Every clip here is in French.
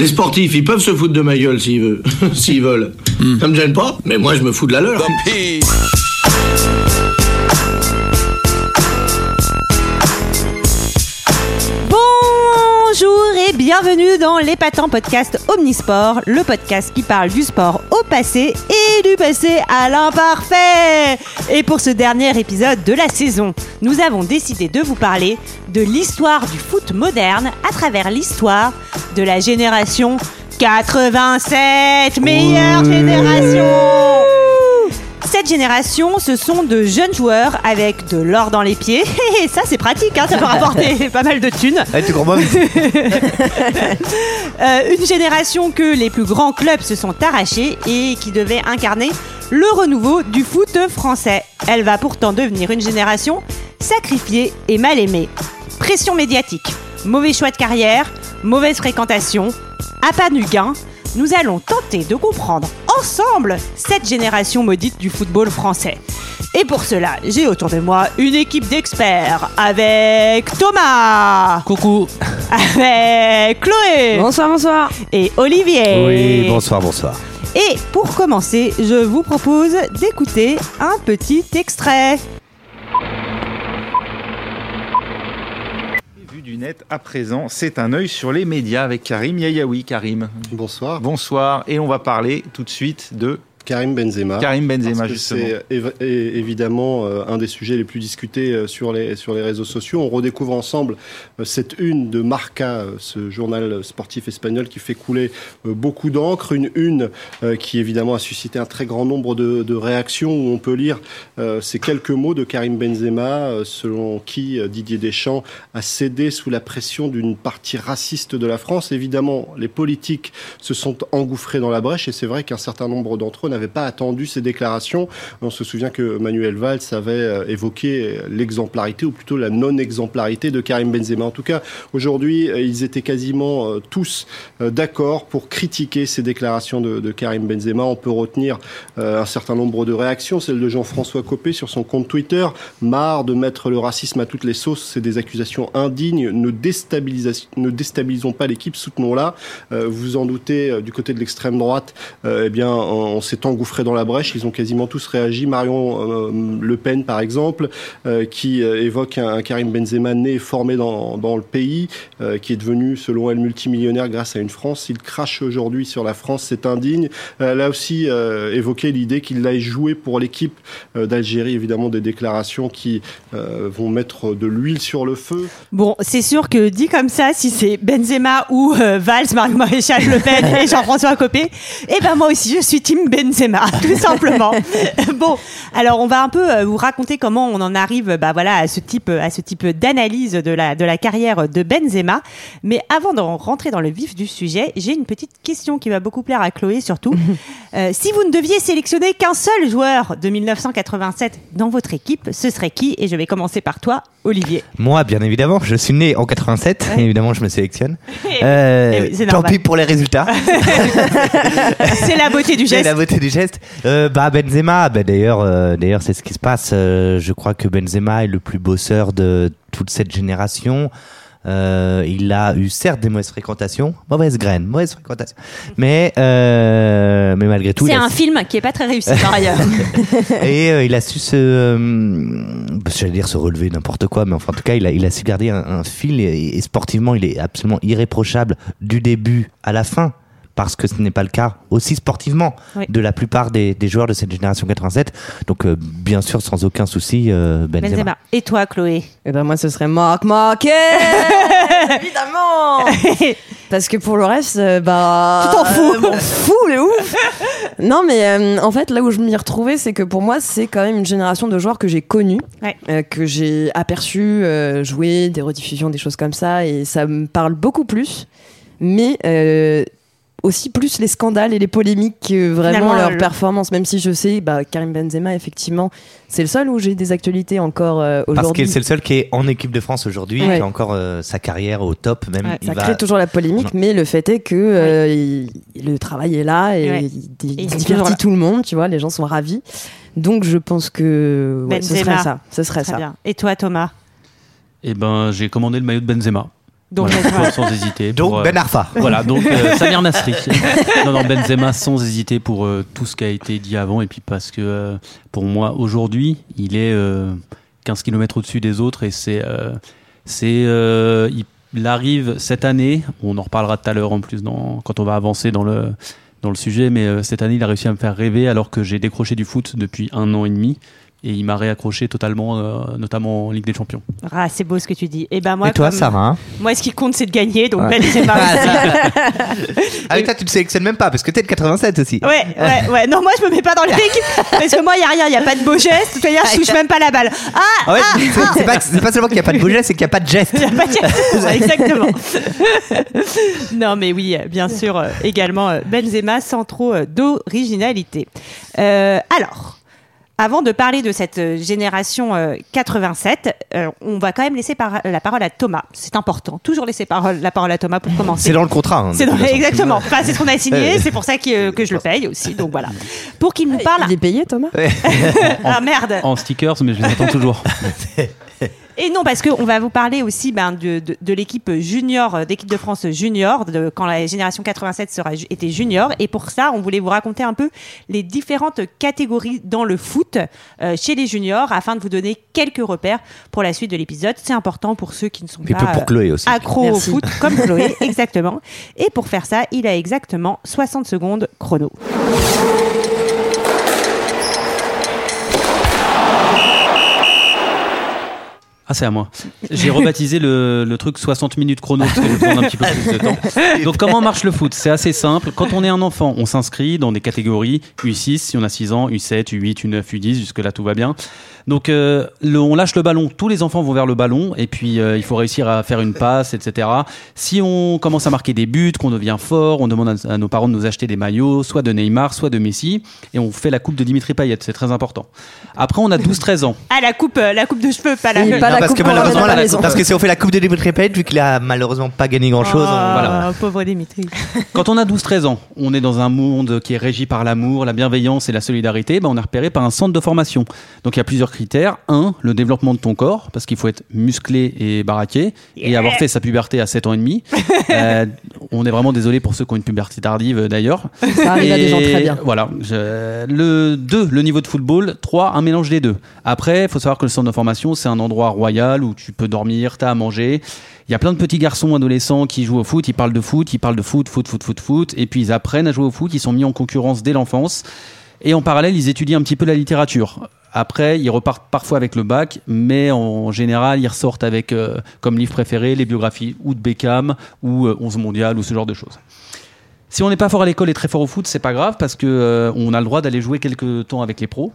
Les sportifs, ils peuvent se foutre de ma gueule s'ils veulent. s'ils veulent. Ça me gêne pas, mais moi je me fous de la leur. Bienvenue dans l'épatant podcast Omnisport, le podcast qui parle du sport au passé et du passé à l'imparfait. Et pour ce dernier épisode de la saison, nous avons décidé de vous parler de l'histoire du foot moderne à travers l'histoire de la génération 87, meilleure génération. Cette génération, ce sont de jeunes joueurs avec de l'or dans les pieds. Et ça, c'est pratique, hein, ça peut rapporter pas mal de thunes. Tu comprends Euh, une génération que les plus grands clubs se sont arrachés et qui devait incarner le renouveau du foot français. Elle va pourtant devenir une génération sacrifiée et mal aimée. Pression médiatique, mauvais choix de carrière, mauvaise fréquentation, appât du gain. Nous allons tenter de comprendre ensemble cette génération maudite du football français. Et pour cela, j'ai autour de moi une équipe d'experts avec Thomas, Coucou. avec Chloé Bonsoir, bonsoir. et Olivier. Oui, bonsoir, bonsoir. Et pour commencer, je vous propose d'écouter un petit extrait. À présent, c'est un œil sur les médias avec Karim Yayaoui. Karim, Bonsoir. bonsoir. Et on va parler tout de suite de Karim Benzema. Karim Benzema, justement. C'est évidemment euh, un des sujets les plus discutés euh, sur les, sur les réseaux sociaux. On redécouvre ensemble euh, cette une de Marca, ce journal sportif espagnol qui fait couler beaucoup d'encre. Une une qui évidemment a suscité un très grand nombre de, de réactions où on peut lire ces quelques mots de Karim Benzema, selon qui Didier Deschamps a cédé sous la pression d'une partie raciste de la France. Évidemment, les politiques se sont engouffrés dans la brèche et c'est vrai qu'un certain nombre d'entre eux n'avaient pas attendu ces déclarations. On se souvient que Manuel Valls avait euh, évoqué l'exemplarité ou plutôt la non-exemplarité de Karim Benzema. En tout cas, aujourd'hui, euh, ils étaient quasiment euh, tous euh, d'accord pour critiquer ces déclarations de, Karim Benzema. On peut retenir euh, un certain nombre de réactions, celle de Jean-François Copé sur son compte Twitter. Marre de mettre le racisme à toutes les sauces, c'est des accusations indignes. Ne, déstabilisons pas l'équipe, soutenons-la. Euh, vous en doutez, euh, du côté de l'extrême droite, euh, eh bien, on, on s'est engouffré dans la brèche. Ils ont quasiment tous réagi. Marion euh, Le Pen, par exemple, euh, qui euh, évoque un, Karim Benzema né et formé dans, le pays, qui est devenu, selon elle, multimillionnaire grâce à une France. Il crache aujourd'hui sur la France, c'est indigne. Elle a aussi évoqué l'idée qu'il aille jouer pour l'équipe d'Algérie. Évidemment, des déclarations qui vont mettre de l'huile sur le feu. Bon, c'est sûr que dit comme ça, si c'est Benzema ou euh, Valls, Mario Maréchal, Le Pen et Jean-François Copé, eh ben moi aussi je suis team Benzema, tout simplement. bon, alors on va un peu euh, vous raconter comment on en arrive, bah voilà, à ce type, à ce type d'analyse de la de la carrière de Benzema. Mais avant de rentrer dans le vif du sujet, j'ai une petite question qui va beaucoup plaire à Chloé surtout. Euh, si vous ne deviez sélectionner qu'un seul joueur de 1987 dans votre équipe, ce serait qui? Et je vais commencer par toi, Olivier. Moi, bien évidemment, je suis né en 87. Ouais. Évidemment, je me sélectionne. Euh, Eh oui, c'est tant pis pour les résultats. C'est la beauté du C'est geste. la beauté du geste. Euh, bah Benzema, bah, d'ailleurs, euh, d'ailleurs, c'est ce qui se passe. Euh, je crois que Benzema est le plus bosseur de toute cette génération. Euh, il a eu certes des mauvaises fréquentations, mauvaises graines, mauvaises fréquentations, mais euh, mais malgré tout, C'est un film qui est pas très réussi par ailleurs. Et euh, il a su se, j'allais dire se relever n'importe quoi, mais enfin en tout cas il a, il a su garder un, un fil et, et sportivement il est absolument irréprochable du début à la fin. Parce que ce n'est pas le cas aussi sportivement Oui. de la plupart des, des joueurs de cette génération 87. Donc euh, bien sûr sans aucun souci euh, Benzema. Benzema. Et toi, Chloé? Et ben moi ce serait Marc Marquez Évidemment Parce que pour le reste, euh, bah... Tu t'en fous. euh, m'en fous, le ouf Non mais euh, en fait là où je m'y retrouvais, c'est que pour moi c'est quand même une génération de joueurs que j'ai connus, Ouais. euh, que j'ai aperçu euh, jouer, des rediffusions, des choses comme ça, et ça me parle beaucoup plus. Mais... aussi plus les scandales et les polémiques que vraiment Finalement, leur le- performance, même si je sais, bah, Karim Benzema, effectivement, c'est le seul où j'ai des actualités encore euh, Parce aujourd'hui. que c'est le seul qui est en équipe de France aujourd'hui, Ouais. qui a encore euh, sa carrière au top même. Ouais, il Ça va- crée toujours la polémique, Non. mais le fait est que euh, il- le travail est là et Ouais. il, il il divertit tout le monde, tu vois, les gens sont ravis. Donc je pense que ouais, ce serait ça. Ce serait Très ça. bien. Et toi, Thomas? Eh ben, j'ai commandé le maillot de Benzema. Donc, Voilà, sans hésiter. Donc pour, euh, Ben Arfa. Voilà, donc euh, Samir Nasri. non, non, Benzema sans hésiter pour euh, tout ce qui a été dit avant et puis parce que euh, pour moi aujourd'hui, il est euh, 15 km au-dessus des autres et c'est euh, c'est euh, il, il arrive cette année, on en reparlera tout à l'heure en plus dans, quand on va avancer dans le dans le sujet, mais euh, cette année il a réussi à me faire rêver alors que j'ai décroché du foot depuis un an et demi et il m'a réaccroché totalement, euh, notamment en Ligue des Champions. Ah, c'est beau ce que tu dis. Et ben moi, Et toi, comme- Sarah? hein Moi, ce qui compte, c'est de gagner. Donc, Ouais. Benzema aussi. Ah, mais toi, tu te sélectionnes même pas parce que t'es de 87 aussi. Ouais, ouais, ouais. Non, moi, je me mets pas dans le pic parce que moi, il y a rien, il y a pas de beau geste. C'est-à-dire, je touche même pas la balle. Ah, Ah ouais, c'est- c'est pas, c'est pas seulement qu'il n'y a pas de bouger, c'est qu'il n'y a pas de geste. il y a pas de geste. Exactement. non, mais oui, bien sûr, euh, également euh, Benzema sans trop euh, d'originalité. Euh, alors. Avant de parler de cette euh, génération euh, 87, euh, on va quand même laisser par- la parole à Thomas. C'est important. Toujours laisser parole, la parole à Thomas pour commencer. C'est dans le contrat. hein, dans- exactement. Enfin, c'est ce qu'on a signé. C'est pour ça que, que je le paye aussi. Donc voilà. Pour qu'il nous parle. Il est payé, Thomas? Ah merde. En stickers, mais je les attends toujours. Et non, parce qu'on va vous parler aussi ben, de, de, de l'équipe junior, euh, d'équipe de France junior, de, quand la génération 87 sera, était junior. Et pour ça, on voulait vous raconter un peu les différentes catégories dans le foot euh, chez les juniors, afin de vous donner quelques repères pour la suite de l'épisode. C'est important pour ceux qui ne sont Et pas pour euh, Chloé aussi. accros Merci. au foot, comme Chloé, exactement. Et pour faire ça, il a exactement 60 secondes chrono. Ah, c'est à moi. J'ai rebaptisé le, truc 60 minutes chrono parce que je besoin d'un petit peu plus de temps. Donc, comment marche le foot? C'est assez simple. Quand on est un enfant, on s'inscrit dans des catégories U6 si on a 6 ans, U7, U8, U9, U10. Jusque-là, tout va bien. Donc, euh, le- on lâche le ballon. Tous les enfants vont vers le ballon et puis euh, il faut réussir à faire une passe, etc. Si on commence à marquer des buts, qu'on devient fort, on demande à, à nos parents de nous acheter des maillots, soit de Neymar, soit de Messi, et on fait la coupe de Dimitri Payet. C'est très important. Après, on a 12-13 ans. Ah, la coupe, euh, la coupe de cheveux, pas la. Oh, pas Non, la parce coupe que malheureusement, la parce que si on fait la coupe de Dimitri Payet, vu qu'il a malheureusement pas gagné grand chose, Oh, pauvre Dimitri. Quand on a 12-13 ans, on est dans un monde qui est régi par l'amour, la bienveillance et la solidarité, ben on est repéré par un centre de formation. Donc il y a plusieurs critères. Un, le développement de ton corps, parce qu'il faut être musclé et baraqué, et avoir fait sa puberté à 7 ans et demi. Euh, on est vraiment désolé pour ceux qui ont une puberté tardive euh, d'ailleurs. Ça arrive à des gens très bien. Voilà. Je- le 2, le niveau de football. 3, un mélange des deux. Après, il faut savoir que le centre de formation, c'est un endroit royal où tu peux dormir, t'as à manger. Il y a plein de petits garçons adolescents qui jouent au foot, ils parlent de foot, ils parlent de foot, foot, foot, foot, foot, et puis ils apprennent à jouer au foot, ils sont mis en concurrence dès l'enfance. Et en parallèle, ils étudient un petit peu la littérature. Après, ils repartent parfois avec le bac, mais en général, ils ressortent avec euh, comme livre préféré les biographies ou de Beckham ou euh, 11 mondial ou ce genre de choses. Si on n'est pas fort à l'école et très fort au foot, c'est pas grave parce que euh, on a le droit d'aller jouer quelques temps avec les pros.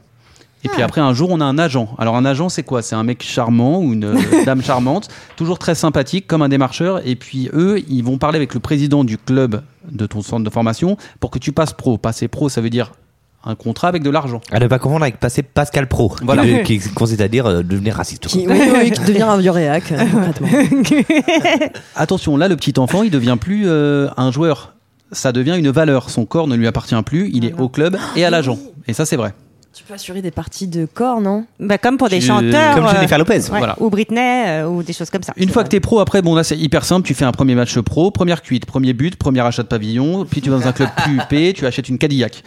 Et puis après, un jour, on a un agent. Alors, un agent, c'est quoi? C'est un mec charmant ou une euh, dame charmante, toujours très sympathique, comme un démarcheur. Et puis, eux, ils vont parler avec le président du club de ton centre de formation pour que tu passes pro. Passer pro, ça veut dire un contrat avec de l'argent. à ne pas confondre avec passer Pascal Pro, Voilà. qui, qui consiste à dire euh, devenir raciste. Qui, oui, oui, qui devient un vieux réac, euh. Attention, là, le petit enfant, il devient plus euh, un joueur. Ça devient une valeur. Son corps ne lui appartient plus. Il est au club et à l'agent. Et ça, c'est vrai. Tu peux assurer des parties de corps, non? Bah, comme pour des Tu- chanteurs. Comme euh, Jennifer Lopez. ouais, Voilà. Ou Britney, euh, ou des choses comme ça. Une fois que tu es pro, après, bon, là, c'est hyper simple. Tu fais un premier match pro, première cuite, premier but, premier achat de pavillon. Puis tu vas dans un club plus huppé, tu achètes une Cadillac.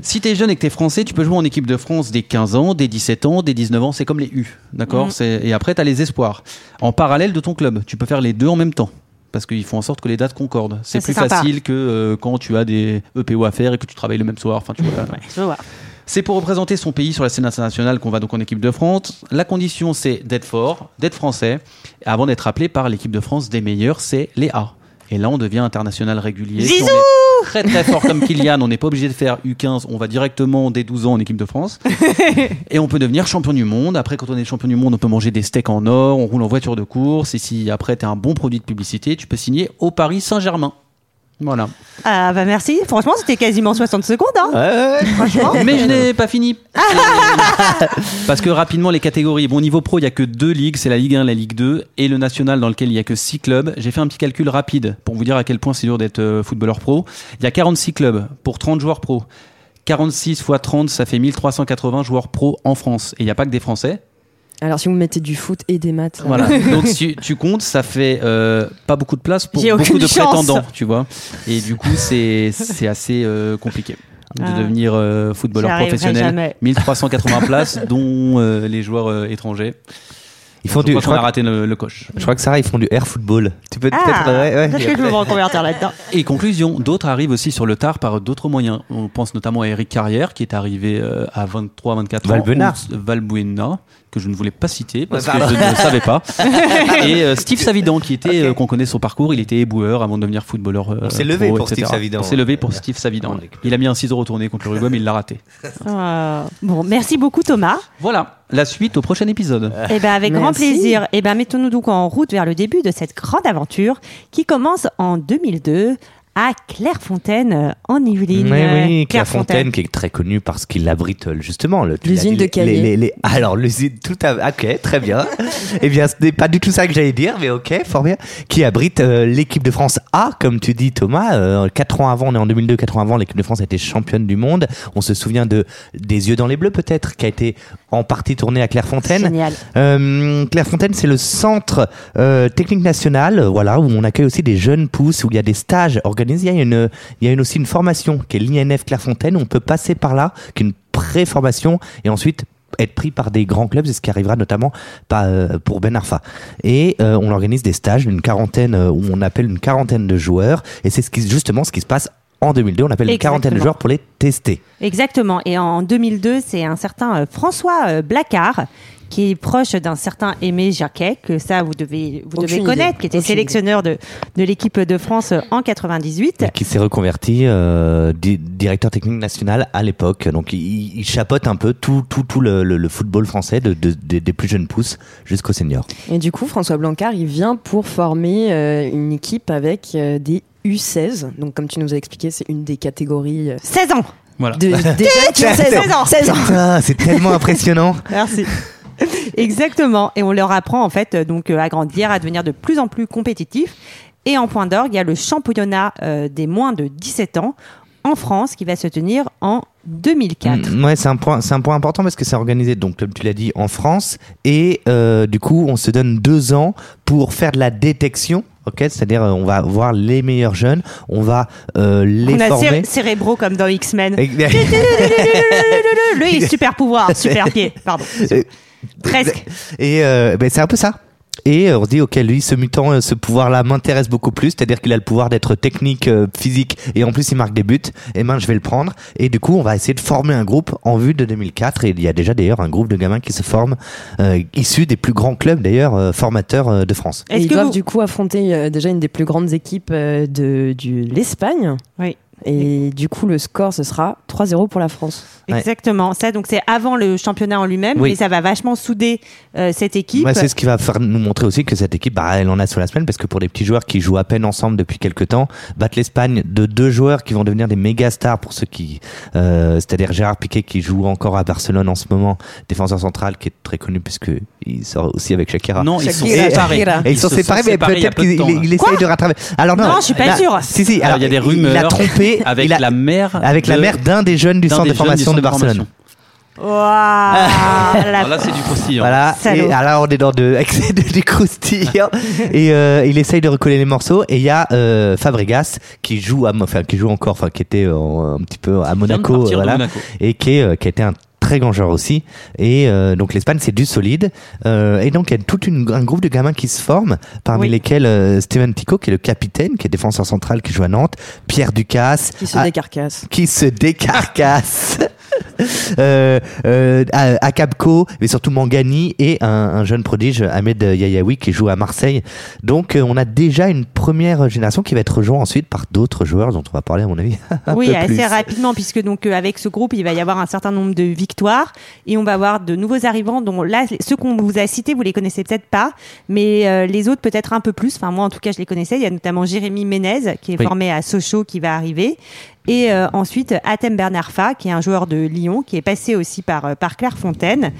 Si tu es jeune et que tu es français, tu peux jouer en équipe de France dès 15 ans, dès 17 ans, dès 19 ans. C'est comme les U. D'accord. C'est- Et après, tu as les espoirs. En parallèle de ton club, tu peux faire les deux en même temps. Parce qu'ils font en sorte que les dates concordent. C'est plus sympa. facile que euh, quand tu as des EPO à faire et que tu travailles le même soir. Enfin, tu vois, ouais. Je vois. C'est pour représenter son pays sur la scène internationale qu'on va donc en équipe de France. La condition, c'est d'être fort, d'être français. Avant d'être appelé par l'équipe de France des meilleurs, c'est les A. Et là, on devient international régulier. Si on Zizou est très très fort comme Kylian, on n'est pas obligé de faire U15, on va directement dès 12 ans en équipe de France. et on peut devenir champion du monde. Après, quand on est champion du monde, on peut manger des steaks en or, on roule en voiture de course. Et si après, tu es un bon produit de publicité, tu peux signer au Paris Saint-Germain. Voilà. Ah, bah merci. Franchement, c'était quasiment 60 secondes. Hein. Ouais, ouais. Franchement. Mais je n'ai pas fini. Parce que rapidement, les catégories. Bon, niveau pro, il n'y a que deux ligues c'est la Ligue 1, la Ligue 2 et le national dans lequel il n'y a que six clubs. J'ai fait un petit calcul rapide pour vous dire à quel point c'est dur d'être euh, footballeur pro. Il y a 46 clubs pour 30 joueurs pro. 46 fois 30, ça fait 1380 joueurs pro en France. Et il n'y a pas que des Français. Alors si vous mettez du foot et des maths, Voilà. Donc si tu comptes, ça fait euh, pas beaucoup de place pour beaucoup de chance. prétendants, tu vois. Et du coup, c'est c'est assez euh, compliqué de Ah. devenir euh, footballeur professionnel. jamais. 1380 places, dont euh, les joueurs euh, étrangers. Ils font Je du. crois Je qu'on a crois, raté le, le coche. je crois que Sarah, ils font du air football. Tu peux Ah, peut-être. ouais, ouais. peut-être que je vais me reconvertir là-dedans. Et conclusion, d'autres arrivent aussi sur le tard par d'autres moyens. On pense notamment à Eric Carrière, qui est arrivé à 23-24 ans. Valbuena. ou Valbuena, que je ne voulais pas citer parce Ouais, que je ne savais pas. Et euh, Steve Savidan, qui était, euh, qu'on connaît son parcours, il était éboueur avant de devenir footballeur. euh, On s'est levé pour etc. Steve Savidan. On s'est levé pour Steve Savidan. Il a mis un ciseau retourné contre le Uruguay, mais il l'a raté. Euh, bon, merci beaucoup Thomas. Voilà, la suite au prochain épisode. Eh ben avec grand plaisir. Eh ben mettons-nous donc en route vers le début de cette grande aventure qui commence en 2002 à Clairefontaine euh, en Yvelines. Oui, Euh, oui, Clairefontaine, qui est très connue parce qu'il abrite euh, justement le- L'usine de les- Caillé. les- les- les- Alors, l'usine, tout à Ok, très bien. eh bien, ce n'est pas du tout ça que j'allais dire, mais ok, fort bien. Qui abrite euh, l'équipe de France A, comme tu dis, Thomas. Euh, quatre ans avant, on est en 2002, quatre ans avant, l'équipe de France a été championne du monde. On se souvient de Des Yeux dans les Bleus, peut-être, qui a été en partie tournée à Clairefontaine. Génial. Euh, Clairefontaine, c'est le centre euh, technique national, voilà, où on accueille aussi des jeunes pousses, où il y a des stages organisés. Il y a, une, il y a une, aussi une formation qui est l'INF Clairefontaine, on peut passer par là, qui est une pré-formation, et ensuite être pris par des grands clubs, c'est ce qui arrivera notamment euh, pour Ben Arfa. Et euh, on organise des stages d'une quarantaine, euh, où on appelle une quarantaine de joueurs, et c'est ce qui, justement ce qui se passe en 2002, on appelle une quarantaine de Exactement. joueurs pour les tester. Exactement. Et en 2002, c'est un certain François Blacard qui est proche d'un certain Aimé Jacquet, que ça vous devez vous devez idée. connaître, qui était Aucune sélectionneur de, de l'équipe de France en 98. qui s'est reconverti euh, di- directeur technique national à l'époque. Donc il, il chapeaute un peu tout, tout, tout le, le- le football français, de, de- des- des plus jeunes pousses jusqu'aux seniors. Et du coup, François Blancard, il vient pour former euh, une équipe avec euh, des U16. Donc, comme tu nous as expliqué, c'est une des catégories euh, 16 ans. Voilà. de, des jeunes qui ont 16 ans. 16 ans. C'est tellement impressionnant. Merci. Exactement. Et on leur apprend en fait euh, donc euh, à grandir, à devenir de plus en plus compétitifs. Et en point d'orgue, il y a le championnat euh, des moins de 17 ans en France qui va se tenir en 2004. Mm, Ouais, c'est un point, c'est un point important parce que c'est organisé, donc comme tu l'as dit, en France, et euh, du coup, on se donne deux ans pour faire de la détection. Ok, c'est-à-dire euh, on va voir les meilleurs jeunes, on va euh, les on a former. céré- cérébraux comme dans X-Men. Le super pouvoir, super pied, pardon. Presque. Et euh, ben, c'est un peu ça. Et euh, on se dit, ok, lui, ce mutant, euh, ce pouvoir-là m'intéresse beaucoup plus, c'est-à-dire qu'il a le pouvoir d'être technique, euh, physique, et en plus il marque des buts, et ben je vais le prendre. Et du coup, on va essayer de former un groupe en vue de 2004, et il y a déjà d'ailleurs un groupe de gamins qui se forment, euh, issus des plus grands clubs d'ailleurs, euh, formateurs euh, de France. Et Est-ce ils que doivent vous- du coup affronter euh, déjà une des plus grandes équipes euh, de du, l'Espagne. Oui. Et du coup, le score, ce sera 3-0 pour la France. Exactement. Ça, donc c'est avant le championnat en lui-même, Oui. mais ça va vachement souder euh, cette équipe. Ouais, c'est ce qui va faire nous montrer aussi que cette équipe, bah, elle en a sur la semaine, parce que pour des petits joueurs qui jouent à peine ensemble depuis quelques temps, battre l'Espagne de deux joueurs qui vont devenir des méga stars pour ceux qui, euh, c'est-à-dire Gérard Piquet qui joue encore à Barcelone en ce moment, défenseur central qui est très connu puisque il sort aussi avec Shakira. Non, ils sont Shakira, séparés. Shakira. Ils, sont se séparés, mais peut-être qu'il essaye de rattraper. Alors non, Non, je suis pas là- sûre. Si si, Alors, il y a des Il a rumeurs avec il a- la mère avec la mère d'un des jeunes du centre de formation de Barcelone. Waouh, la- Alors là, c'est du croustillant. Voilà, et alors on est dans de, de- du croustillant et euh, il essaye de recoller les morceaux et il y a euh, Fabregas qui joue à, enfin qui joue encore, enfin qui était un petit peu à Monaco, voilà, Monaco. et qui, est, euh, qui a été un très grand joueur aussi. Et euh, donc l'Espagne, c'est du solide. Euh, et donc il y a tout une, un groupe de gamins qui se forment, parmi Oui. lesquels euh, Steven Tico, qui est le capitaine, qui est défenseur central, qui joue à Nantes, Pierre Ducasse, Qui se Ah, décarcasse. qui se décarcasse. euh, euh, à, à Capco, mais surtout Mangani et un, un jeune prodige, Ahmed Yayaoui, qui joue à Marseille. Donc, euh, on a déjà une première génération qui va être rejointe ensuite par d'autres joueurs dont on va parler, à mon avis. oui, assez plus. rapidement, puisque donc avec ce groupe, il va y avoir un certain nombre de victoires et on va avoir de nouveaux arrivants. dont là, ceux qu'on vous a cités, vous les connaissez peut-être pas, mais euh, les autres peut-être un peu plus. Enfin, moi, en tout cas, je les connaissais. Il y a notamment Jérémy Ménez qui est Oui. formé à Sochaux qui va arriver. Et euh, ensuite, Atem Bernarfa, qui est un joueur de Lyon, qui est passé aussi par, euh, par Clairefontaine.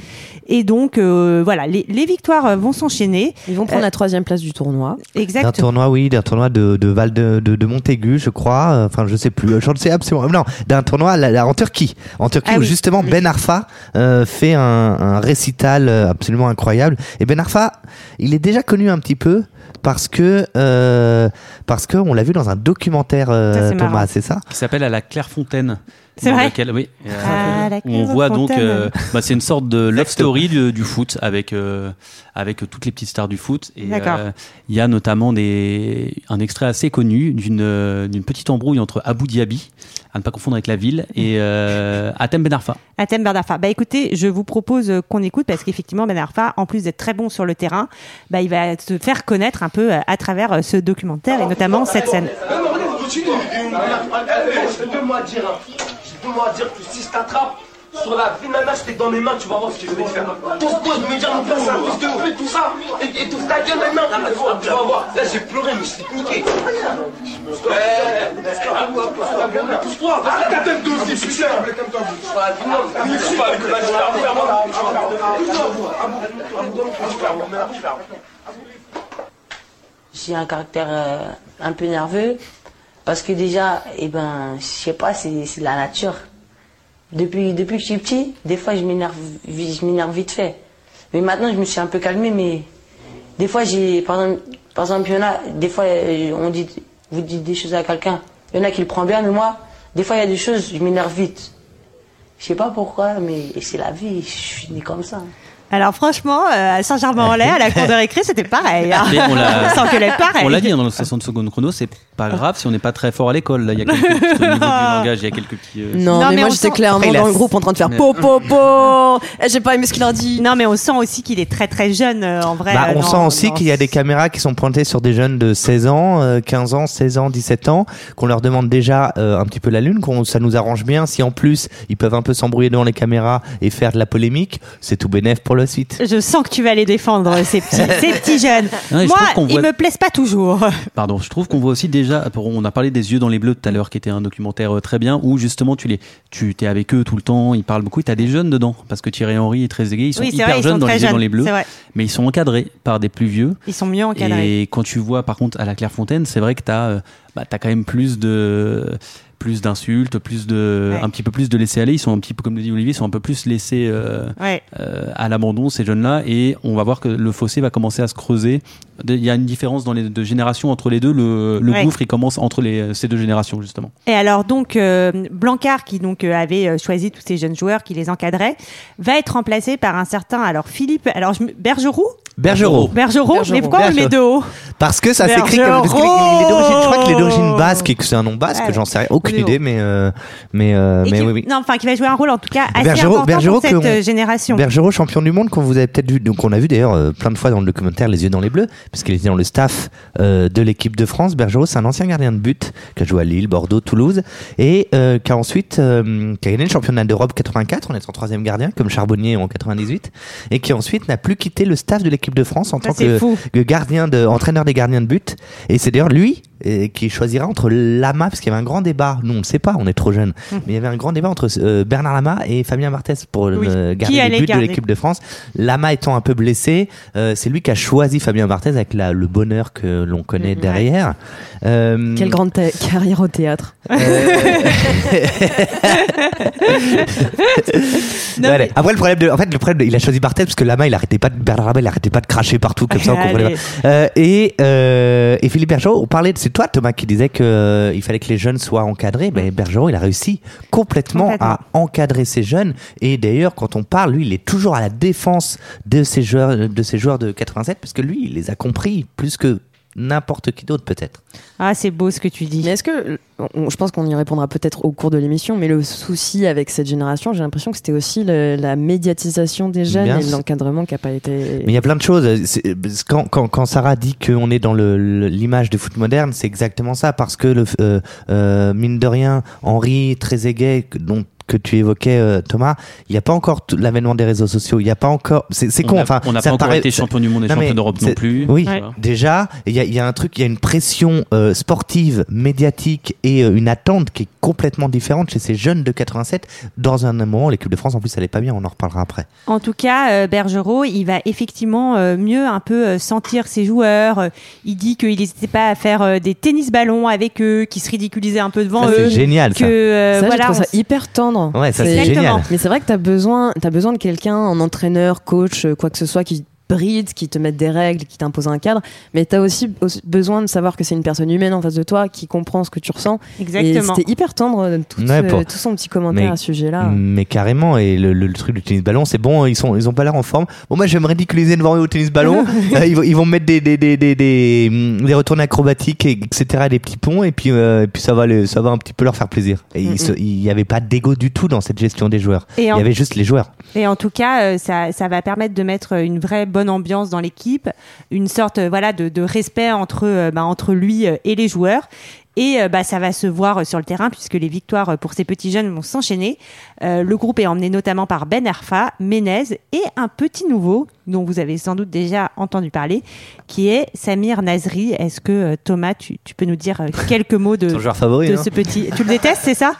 Et donc, euh, voilà, les, les victoires euh, vont s'enchaîner. Ils vont prendre Euh, la troisième place du tournoi. D'un Exactement. tournoi, oui, d'un tournoi de, de Val de, de, de Montaigu, je crois. Enfin, je sais plus. Je ne sais absolument. Non, d'un tournoi là, là, en Turquie. En Turquie, Ah où oui. justement Ben Arfa euh, fait un, un récital absolument incroyable. Et Ben Arfa, il est déjà connu un petit peu parce que euh, parce que on l'a vu dans un documentaire. euh, Ça. Thomas, c'est ça? Qui s'appelle À la Clairefontaine. C'est vrai laquelle- oui. euh, on voit donc, euh, bah, c'est une sorte de love story du, du foot avec euh, avec toutes les petites stars du foot. Et euh, il y a notamment des un extrait assez connu d'une euh, d'une petite embrouille entre Abu Dhabi, à ne pas confondre avec la ville, et euh, Atem Ben Arfa. Atem Ben Arfa. Bah écoutez, je vous propose euh, qu'on écoute parce qu'effectivement Ben Arfa, en plus d'être très bon sur le terrain, bah, il va se faire connaître un peu euh, à travers euh, ce documentaire et notamment cette scène. Hein. Peux-moi dire que si je t'attrape sur la vie mère, je t'ai dans mes mains, tu vas voir ce que je vais te faire. Pose-toi de me dire mon père, c'est un fils de pute, tout ça. Et, et tout ta gueule maintenant. Tu vas voir, tu vas voir. Là, j'ai pleuré, mais je t'ai niqué. Pousse-toi, arrête ta tête de aussi, je suis cher. J'ai un caractère euh, un peu nerveux parce que déjà, eh ben, je sais pas, c'est la nature. Depuis, depuis que je suis petit, des fois je m'énerve, vi- je m'énerve vite fait. Mais maintenant je me suis un peu calmé, mais des fois j'ai, par exemple, par exemple, il y en a, des fois euh, on dit, vous dites des choses à quelqu'un, il y en a qui le prend bien, mais moi, des fois il y a des choses, je m'énerve vite. Je sais pas pourquoi, mais c'est la vie, je suis né comme ça. Alors franchement, euh, à Saint-Germain-en-Laye, à la cour de récré, c'était pareil. hein. Mais on l'a- On pareil. On l'a dit dans le 60 secondes chrono, c'est pas grave si on n'est pas très fort à l'école. Là, il y a quelques petits, au niveau du langage, il y a quelques petits. euh, Non, Non, mais, mais moi on j'étais sent- clairement Après, dans le groupe en train de faire Mais- po po po. Eh, J'ai pas aimé ce qu'il a dit. Non, mais on sent aussi qu'il est très très jeune euh, en vrai. Bah, euh, on sent aussi qu'il y a des caméras qui sont pointées sur des jeunes de 16 ans, euh, 15 ans, 16 ans, 17 ans, qu'on leur demande déjà euh, un petit peu la lune, qu'on ça nous arrange bien. Si en plus ils peuvent un peu s'embrouiller devant les caméras et faire de la polémique, c'est tout bénef pour la suite. Je sens que tu vas les défendre, ces petits, ces petits jeunes. Ouais, Moi, ils voit- me plaisent pas toujours. Pardon, je trouve qu'on voit aussi déjà, on a parlé des yeux dans les bleus tout à l'heure, qui était un documentaire euh, très bien, où justement tu les, tu es avec eux tout le temps, ils parlent beaucoup, et tu as des jeunes dedans, parce que Thierry Henry et Trezeguet, ils sont oui, hyper vrai, ils jeunes sont dans très les yeux dans les bleus, mais ils sont encadrés par des plus vieux. Ils sont mieux encadrés. Et quand tu vois par contre à la Clairefontaine, c'est vrai que tu as, bah, t'as quand même plus de plus d'insultes, plus de Ouais. un petit peu plus de laisser aller. Ils sont un petit peu comme le dit Olivier, ils sont un peu plus laissés euh, Ouais. euh, à l'abandon ces jeunes-là et on va voir que le fossé va commencer à se creuser. Il y a une différence dans les deux générations entre les deux. Le, le Ouais. gouffre il commence entre les, ces deux générations justement. Et alors donc euh, Blancard qui donc euh, avait euh, choisi tous ces jeunes joueurs qui les encadrait va être remplacé par un certain alors Philippe alors je Bergerou Bergerot. Bergerot, Bergerot. mais pourquoi on le met de haut? Parce que ça s'écrit comme parce il est je crois qu'il est d'origine basque et que c'est un nom basque, Ouais. j'en sais rien, aucune idée, mais euh, mais euh, mais qui- oui oui. Non, enfin qui va jouer un rôle en tout cas assez Bergerot- important Bergerot pour cette on- génération. Bergerot, champion du monde, qu'on vous avez peut-être vu, donc on a vu d'ailleurs euh, plein de fois dans le documentaire Les yeux dans les bleus, parce qu'il était dans le staff euh, de l'équipe de France. Bergerot, c'est un ancien gardien de but qui a joué à Lille, Bordeaux, Toulouse, et euh, qui a ensuite euh, qui a gagné le championnat d'Europe 84 en étant troisième gardien, comme Charbonnier en 98, et qui ensuite n'a plus quitté le staff de l'équipe de France en Ça, tant que, que gardien de, entraîneur des gardiens de but. Et c'est d'ailleurs lui euh, qui choisira entre Lama, parce qu'il y avait un grand débat. Nous, on ne sait pas, on est trop jeunes. Mais il y avait un grand débat entre euh, Bernard Lama et Fabien Barthez pour Oui. Qui garder allait les buts de l'équipe de France. Lama étant un peu blessé, euh, c'est lui qui a choisi Fabien Barthez avec la, le bonheur que l'on connaît derrière. Euh, Quelle grande carrière au théâtre. Non, Ouais, mais- Après le problème de, en fait le problème de- il a choisi Barthez parce que Lama il arrêtait pas de Bernard Lama il arrêtait pas de cracher partout comme ça on comprenait Allez. pas. Euh, et euh, et Philippe Bergerot on parlait de c'est toi Thomas qui disait que euh, il fallait que les jeunes soient encadrés. Ben Bergerot il a réussi complètement, Complètement. à encadrer ces jeunes. Et d'ailleurs quand on parle lui il est toujours à la défense de ces joueurs de ces joueurs de 87 parce que lui il les a compris plus que n'importe qui d'autre peut-être. Ah, c'est beau ce que tu dis. Mais est-ce que, on- je pense qu'on y répondra peut-être au cours de l'émission, mais le souci avec cette génération, j'ai l'impression que c'était aussi le- la médiatisation des jeunes Bien et l'encadrement qui n'a pas été. Mais il y a plein de choses. C'est- Quand, quand, quand Sarah dit qu'on est dans le- le- l'image du foot moderne, c'est exactement ça. Parce que, le, euh, euh, mine de rien, Henri Trezeguet, dont que tu évoquais, euh, Thomas, il n'y a pas encore l'avènement des réseaux sociaux. Il n'y a pas encore. C'est c'est On con. n'a- Enfin, on n'a pas encore été champion du monde et Non, champion d'Europe non plus. Oui, Ouais. déjà, il y, a- il y a un truc, il y a une pression euh, sportive, médiatique et euh, une attente qui est complètement différente chez ces jeunes de 87. Dans un moment, l'équipe de France, en plus, elle est pas bien. On en reparlera après. En tout cas, euh, Bergerot, il va effectivement euh, mieux un peu euh, sentir ses joueurs. Il dit qu'il n'hésitait pas à faire euh, des tennis-ballons avec eux, qui se ridiculisaient un peu devant Ça, eux. c'est génial, ça. Que, euh, ça, je voilà, trouve on ça hyper tendre. Ouais, ça, c'est génial. Mais c'est vrai que tu as besoin, as besoin de quelqu'un, un entraîneur, coach, quoi que ce soit, qui te bride, qui te mette des règles, qui t'impose un cadre. Mais tu as aussi, aussi besoin de savoir que c'est une personne humaine en face de toi qui comprend ce que tu ressens. Exactement. Et c'était hyper tendre, euh, tout, Ouais, ce- pour- tout son petit commentaire Mais- à ce sujet-là. Mais carrément, et le, le- le truc du tennis ballon, c'est bon, ils sont, ils ont pas l'air en forme. Bon, moi, je vais me ridiculiser devant eux au tennis ballon. Euh, ils, vont, ils vont me mettre des, des, des, des, des, hum, des retournées acrobatiques, et- etc., des petits ponts, et puis, euh, et puis ça va, les- ça va un petit peu leur faire plaisir. Et il se- il y avait pas d'ego du tout dans cette gestion des joueurs. Et il en- y avait juste les joueurs. Et en tout cas, euh, ça, ça va permettre de mettre une vraie bonne ambiance dans l'équipe, une sorte euh, voilà de, de respect entre euh, bah, entre lui euh, et les joueurs. Et bah, ça va se voir sur le terrain puisque les victoires pour ces petits jeunes vont s'enchaîner. Euh, le groupe est emmené notamment par Ben Arfa, Menez et un petit nouveau dont vous avez sans doute déjà entendu parler, qui est Samir Nasri. Est-ce que Thomas, tu, tu peux nous dire quelques mots de, Ton joueur favori, de hein ce petit Tu le détestes, c'est ça?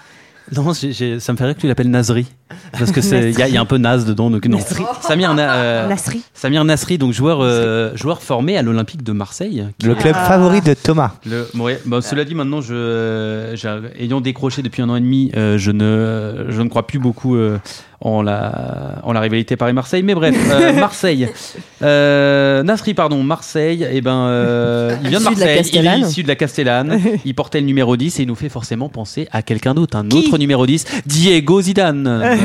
Non, j'ai- j'ai- ça me fait rire que tu l'appelles Nasri. Parce que c'est, il y, a- il y a un peu naze dedans, donc non. Samir, Na- euh, Nasri. Samir Nasri, donc joueur, euh, joueur formé à l'Olympique de Marseille. qui Le est- club favori de Thomas. Le, ouais, bah, cela dit, maintenant, je, j'ai- ayant décroché depuis un an et demi, euh, je, ne, je ne crois plus beaucoup euh, en, la, en la rivalité Paris-Marseille. Mais bref, euh, Marseille. Euh, Nasri, pardon, Marseille. Et ben, euh, il vient de Marseille. il est issu de la Castellane. il portait le numéro 10 et il nous fait forcément penser à quelqu'un d'autre, un Qui autre numéro 10, Diego Zidane.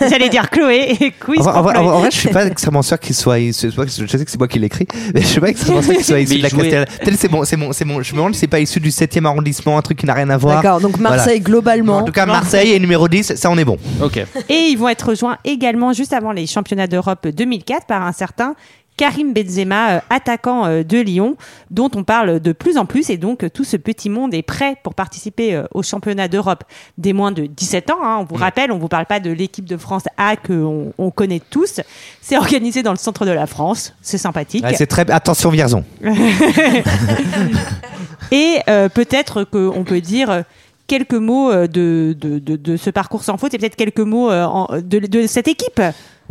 J'allais dire Chloé et quiz En vrai, en en vrai, je suis pas extrêmement sûr qu'il soit. Je sais pas- je sais que c'est moi qui l'écris, mais je suis pas extrêmement sûr qu'il soit issu de la Castellane. Peut-être c'est bon, c'est c'est mon. Je me demande si c'est pas issu du 7e arrondissement, un truc qui n'a rien à voir. D'accord, donc Voilà. Marseille globalement. En tout cas, Marseille est numéro 10, ça on est bon. Ok. Et ils vont être rejoints également juste avant les championnats d'Europe 2004 par un certain Karim Benzema, euh, attaquant euh, de Lyon, dont on parle de plus en plus. Et donc, tout ce petit monde est prêt pour participer euh, au championnat d'Europe des moins de 17 ans. hein. On vous rappelle, on vous parle pas de l'équipe de France A que on, on connaît tous. C'est organisé dans le centre de la France. C'est sympathique. Ouais, c'est très. Attention, Vierzon. Et euh, peut-être qu'on peut dire quelques mots euh, de, de, de, ce parcours sans faute et peut-être quelques mots euh, en- de, cette équipe.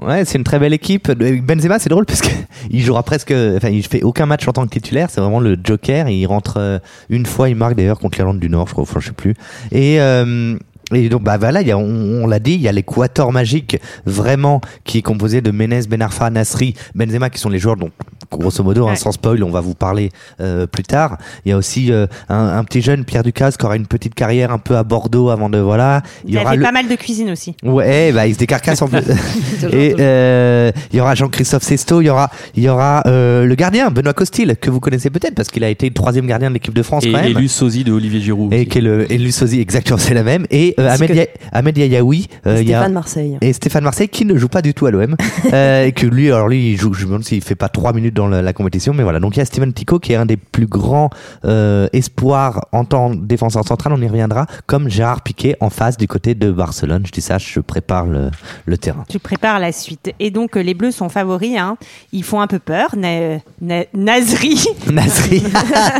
Ouais, c'est une très belle équipe. Benzema, c'est drôle parce que il jouera presque, enfin, il fait aucun match en tant que titulaire. C'est vraiment le joker. Il rentre euh, une fois, il marque d'ailleurs contre l'Irlande du Nord, je crois, enfin, je sais plus. Et euh, et donc bah voilà, on, l'a dit, il y a l'équateur magique vraiment qui est composé de Menez, Ben Arfa, Nasri, Benzema qui sont les joueurs dont grosso modo, hein, sans spoil, on va vous parler euh, plus tard. Il y a aussi euh, un, un petit jeune Pierre Ducasse qui aura une petite carrière un peu à Bordeaux avant de voilà. Il Il y a aura fait le, pas mal de cuisine aussi. Ouais, bah il se décarcasse en plus. Et euh, il y aura Jean-Christophe Sesto, il y aura, il y aura euh, le gardien Benoît Costil que vous connaissez peut-être parce qu'il a été le troisième gardien de l'équipe de France Et, quand même. élu sosie de Olivier Giroud. Et qui est le élu sosie, exactement, c'est la même. Et euh, Ahmed, que- Ya- Ahmed Yayaoui, euh, il y a Stéphane Marseille. et Stéphane Marseille qui ne joue pas du tout à l'OM euh, et que lui alors lui il joue je me demande s'il fait pas trois minutes dans la, la compétition mais voilà donc il y a Steven Tico qui est un des plus grands euh, espoirs en tant que défenseur central on y reviendra comme Gérard Piquet en face du côté de Barcelone je dis ça je prépare le, le terrain Tu prépares la suite. Et donc, euh, les Bleus sont favoris. hein. Ils font un peu peur. Na- Na- Nasri, Nasri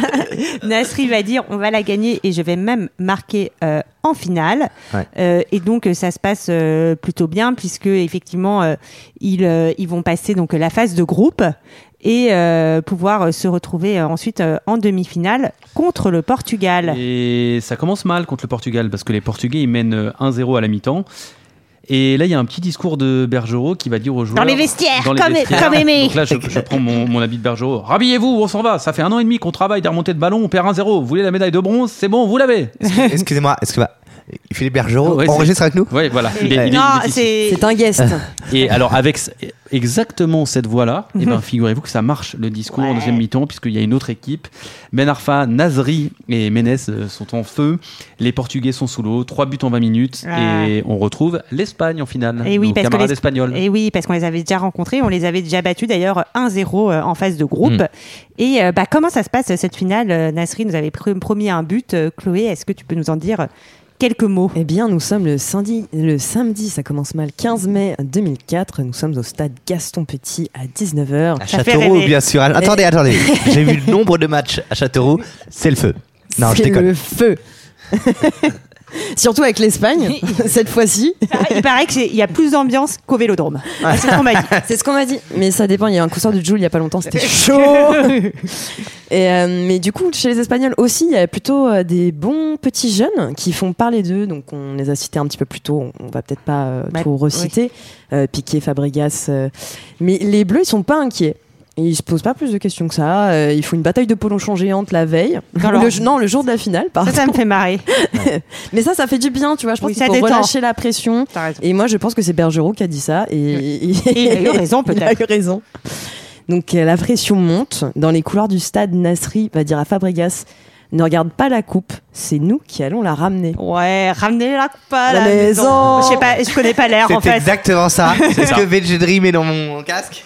Nasri va dire on va la gagner et je vais même marquer euh, en finale. Ouais. Euh, et donc, ça se passe euh, plutôt bien puisque effectivement, ils, ils vont passer donc la phase de groupe et euh, pouvoir euh, se retrouver euh, ensuite en demi-finale contre le Portugal. Et ça commence mal contre le Portugal parce que les Portugais ils mènent euh, 1-0 à la mi-temps. Et là, il y a un petit discours de Bergerot qui va dire aux joueurs. les vestiaires, dans les comme- vestiaires. comme aimé. Donc là, je, je prends mon, mon habit de Bergerot. Rhabillez-vous, on s'en va. Ça fait un an et demi qu'on travaille des remontées de ballon. On perd 1-0. Vous voulez la médaille de bronze? C'est bon, vous l'avez. excusez-moi excusez-moi Philippe Bergerot Ouais, c'est- enregistre avec nous Oui, voilà. Il est- il est- il est non, c'est C'est un guest. Et alors, avec exactement cette voix-là, eh ben, figurez-vous que ça marche le discours en Ouais. deuxième mi-temps, puisqu'il y a une autre équipe. Ben Arfa, Nazri et Menez euh, sont en feu. Les Portugais sont sous l'eau. Trois buts en 20 minutes. Ouais. Et on retrouve l'Espagne en finale. Et oui, nos parce que camarades les- espagnols. Et oui, parce qu'on les avait déjà rencontrés, on les avait déjà battus d'ailleurs 1-0 euh, en phase de groupe. Mm. Et euh, bah, comment ça se passe cette finale Nasri nous avait pr- promis un but. Chloé, est-ce que tu peux nous en dire quelques mots. Eh bien, nous sommes le samedi, le samedi, ça commence mal, 15 mai 2004. Nous sommes au stade Gaston Petit à 19h. À Châteauroux, bien sûr. Attendez, attendez. J'ai vu le nombre de matchs à Châteauroux. C'est le feu. Non, je C'est déconne. le feu. Surtout avec l'Espagne, cette fois-ci. Il paraît qu'il y a plus d'ambiance qu'au Vélodrome. C'est ce qu'on m'a dit. C'est ce qu'on m'a dit. Mais ça dépend. Il y a un concert de Jules il y a pas longtemps, c'était chaud. Et euh, mais du coup, chez les Espagnols aussi, il y a plutôt euh, des bons petits jeunes qui font parler d'eux. Donc on les a cités un petit peu plus tôt. On, on va peut-être pas euh, tout reciter. Euh, Piqué, Fabregas. Mais les Bleus, ils sont pas inquiets. Ils se posent pas plus de questions que ça. Euh, ils font une bataille de polochon géante la veille. Le- non, le jour de la finale, par Ça, ça me fait marrer. Mais ça, ça fait du bien, tu vois. Je pense Oui, ça faut relâcher la pression. Et moi, je pense que c'est Bergerot qui a dit ça. Et, Et il a eu raison, Il a peut-être. eu raison. Donc euh, la pression monte. Dans les couloirs du stade, Nasri va dire à Fabregas ne regarde pas la coupe, c'est nous qui allons la ramener. Ouais, ramenez la coupe à La la, maison. Je sais pas, je connais pas l'air en C'est fait. exactement ça. C'est ce que VG Dream est dans mon casque.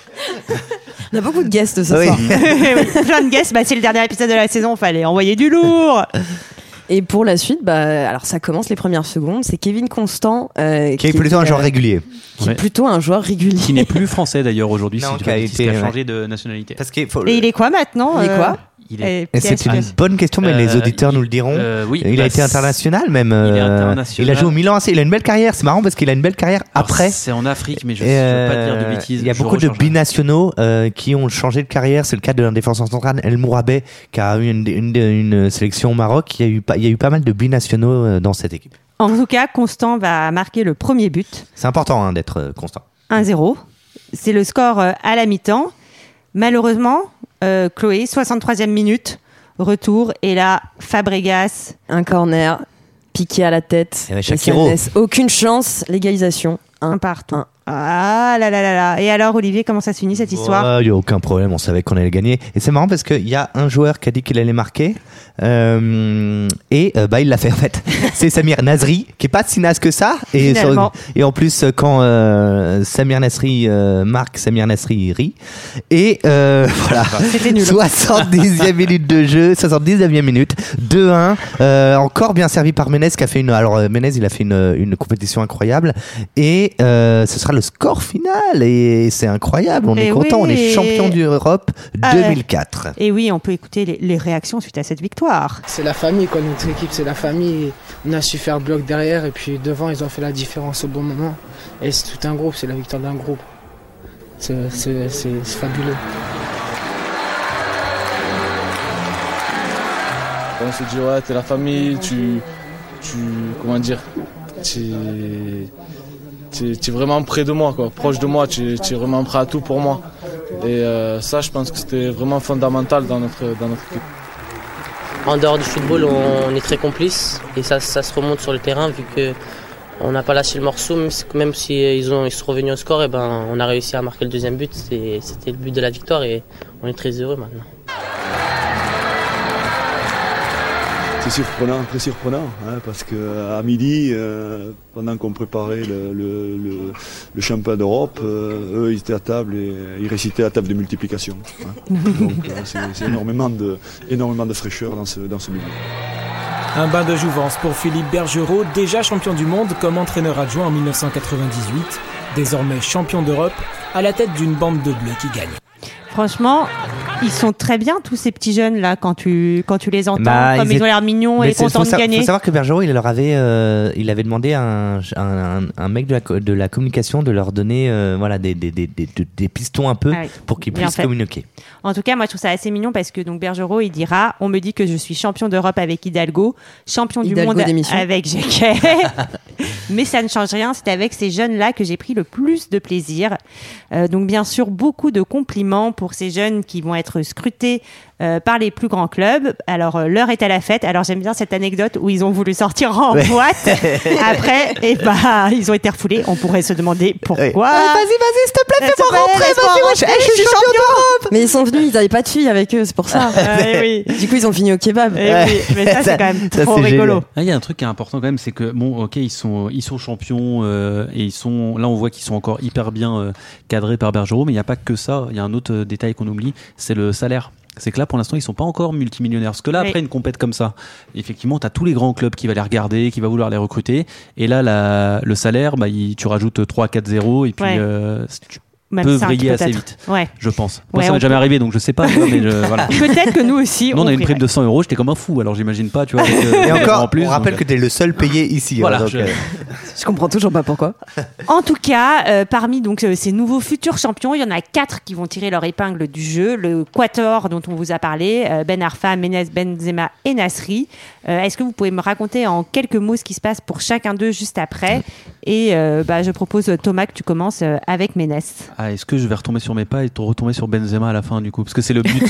On a beaucoup de guests ce Oui. soir. Plein de guests, bah, c'est le dernier épisode de la saison, fallait envoyer du lourd. Et pour la suite, bah, alors ça commence les premières secondes. C'est Kevin Constant euh, Qui est plutôt un euh, joueur régulier. qui est plutôt un joueur régulier. Qui n'est plus français d'ailleurs aujourd'hui, si qui a été, qui a ouais. changé de nationalité. Parce qu'il faut. Et il est quoi maintenant Il est euh, quoi? Est, et Et c'est une bonne question, mais les Euh, auditeurs il- nous le diront. euh, oui, il bah, a été c'est- international même. il est euh, international. il a joué au Milan AC. Il a une belle carrière. C'est marrant parce qu'il a une belle carrière Alors, après. C'est en Afrique, mais je ne veux pas dire de bêtises. Il y a beaucoup de binationaux euh, qui ont changé de carrière. C'est le cas de l'un défenseur central, El Mourabé, qui a eu une, une, une sélection au Maroc. Il y, a eu pas, il y a eu pas mal de binationaux dans cette équipe. En tout cas, Constant va marquer le premier but, C'est important hein, d'être constant. 1-0. C'est le score à la mi-temps. Malheureusement, euh, Chloé, 63e minute, retour, et là, Fabregas. Un corner, piqué à la tête. Et ça Shakiro. ne laisse aucune chance. Légalisation. Un Un partout. un. Ah là là là là. Et alors, Olivier, comment ça se finit cette histoire Il n'y a aucun problème, on savait qu'on allait gagner. Et c'est marrant parce qu'il y a un joueur qui a dit qu'il allait marquer. euh, et euh, bah, il l'a fait en fait. C'est Samir Nasri, qui est pas si naze que ça. Et, Finalement. et en plus, quand euh, Samir Nasri euh, marque, Samir Nasri rit. Et euh, voilà. C'était nul. 70e minute de jeu, 79e minute, 2-1. Euh, encore bien servi par Menez qui a fait une. Alors euh, Menez, il a fait une, une compétition incroyable. Et euh, ce sera le score final. Et c'est incroyable. On Et est content. On est champion d'Europe Ah ouais. 2004. Et oui, on peut écouter les, les réactions suite à cette victoire. C'est la famille, quoi. Notre équipe, c'est la famille. On a su faire bloc derrière et puis devant, ils ont fait la différence au bon moment. Et c'est tout un groupe, c'est la victoire d'un groupe. C'est fabuleux. On se dit ouais t'es la famille, tu, tu comment dire, tu, tu, es vraiment près de moi quoi, proche de moi, tu, es vraiment prêt à tout pour moi. Et euh, ça je pense que c'était vraiment fondamental dans notre dans notre équipe. En dehors du football, on, est très complices et ça, ça se remonte sur le terrain vu que on n'a pas lâché le morceau, même si, si ils, ont, ils sont revenus au score, et ben, on a réussi à marquer le deuxième but. C'était le but de la victoire et on est très heureux maintenant. C'est surprenant, très surprenant, hein, parce que à midi, euh, pendant qu'on préparait le, le, le, le championnat d'Europe, euh, eux ils étaient à table et ils récitaient la table de multiplication. hein. Donc euh, c'est c'est énormément de, énormément de fraîcheur dans ce, dans ce milieu. Un bain de jouvence pour Philippe Bergerot, déjà champion du monde comme entraîneur adjoint en 1998, désormais champion d'Europe, à la tête d'une bande de bleus qui gagne. Franchement, ils sont très bien tous ces petits jeunes là quand tu quand tu les entends, Bah, comme ils, ont l'air mignons Mais et contents de gagner. faut savoir que Bergerot, il leur avait, euh, il avait demandé à un, un, un- un mec de la, de la communication de leur donner, euh, voilà, des, des, des, des, des pistons un peu Ah oui, pour qu'ils puissent fait. communiquer. En tout cas, moi je trouve ça assez mignon parce que donc Bergerot il dira on me dit que je suis champion d'Europe avec Hidalgo, champion Hidalgo du monde avec Jacquet. Mais ça ne change rien, c'est avec ces jeunes là que j'ai pris le plus de plaisir. Euh, donc bien sûr beaucoup de compliments pour ces jeunes qui vont être scrutés euh, par les plus grands clubs. Alors euh, l'heure est à la fête. Alors j'aime bien cette anecdote où ils ont voulu sortir en Ouais. boîte. Après, et bah ils ont été refoulés. On pourrait se demander pourquoi. Ouais. Vas-y, vas-y, s'il te plaît, fais-moi rentrer, vas-y, je- je suis champion d'Europe. Mais ils sont venus, ils n'avaient pas de filles avec eux, c'est pour ça. Ah, eh oui. Du coup, ils ont fini au kebab. Eh oui, mais ça c'est quand même trop rigolo. Ah, Il y a un truc qui est important quand même, c'est que bon, ok, ils sont ils sont champions euh, et ils sont là, on voit qu'ils sont encore hyper bien euh, cadrés par Bergerot, mais il n'y a pas que ça. Il y a un autre détail qu'on oublie, c'est le salaire. c'est que là, pour l'instant, ils sont pas encore multimillionnaires. Parce que là, Oui. après une compète comme ça, effectivement, tu as tous les grands clubs qui va les regarder, qui va vouloir les recruter. Et là, la- le salaire, bah, il- tu rajoutes 3, 4, 0 et puis Ouais. euh, tu Même peux cinq, vriller assez vite. Ouais. Je pense. Moi, Ouais, ça m'est jamais peut- arrivé, donc je sais pas. moi, mais je- voilà. Peut-être que nous aussi. Nous, on a une prime de 100 euros, j'étais comme un fou, alors j'imagine pas, tu vois. avec, euh, Et encore, en plus, on rappelle donc, que tu es le seul payé ici. hein, Voilà, donc, je- euh, Je comprends toujours pas pourquoi. En tout cas, euh, parmi donc euh, ces nouveaux futurs champions, il y en a quatre qui vont tirer leur épingle du jeu. Le Quator dont on vous a parlé, euh, Ben Arfa, Menez, Benzema et Nasri. Euh, Est-ce que vous pouvez me raconter en quelques mots ce qui se passe pour chacun d'eux juste après? Et euh, bah, je propose euh, Thomas que tu commences euh, avec Ménès. Ah, est-ce que je vais retomber sur mes pas et retomber sur Benzema à la fin du coup? Parce que c'est le but.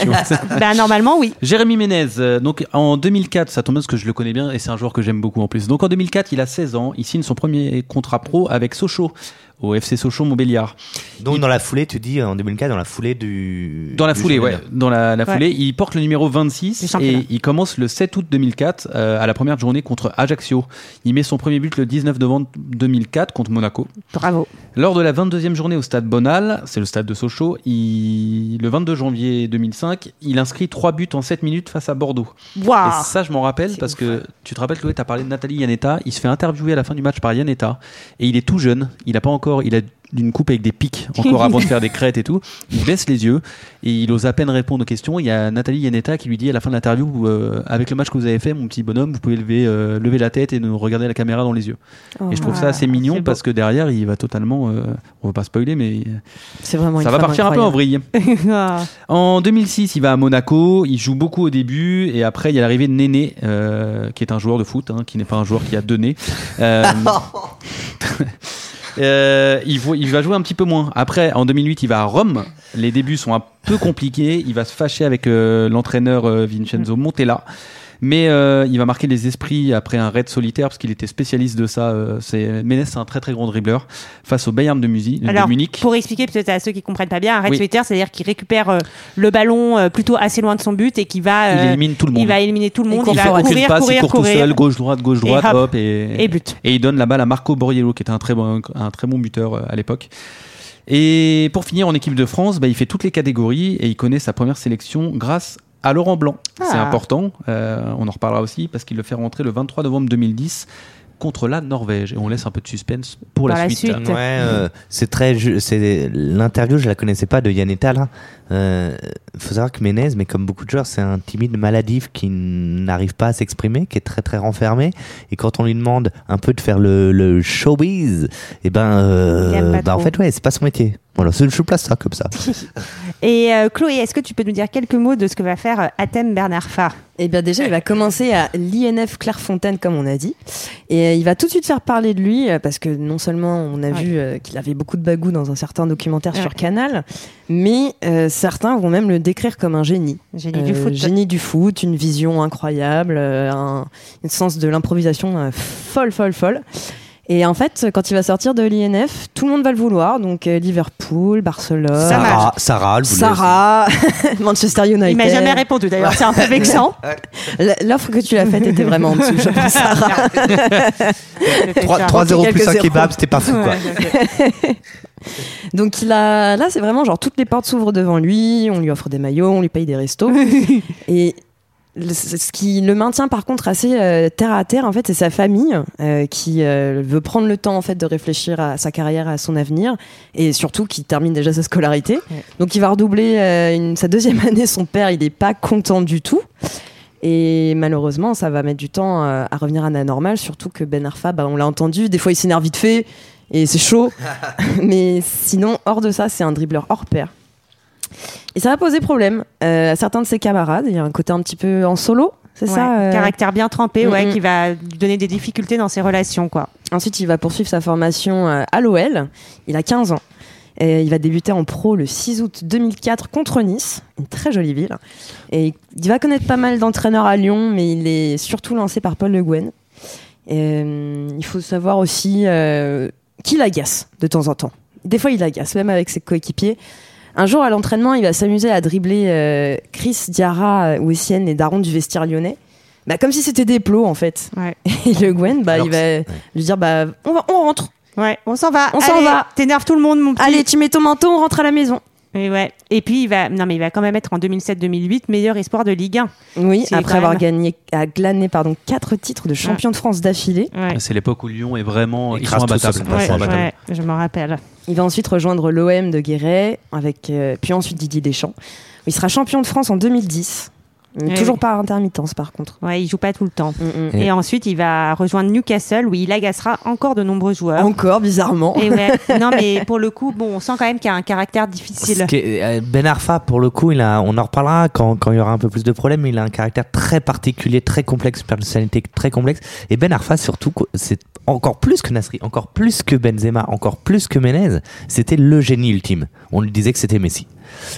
tu vois, c'est- bah normalement oui. Jérémy Ménez, euh, donc en 2004, ça tombe bien parce que je le connais bien et c'est un joueur que j'aime beaucoup en plus. Donc en 2004, il a 16 ans, il signe son premier contrat pro avec Sochaux, au FC Sochaux Montbéliard. Donc dans la foulée, tu dis en 2004, dans la foulée du. Dans la du foulée, ouais, championnat. dans la, la Ouais. foulée, il porte le numéro 26 Du championnat. et il commence le 7 août 2004 euh, à la première journée contre Ajaccio. Il met son premier but le 19 novembre 2004 contre Monaco. Bravo. Lors de la 22e journée au stade Bonal, c'est le stade de Sochaux, il- le 22 janvier 2005, il inscrit 3 buts en 7 minutes face à Bordeaux. Waouh. Et ça, je m'en rappelle parce que tu te rappelles, Chloé, tu as parlé de Nathalie Yanetta. Il se fait interviewer à la fin du match par Yanetta. Et il est tout jeune. Il n'a pas encore. Il a une coupe avec des pics encore avant de faire des crêtes et tout. Il baisse les yeux et il ose à peine répondre aux questions. Il y a Nathalie Yanetta qui lui dit à la fin de l'interview euh, Avec le match que vous avez fait, mon petit bonhomme, vous pouvez lever, euh, lever la tête et nous regarder la caméra dans les yeux. et je trouve ça assez mignon beau. parce que derrière, il va totalement. euh, on va pas spoiler, mais C'est vraiment ça va partir un peu en vrille. En 2006, il va à Monaco. Il joue beaucoup au début et après, il y a l'arrivée de Néné, euh, qui est un joueur de foot, hein, qui n'est pas un joueur qui a donné. Euh, il va jouer un petit peu moins. Après, en 2008, il va à Rome. Les débuts sont un peu compliqués. Il va se fâcher avec euh, l'entraîneur euh, Vincenzo Montella. Mais euh, il va marquer les esprits après un raid solitaire parce qu'il était spécialiste de ça. Euh, c'est Ménès, c'est un très très grand dribbleur face au Bayern de, Musi- de Alors, Munich. pour expliquer peut-être à ceux qui comprennent pas bien, un raid Oui. solitaire, c'est-à-dire qu'il récupère euh, le ballon euh, plutôt assez loin de son but et qui va. Il euh, élimine tout le monde. Il va éliminer tout le monde. Il il va aucune courir, passe, courir, il court courir. tout seul, gauche droite, gauche droite, hop, hop, et, et but. et il donne la balle à Marco Borriello, qui était un très bon, un très bon buteur euh, à l'époque. Et pour finir en équipe de France, bah, il fait toutes les catégories et il connaît sa première sélection grâce à Laurent Blanc. C'est Ah. important, euh, on en reparlera aussi parce qu'il le fait rentrer le 23 novembre 2010 contre la Norvège et on laisse un peu de suspense pour la, la suite. suite. Ouais, euh, c'est très. C'est l'interview, je la connaissais pas de Yanetta là. Euh, faut savoir que Menez, mais comme beaucoup de joueurs, c'est un timide maladif qui n'arrive pas à s'exprimer, qui est très très renfermé. Et quand on lui demande un peu de faire le, le showbiz, et ben, euh, bah en fait ouais, c'est pas son métier. Voilà, c'est- je place ça comme ça. Et euh, Chloé, est-ce que tu peux nous dire quelques mots de ce que va faire euh, Athème Bernard Farr? Eh bien déjà, il va commencer à l'INF Clairefontaine, comme on a dit. Et euh, il va tout de suite faire parler de lui, parce que non seulement on a Ouais. vu euh, qu'il avait beaucoup de bagou dans un certain documentaire Ouais. sur Canal, mais euh, certains vont même le décrire comme un génie. Génie du Euh, foot. Génie du foot, une vision incroyable, euh, un, un sens de l'improvisation euh, folle, folle, folle. Et en fait, quand il va sortir de l'INF, tout le monde va le vouloir. Donc euh, Liverpool, Barcelone, Sarah, Sarah, le Sarah, Manchester United. Il m'a jamais répondu d'ailleurs, c'est un peu vexant. L'offre que tu as faite était vraiment en dessous, je pense, Sarah. aussi. 3 0 Quelques plus un kebab, c'était pas fou quoi. Donc il a, là, c'est vraiment genre toutes les portes s'ouvrent devant lui, on lui offre des maillots, on lui paye des restos. et le- ce qui le maintient par contre assez euh, terre à terre, en fait, c'est sa famille euh, qui euh, veut prendre le temps en fait de réfléchir à sa carrière, à son avenir, et surtout qui termine déjà sa scolarité. Donc il va redoubler une- sa deuxième année. Son père, il n'est pas content du tout. Et malheureusement, ça va mettre du temps à revenir à la normale, surtout que Ben Arfa, bah, on l'a entendu, des fois il s'énerve vite fait et c'est chaud. Mais sinon, hors de ça, c'est un dribbleur hors pair. Et ça va poser problème euh, à certains de ses camarades. Il y a un côté un petit peu en solo, c'est Ouais, ça euh, Caractère bien trempé, ouais, Mm, qui va lui donner des difficultés dans ses relations, quoi. Ensuite, il va poursuivre sa formation euh, à l'OL. Il a 15 ans. Et il va débuter en pro le 6 août 2004 contre Nice, une très jolie ville. Et il va connaître pas mal d'entraîneurs à Lyon, mais il est surtout lancé par Paul Le Guen. Et, euh, il faut savoir aussi euh, qu'il agace de temps en temps. Des fois, il agace, même avec ses coéquipiers. Un jour, à l'entraînement, il va s'amuser à dribbler euh, Chris Diarra, Wessienne et Daron du vestiaire lyonnais. Bah, comme si c'était des plots, en fait. Et Le Guen, bah, Alors il va lui dire bah, on, va, on rentre. Ouais, on s'en va. On s'en va. T'énerves tout le monde, mon petit. Allez, tu mets ton manteau, on rentre à la maison. Et ouais. Et puis il va, non mais il va quand même être en 2007-2008 meilleur espoir de Ligue 1. Oui, après avoir même- gagné, à glané pardon quatre titres de champion de France d'affilée. C'est l'époque où Lyon est vraiment. Ils sont imbattables. Ouais, je m'en rappelle. Il va ensuite rejoindre l'OM de Guéret, avec, euh, puis ensuite Didier Deschamps. Il sera champion de France en 2010. Eh toujours par intermittence par contre. Ouais, il joue pas tout le temps. Mm, Et ensuite, il va rejoindre Newcastle où il agacera encore de nombreux joueurs. Encore bizarrement. Et ouais. non mais pour le coup, bon, on sent quand même qu'il a un caractère difficile. Est- euh, Ben Arfa, pour le coup, il a, on en reparlera quand, quand il y aura un peu plus de problèmes, mais il a un caractère très particulier, très complexe, une personnalité très complexe. Et Ben Arfa, surtout, c'est encore plus que Nasri, encore plus que Benzema, encore plus que Menez, c'était le génie ultime. On lui disait que c'était Messi.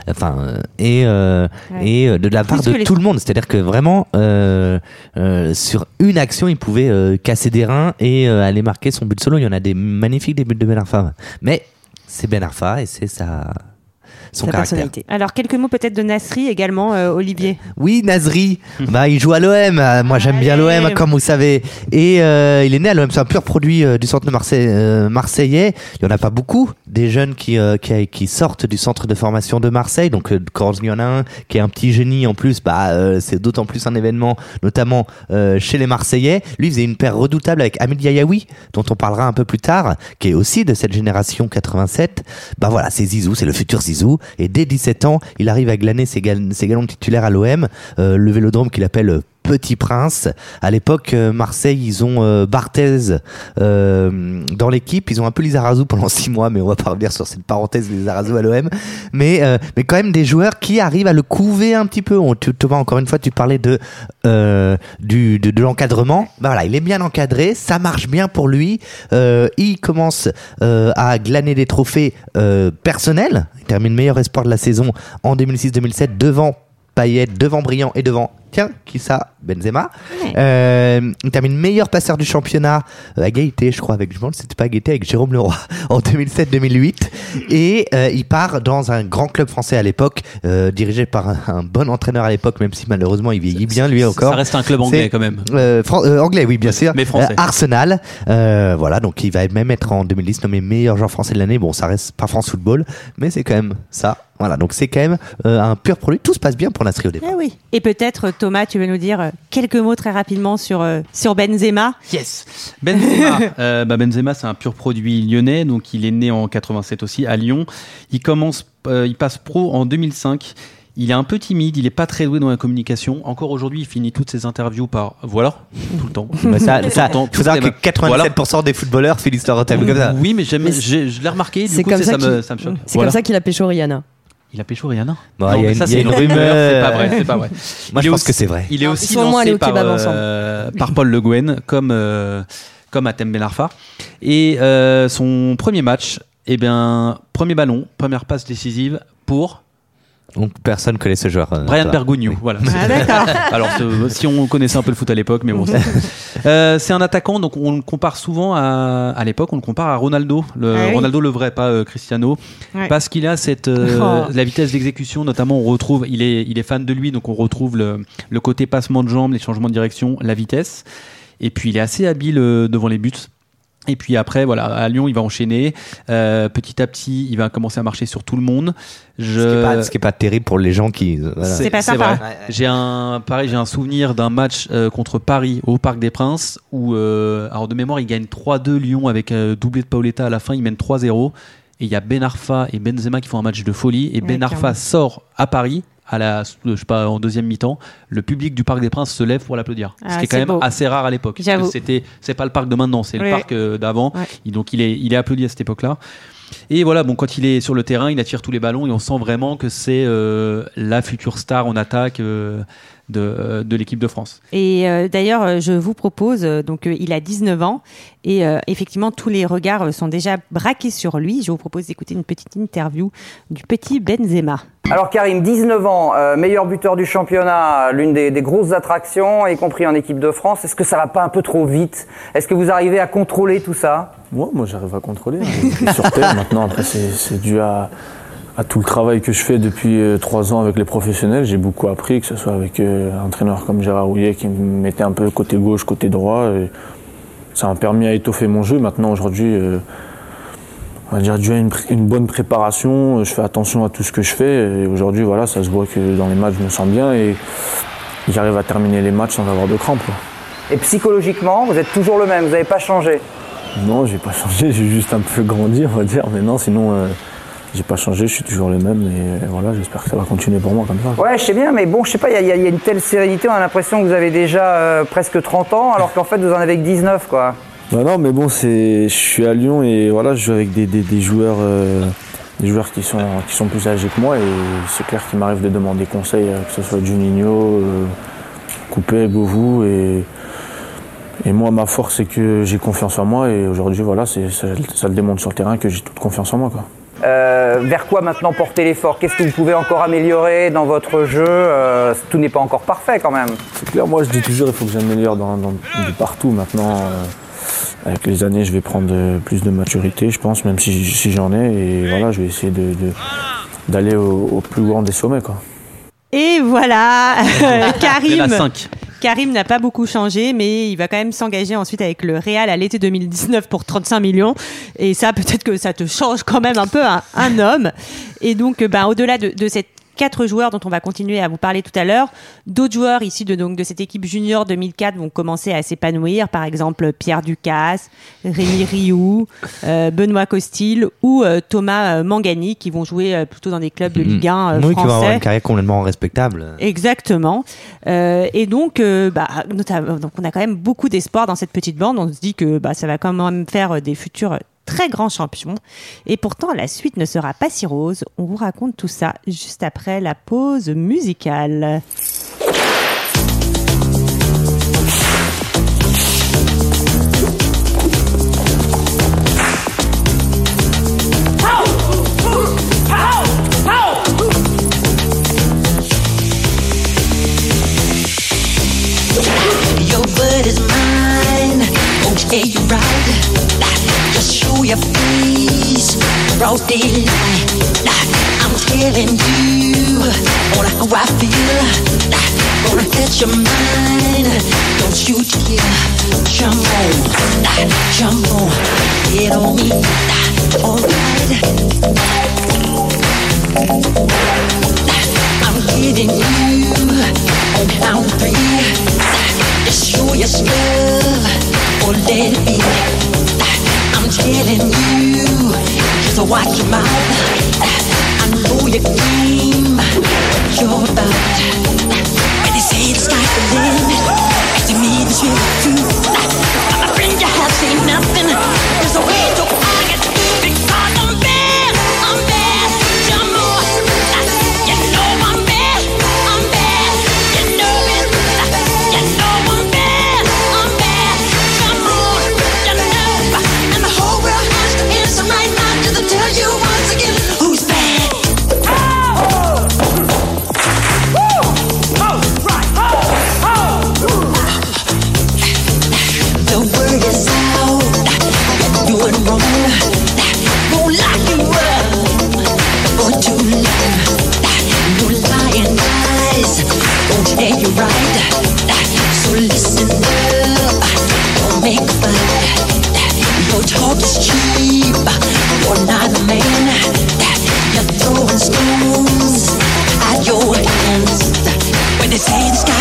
Enfin, euh, et, euh, Ouais. et euh, de la part de que les tout le monde. C'est-à-dire que vraiment, euh, euh, sur une action, il pouvait euh, casser des reins et euh, aller marquer son but solo. Il y en a des magnifiques des buts de Ben Arfa. Mais c'est Ben Arfa et c'est sa, son Sa caractère. personnalité. Alors quelques mots peut-être de Nasri également, euh, Olivier. Oui, Nasri, bah, il joue à l'OM. Euh, Moi, j'aime bien l'OM, comme vous savez. Et euh, il est né à l'OM. C'est un pur produit euh, du centre de Marseille, euh, marseillais. Il y en a pas beaucoup des jeunes qui, euh, qui, qui sortent du centre de formation de Marseille. Donc, euh, quand il y en a un qui est un petit génie en plus, bah, euh, c'est d'autant plus un événement, notamment euh, chez les Marseillais. Lui, il faisait une paire redoutable avec Amid Yayaoui, dont on parlera un peu plus tard, qui est aussi de cette génération 87. Bah voilà, c'est Zizou, c'est le futur Zizou. Et dès 17 ans, il arrive à glaner ses, ses galons titulaires à l'OM, euh, le vélodrome qu'il appelle euh, Petit Prince. À l'époque, euh, Marseille, ils ont euh, Barthez euh, dans l'équipe. Ils ont un peu Lizarazu pendant six mois, mais on va pas revenir sur cette parenthèse Lizarazu à l'OM. Mais, mais quand même des joueurs qui arrivent à le couver un petit peu. On, Thomas, encore une fois, tu parlais de, du, de, l'encadrement. Bah voilà, il est bien encadré, ça marche bien pour lui. Il commence à glaner des trophées personnels. Il termine meilleur espoir de la saison en 2006-2007 devant Payet, devant Briand et devant, tiens, qui ça Benzema. Euh, il termine meilleur passeur du championnat euh, à égalité, je crois, avec, je me c'était pas à égalité avec Jérôme Leroy en 2007-2008. Et euh, il part dans un grand club français à l'époque, euh, dirigé par un, un bon entraîneur à l'époque, même si malheureusement il vieillit bien lui encore. Ça reste un club anglais quand même. euh, euh, anglais, oui, bien sûr. Mais français. Euh, Arsenal. Euh, voilà, donc il va même être en 2010 nommé meilleur joueur français de l'année. Bon, ça reste pas France Football, mais c'est quand même ça. Voilà, donc c'est quand même euh, un pur produit. Tout se passe bien pour Nasri au départ. Eh oui. Et peut-être Thomas, tu veux nous dire euh, quelques mots très rapidement sur euh, sur Benzema. Yes. Benzema, euh, bah Benzema, c'est un pur produit lyonnais, donc il est né en 87 aussi à Lyon. Il commence, euh, il passe pro en 2005. Il est un peu timide, il est pas très doué dans la communication. Encore aujourd'hui, il finit toutes ses interviews par voilà, tout le temps. Bah, ça, ça, temps, faut savoir que les- 97% des footballeurs finissent leur interview comme ça. Oui, mais je l'ai remarqué. Du C'est coup, ça ça, me, qu'il- ça me choque. C'est Voilà. comme ça qu'il a pécho Rihanna. Il a pécho Rihanna. Bon, Non, il y a mais une- ça, c'est une une rumeur. rumeur. C'est pas vrai, c'est pas vrai. Moi, Il je est pense que aussi- c'est vrai. Il est aussi lancé au par, euh, par Paul Le Guen, comme, euh, comme Atem Ben Arfa. Et euh, son premier match, eh bien, premier ballon, première passe décisive pour Donc personne connaît ce joueur. euh, Brian toi. Bergogneau. Voilà. Ah, d'accord. Alors, ce- si on connaissait un peu le foot à l'époque, mais bon. c'est- Euh, c'est un attaquant, donc on le compare souvent à, à l'époque, on le compare à Ronaldo, le, Ah oui. Ronaldo le vrai, pas euh, Cristiano, Ouais. parce qu'il a cette euh, Oh. la vitesse d'exécution, notamment on retrouve, il est, il est fan de lui, donc on retrouve le, le côté passement de jambes, les changements de direction, la vitesse, et puis il est assez habile euh, devant les buts. Et puis après, voilà, à Lyon, il va enchaîner. Euh, petit à petit, il va commencer à marcher sur tout le monde. Je... Ce qui est pas, ce qui est pas terrible pour les gens qui. euh, voilà. C'est pas sympa. vrai. J'ai un pareil, j'ai un souvenir d'un match euh, contre Paris au Parc des Princes où, euh, alors de mémoire, il gagne 3-2 Lyon avec euh, doublé de Paoletta à la fin. Il mène 3-0 et il y a Ben Arfa et Benzema qui font un match de folie et Ben Arfa sort à Paris. À la, je sais pas, en deuxième mi-temps, le public du Parc des Princes se lève pour l'applaudir. Ah, ce qui est quand même assez rare à l'époque. C'était, c'est pas le parc de maintenant, c'est Oui. le parc euh, d'avant. Ouais. Donc il est, il est applaudi à cette époque-là. Et voilà, bon, quand il est sur le terrain, il attire tous les ballons et on sent vraiment que c'est euh, la future star en attaque euh, de, euh, de l'équipe de France. Et euh, d'ailleurs, euh, je vous propose, donc euh, il a 19 ans et euh, effectivement tous les regards sont déjà braqués sur lui. Je vous propose d'écouter une petite interview du petit Benzema. Alors Karim, 19 ans, euh, meilleur buteur du championnat, l'une des, des grosses attractions, y compris en équipe de France. Est-ce que ça va pas un peu trop vite? Est-ce que vous arrivez à contrôler tout ça? Moi, moi j'arrive à contrôler. hein. Sur terre, maintenant, après, c'est c'est dû à, à tout le travail que je fais depuis euh, trois ans avec les professionnels. J'ai beaucoup appris, que ce soit avec euh, un entraîneur comme Gérard Rouillet qui me mettait un peu côté gauche, côté droit. Et ça m'a permis à étoffer mon jeu. Maintenant, aujourd'hui, euh, on va dire, dû à une, bonne préparation. Je fais attention à tout ce que je fais. Et aujourd'hui, voilà, ça se voit que dans les matchs, je me sens bien et j'arrive à terminer les matchs sans avoir de crampes. Et psychologiquement, vous êtes toujours le même, vous n'avez pas changé? Non, j'ai pas changé, j'ai juste un peu grandi, on va dire. Mais non, sinon, euh, j'ai pas changé, je suis toujours le même. Et voilà, j'espère que ça va continuer pour moi comme ça. Ouais, je sais bien, mais bon, je sais pas, il y, a- y y une telle sérénité, on a l'impression que vous avez déjà euh, presque 30 ans, alors qu'en fait, vous en avez que 19, quoi. Bah non, mais bon, c'est, je suis à Lyon et voilà, je joue avec des, des- des joueurs, euh, des joueurs qui sont, qui sont plus âgés que moi et c'est clair qu'il m'arrive de demander conseil, euh, que ce soit Juninho, euh, Coupé, Govou et, et moi, ma force, c'est que j'ai confiance en moi et aujourd'hui, voilà, c'est, ça, ça le démontre sur le terrain que j'ai toute confiance en moi, quoi. Euh, vers quoi maintenant porter l'effort? Qu'est-ce que vous pouvez encore améliorer dans votre jeu? Euh, Tout n'est pas encore parfait quand même. C'est clair, moi je dis toujours il faut que j'améliore dans, dans- de partout. Maintenant, euh, avec les années, je vais prendre euh, plus de maturité, je pense, même si, si j'en ai. Et voilà, je vais essayer de, de- d'aller au, au plus grand des sommets. Quoi. Et voilà, Karim. Cinq. Karim n'a pas beaucoup changé, mais il va quand même s'engager ensuite avec le Real à l'été 2019 pour 35 millions. Et ça, peut-être que ça te change quand même un peu un, un homme. Et donc, ben, au-delà de, de ces quatre joueurs dont on va continuer à vous parler tout à l'heure, d'autres joueurs issus de, donc, de cette équipe junior 2004 vont commencer à s'épanouir. Par exemple, Pierre Ducasse, Rémi Rioux, euh, Benoît Costil ou euh, Thomas euh, Mangani qui vont jouer plutôt dans des clubs de Ligue 1 euh, oui, qui va avoir français. une carrière complètement respectable. Exactement. Euh, et donc, bah, notamment- donc, on a quand même beaucoup d'espoir dans cette petite bande. On se dit que bah, ça va quand même faire des futurs très grands champions. Et pourtant, la suite ne sera pas si rose. On vous raconte tout ça juste après la pause musicale. Your face. Broad daylight. I'm telling you on how I feel. Gonna catch your mind. Don't you dare jump on, jump on, get on me. Alright. I'm getting you on count three. Just show your stuff or let it be. I'm telling you, just watch your mouth. I know your game, what you're about. When they say the sky's the limit, to me this really true. My friend, you have seen nothing. Cheap. You're not a man. You're throwing stones at your hands. When they say the sky's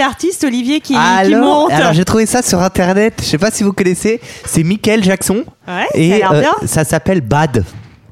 artistes, Olivier, qui, qui alors, montent alors j'ai trouvé ça sur internet. Je sais pas si vous connaissez. C'est Michael Jackson. Ouais, ça a et l'air euh, bien. ça s'appelle Bad.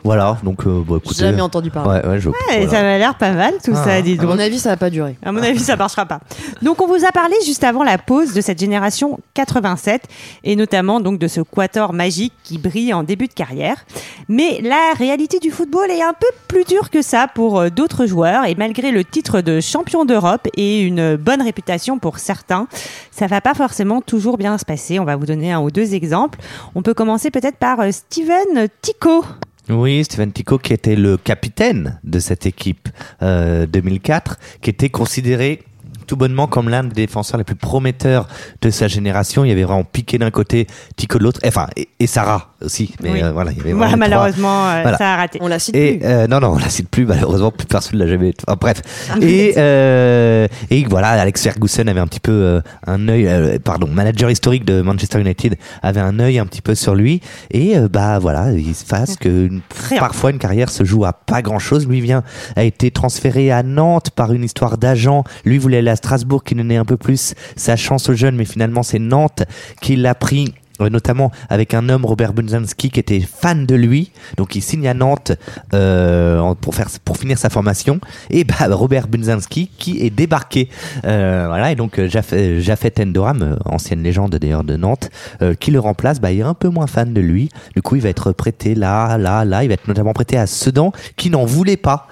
Voilà. Donc euh, bon, écoutez. Jamais entendu parler. Ouais, ouais, je- Ouais, voilà. Ça m'a l'air pas mal tout Ah. ça, dis À donc. mon avis, ça va pas durer. À mon avis, ça marchera pas. Donc, on vous a parlé juste avant la pause de cette génération 87 et notamment donc de ce quator magique qui brille en début de carrière. Mais la réalité du football est un peu plus dure que ça pour euh, d'autres joueurs et malgré le titre de champion d'Europe et une bonne réputation pour certains, ça va pas forcément toujours bien se passer. On va vous donner un ou deux exemples. On peut commencer peut-être par euh, Steven Tico. Oui, Steven Tico qui était le capitaine de cette équipe euh, 2004, qui était considéré tout bonnement comme l'un des défenseurs les plus prometteurs de sa génération. Il y avait vraiment Piqué d'un côté, Tico de l'autre, enfin et, et Sarah aussi. Mais Oui. euh, voilà, il y avait Voilà, vraiment les trois. malheureusement, euh, Voilà. ça a raté. On la cite Et plus. euh, non, non, on la cite plus. Malheureusement, plus personne l'a jamais. Enfin, bref. Ah, Et euh, et voilà, Alex Ferguson avait un petit peu euh, un œil. euh, pardon, manager historique de Manchester United avait un œil un petit peu sur lui. Et euh, bah voilà, il se passe que une- parfois une carrière se joue à pas grand chose. Lui vient a été transféré à Nantes par une histoire d'agent. Lui voulait à Strasbourg, qui donnait un peu plus sa chance aux jeunes, mais finalement c'est Nantes qui l'a pris notamment avec un homme Robert Bunzanski qui était fan de lui. Donc il signe à Nantes euh, pour faire pour finir sa formation. Et bah Robert Bunzanski qui est débarqué. Euh, voilà. Et donc Jaff- Jafet Endoram euh, ancienne légende d'ailleurs de Nantes euh, qui le remplace. Bah il est un peu moins fan de lui. Du coup il va être prêté là là là. Il va être notamment prêté à Sedan qui n'en voulait pas.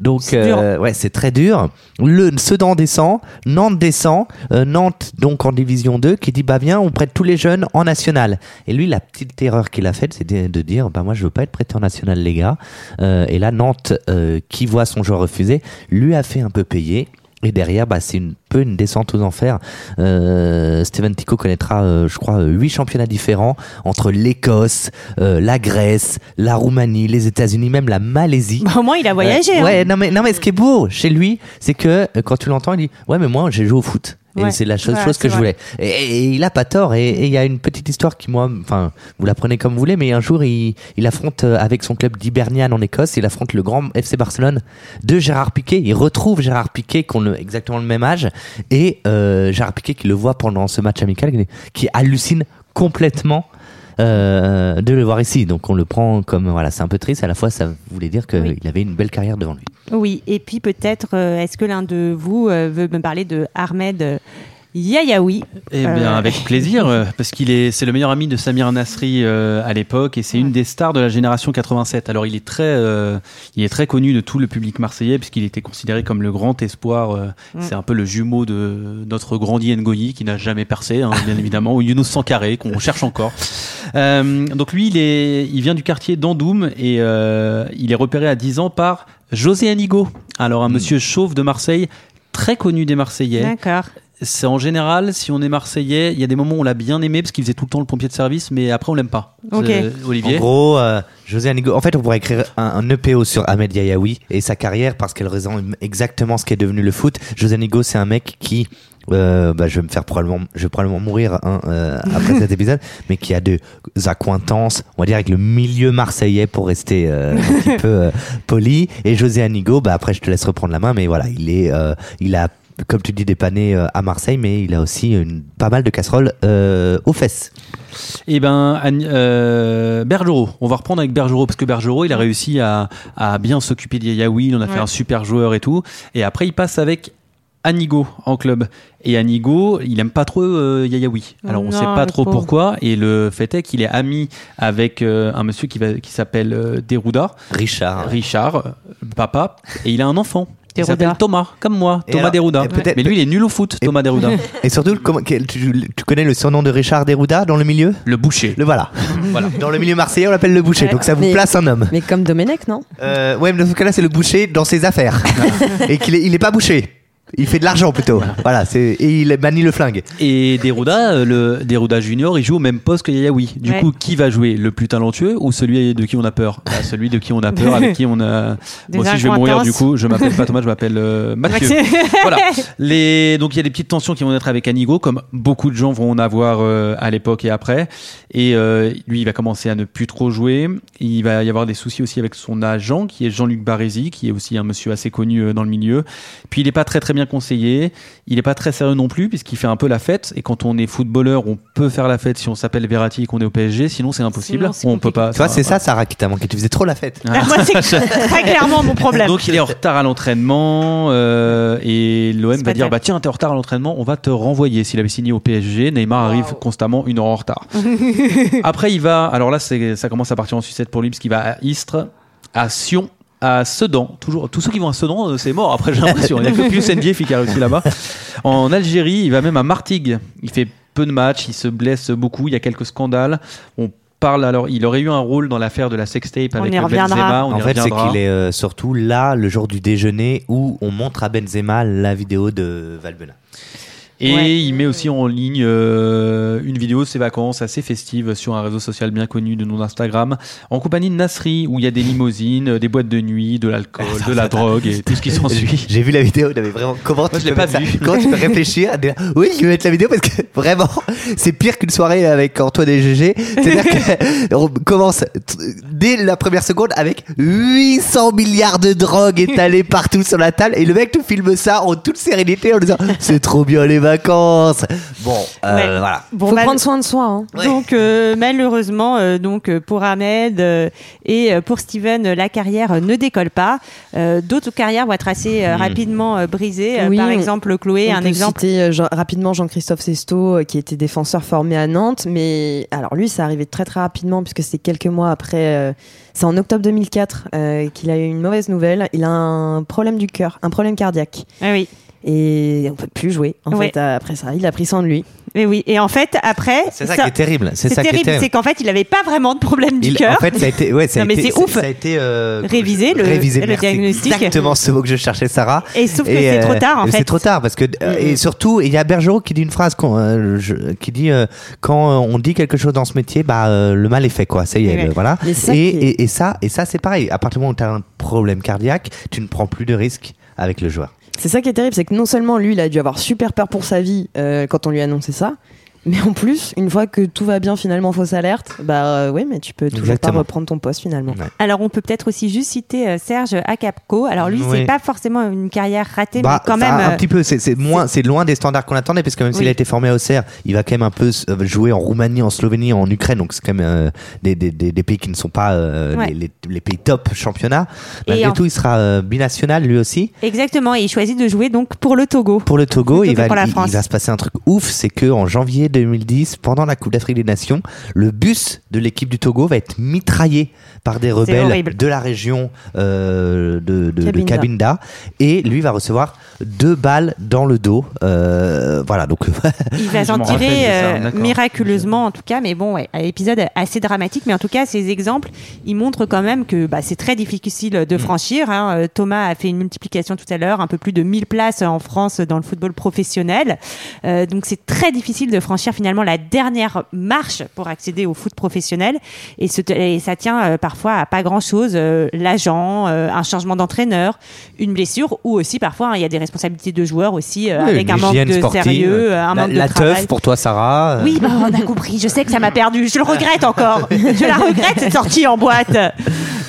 Donc ouais c'est très dur. Le Sedan descend Nantes descend Nantes donc en division 2 qui dit bah viens on prête tous les jeunes en national et lui la petite erreur qu'il a faite c'est de, dire bah moi je veux pas être prêté en national les gars. Euh, et là Nantes euh, qui voit son joueur refusé lui a fait un peu payer. Et derrière, bah, c'est une peu une descente aux enfers. Euh, Steven Tico connaîtra, euh, je crois, euh, huit championnats différents entre l'Écosse, euh, la Grèce, la Roumanie, les États-Unis, même la Malaisie. Bah, au moins, il a voyagé. Ouais, hein. ouais, non mais non mais ce qui est beau chez lui, c'est que euh, quand tu l'entends, il dit ouais mais moi j'ai joué au foot. Et Ouais. c'est la chose, Ouais, chose que je voulais. Et, et il a pas tort. Et il y a une petite histoire qui moi, enfin, vous la prenez comme vous voulez, mais un jour il, il affronte euh, avec son club d'Hibernian en Écosse, il affronte le grand FC Barcelone de Gérard Piquet. Il retrouve Gérard Piquet qui ont le- exactement le même âge et euh, Gérard Piquet qui le voit pendant ce match amical, qui hallucine complètement euh, de le voir ici. Donc on le prend comme voilà, c'est un peu triste. À la fois, ça voulait dire qu'il Oui. avait une belle carrière devant lui. Oui, et puis peut-être, euh, est-ce que l'un de vous euh, veut me parler de Ahmed Yayaoui Eh bien, Euh, avec plaisir, euh, parce qu'il est, c'est le meilleur ami de Samir Nasri euh, à l'époque, et c'est une des stars de la génération 87. Alors, il est très, euh, il est très connu de tout le public marseillais, puisqu'il était considéré comme le grand espoir. euh, Mm. C'est un peu le jumeau de notre Grandi Ngoyi, qui n'a jamais percé, hein, bien évidemment, ou Younous Sankaré, qu'on cherche encore. Euh, donc lui, il est, il vient du quartier d'Andoum, et euh, il est repéré à 10 ans par José Anigo. Alors, un monsieur chauve de Marseille, très connu des Marseillais. D'accord. C'est en général, si on est Marseillais, il y a des moments où on l'a bien aimé parce qu'il faisait tout le temps le pompier de service, mais après on l'aime pas. Ok. C'est- Olivier. En gros, euh, José Anigo. En fait, on pourrait écrire un, un EPO sur Ahmed Yayaoui et sa carrière parce qu'elle résume exactement ce qu'est devenu le foot. José Anigo, c'est un mec qui, euh, bah, je vais me faire probablement, je vais probablement mourir hein, euh, après cet épisode, mais qui a des accointances, on va dire avec le milieu marseillais pour rester euh, un petit peu euh, poli. Et José Anigo, bah après, je te laisse reprendre la main, mais voilà, il est, euh, il a comme tu dis, dépanné euh, à Marseille, mais il a aussi une, pas mal de casseroles euh, aux fesses. Et ben, euh, Bergerot. On va reprendre avec Bergerot parce que Bergerot, il a réussi à, à bien s'occuper de Yayaoui. Il en a fait un super joueur et tout. Et après, il passe avec Anigo en club. Et Anigo, il aime pas trop euh, Yayaoui. Alors on Non, sait pas trop pauvre. pourquoi. Et le fait est qu'il est ami avec euh, un monsieur qui, va, qui s'appelle euh, Derouda. Richard. Richard, papa. Et il a un enfant. Il s'appelle Thomas, comme moi, Et Thomas alors, peut-être- Mais lui, il est nul au foot, Thomas Derouda. Et surtout, comment, quel- tu, tu connais le surnom de Richard Derouda dans le milieu? Le boucher. Le voilà. Voilà. Dans le milieu marseillais, on l'appelle le boucher. Ouais. Donc ça vous Mais- place un homme. Mais comme Domenech, non? Euh, ouais, mais dans ce cas-là, c'est le boucher dans ses affaires. et qu'il est, il est pas bouché. Il fait de l'argent plutôt. Voilà, c'est et il manie le flingue. Et Derouda, euh, le Derouda Junior, il joue au même poste que Yayaoui. Du Ouais. coup, qui va jouer? Le plus talentueux ou celui de qui on a peur? Bah, Celui de qui on a peur, avec qui on a. Des Moi aussi, je vais mourir du coup. Je m'appelle pas Thomas, je m'appelle euh, Mathieu. Voilà. Les... Donc il y a des petites tensions qui vont être avec Anigo, comme beaucoup de gens vont en avoir euh, à l'époque et après. Et euh, lui, il va commencer à ne plus trop jouer. Il va y avoir des soucis aussi avec son agent, qui est Jean-Luc Barézy, qui est aussi un monsieur assez connu euh, dans le milieu. Puis il est pas très très bien rien conseillé. Il est pas très sérieux non plus puisqu'il fait un peu la fête. Et quand on est footballeur, on peut faire la fête si on s'appelle Verratti et qu'on est au PSG. Sinon, c'est impossible. Sinon, on peut pas. Tu vois, c'est ça, Sarah, qui t'a manqué. Tu faisais trop la fête. Ah, moi, c'est très clairement mon problème. Donc il est en retard à l'entraînement euh, et l'OM va dire bah tiens t'es en retard à l'entraînement on va te renvoyer s'il avait signé au PSG Neymar arrive constamment une heure en retard après il va alors là ça commence à partir en sucette pour lui parce qu'il va à Istres à Sion à Sedan, toujours tous ceux qui vont à Sedan, euh, c'est mort. Après, j'ai l'impression, il n'y a que Pius Ndiaye qui a réussi là-bas. En Algérie, il va même à Martigues. Il fait peu de matchs, il se blesse beaucoup. Il y a quelques scandales. On parle alors, il aurait eu un rôle dans l'affaire de la sextape On avec y reviendra. Benzema. On en y fait, c'est qu'il est euh, surtout là, le jour du déjeuner, où on montre à Benzema la vidéo de Valbuena. Et Ouais. il met aussi en ligne euh, une vidéo de ses vacances assez festive sur un réseau social bien connu de nom d'Instagram, en compagnie de Nasri, où il y a des limousines, des boîtes de nuit, de l'alcool, de la drogue et tout ce qui s'ensuit. J'ai vu la vidéo, il avait vraiment. Comment Moi, tu je l'ai peux pas ça vu. Comment tu peux réfléchir à Oui, je vais mettre la vidéo parce que vraiment, c'est pire qu'une soirée avec Antoine et GG. C'est-à-dire qu'on commence t- dès la première seconde avec 800 milliards de drogues étalées partout sur la table et le mec te filme ça en toute sérénité en disant c'est trop bien les vacances. Bon, euh, Ouais. voilà. Bon, Faut mal- prendre soin de soi. Hein. Donc euh, malheureusement, euh, donc euh, pour Ahmed euh, et pour Steven, la carrière ne décolle pas. Euh, D'autres carrières vont être assez euh, Hmm. rapidement euh, brisées. Oui, Par exemple, Chloé, On un peut exemple. citer euh, Jean- rapidement Jean-Christophe Sesto, euh, qui était défenseur formé à Nantes, mais alors lui, ça arrivait très très rapidement puisque c'est quelques mois après. euh, c'est en octobre 2004 euh, qu'il a eu une mauvaise nouvelle. Il a un problème du cœur, un problème cardiaque. Ah oui. Et on peut plus jouer. En Ouais. fait, euh, après ça, il a pris soin de lui. Et oui. Et en fait, après, C'est ça, qui est terrible. C'est ça qui est terrible, c'est qu'en fait, il n'avait pas vraiment de problème du cœur. En fait, ça a été, ouais, ça a Non, mais été, c'est ouf. Ça a été euh, Révisé, le- révisé, le diagnostic. Exactement ce mot que je cherchais, Sarah. Et sauf que c'est trop tard, en et fait. C'est trop tard parce que euh, et surtout, il y a Bergerot qui dit une phrase qu'on, euh, je- qui dit euh, quand euh, on dit quelque chose dans ce métier, bah euh, le mal est fait, quoi. Ça y est, Ouais. le- voilà. Mais c'est ça Et, et, et ça, et ça, c'est pareil. À partir du moment où tu as un problème cardiaque, tu ne prends plus de risques avec le joueur. C'est ça qui est terrible, c'est que non seulement lui, il a dû avoir super peur pour sa vie euh, quand on lui a annoncé ça, mais en plus, une fois que tout va bien, finalement, fausse alerte, bah euh, oui, mais tu peux toujours Exactement. pas reprendre ton poste finalement. Alors, on peut peut-être aussi juste citer euh, Serge Akapko. Alors, lui, Oui. c'est pas forcément une carrière ratée, Bah, mais quand même. un euh, petit peu c'est moins c'est loin des standards qu'on attendait parce que même s'il a été formé à Auxerre il va quand même un peu jouer en Roumanie en Slovénie en Ukraine donc c'est quand même euh, des, des, des, des pays qui ne sont pas euh, Ouais. les, les, les pays top championnat Et malgré en- tout il sera euh, binational lui aussi Exactement. Et il choisit de jouer donc pour le Togo. pour le Togo il va, pour la il, France. il va se passer un truc ouf c'est que en janvier 2010 pendant la Coupe d'Afrique des Nations le bus de l'équipe du Togo va être mitraillé par des rebelles de la région euh, de, de, de Cabinda. Cabinda et lui va recevoir deux balles dans le dos euh, voilà donc Il va s'en tirer euh, miraculeusement en tout cas, mais bon, ouais, un épisode assez dramatique. Mais en tout cas, ces exemples, ils montrent quand même que bah, c'est très difficile Mm. de franchir. hein. Euh, Thomas a fait une multiplication tout à l'heure, un peu plus de 1000 places en France dans le football professionnel. Euh, donc c'est très difficile de franchir finalement la dernière marche pour accéder au foot professionnel. Et, ce- et ça tient euh, parfois à pas grand-chose. euh, L'agent, euh, un changement d'entraîneur, une blessure, ou aussi parfois hein, il y a des responsabilités de joueurs aussi euh, Oui, avec un manque de sportive, sérieux, euh, un la, manque la de travail. teuf pour toi Sarah euh, Oui, bah, on a compris. Je sais que ça m'a perdu. Je le regrette encore. Je la regrette cette sortie en boîte.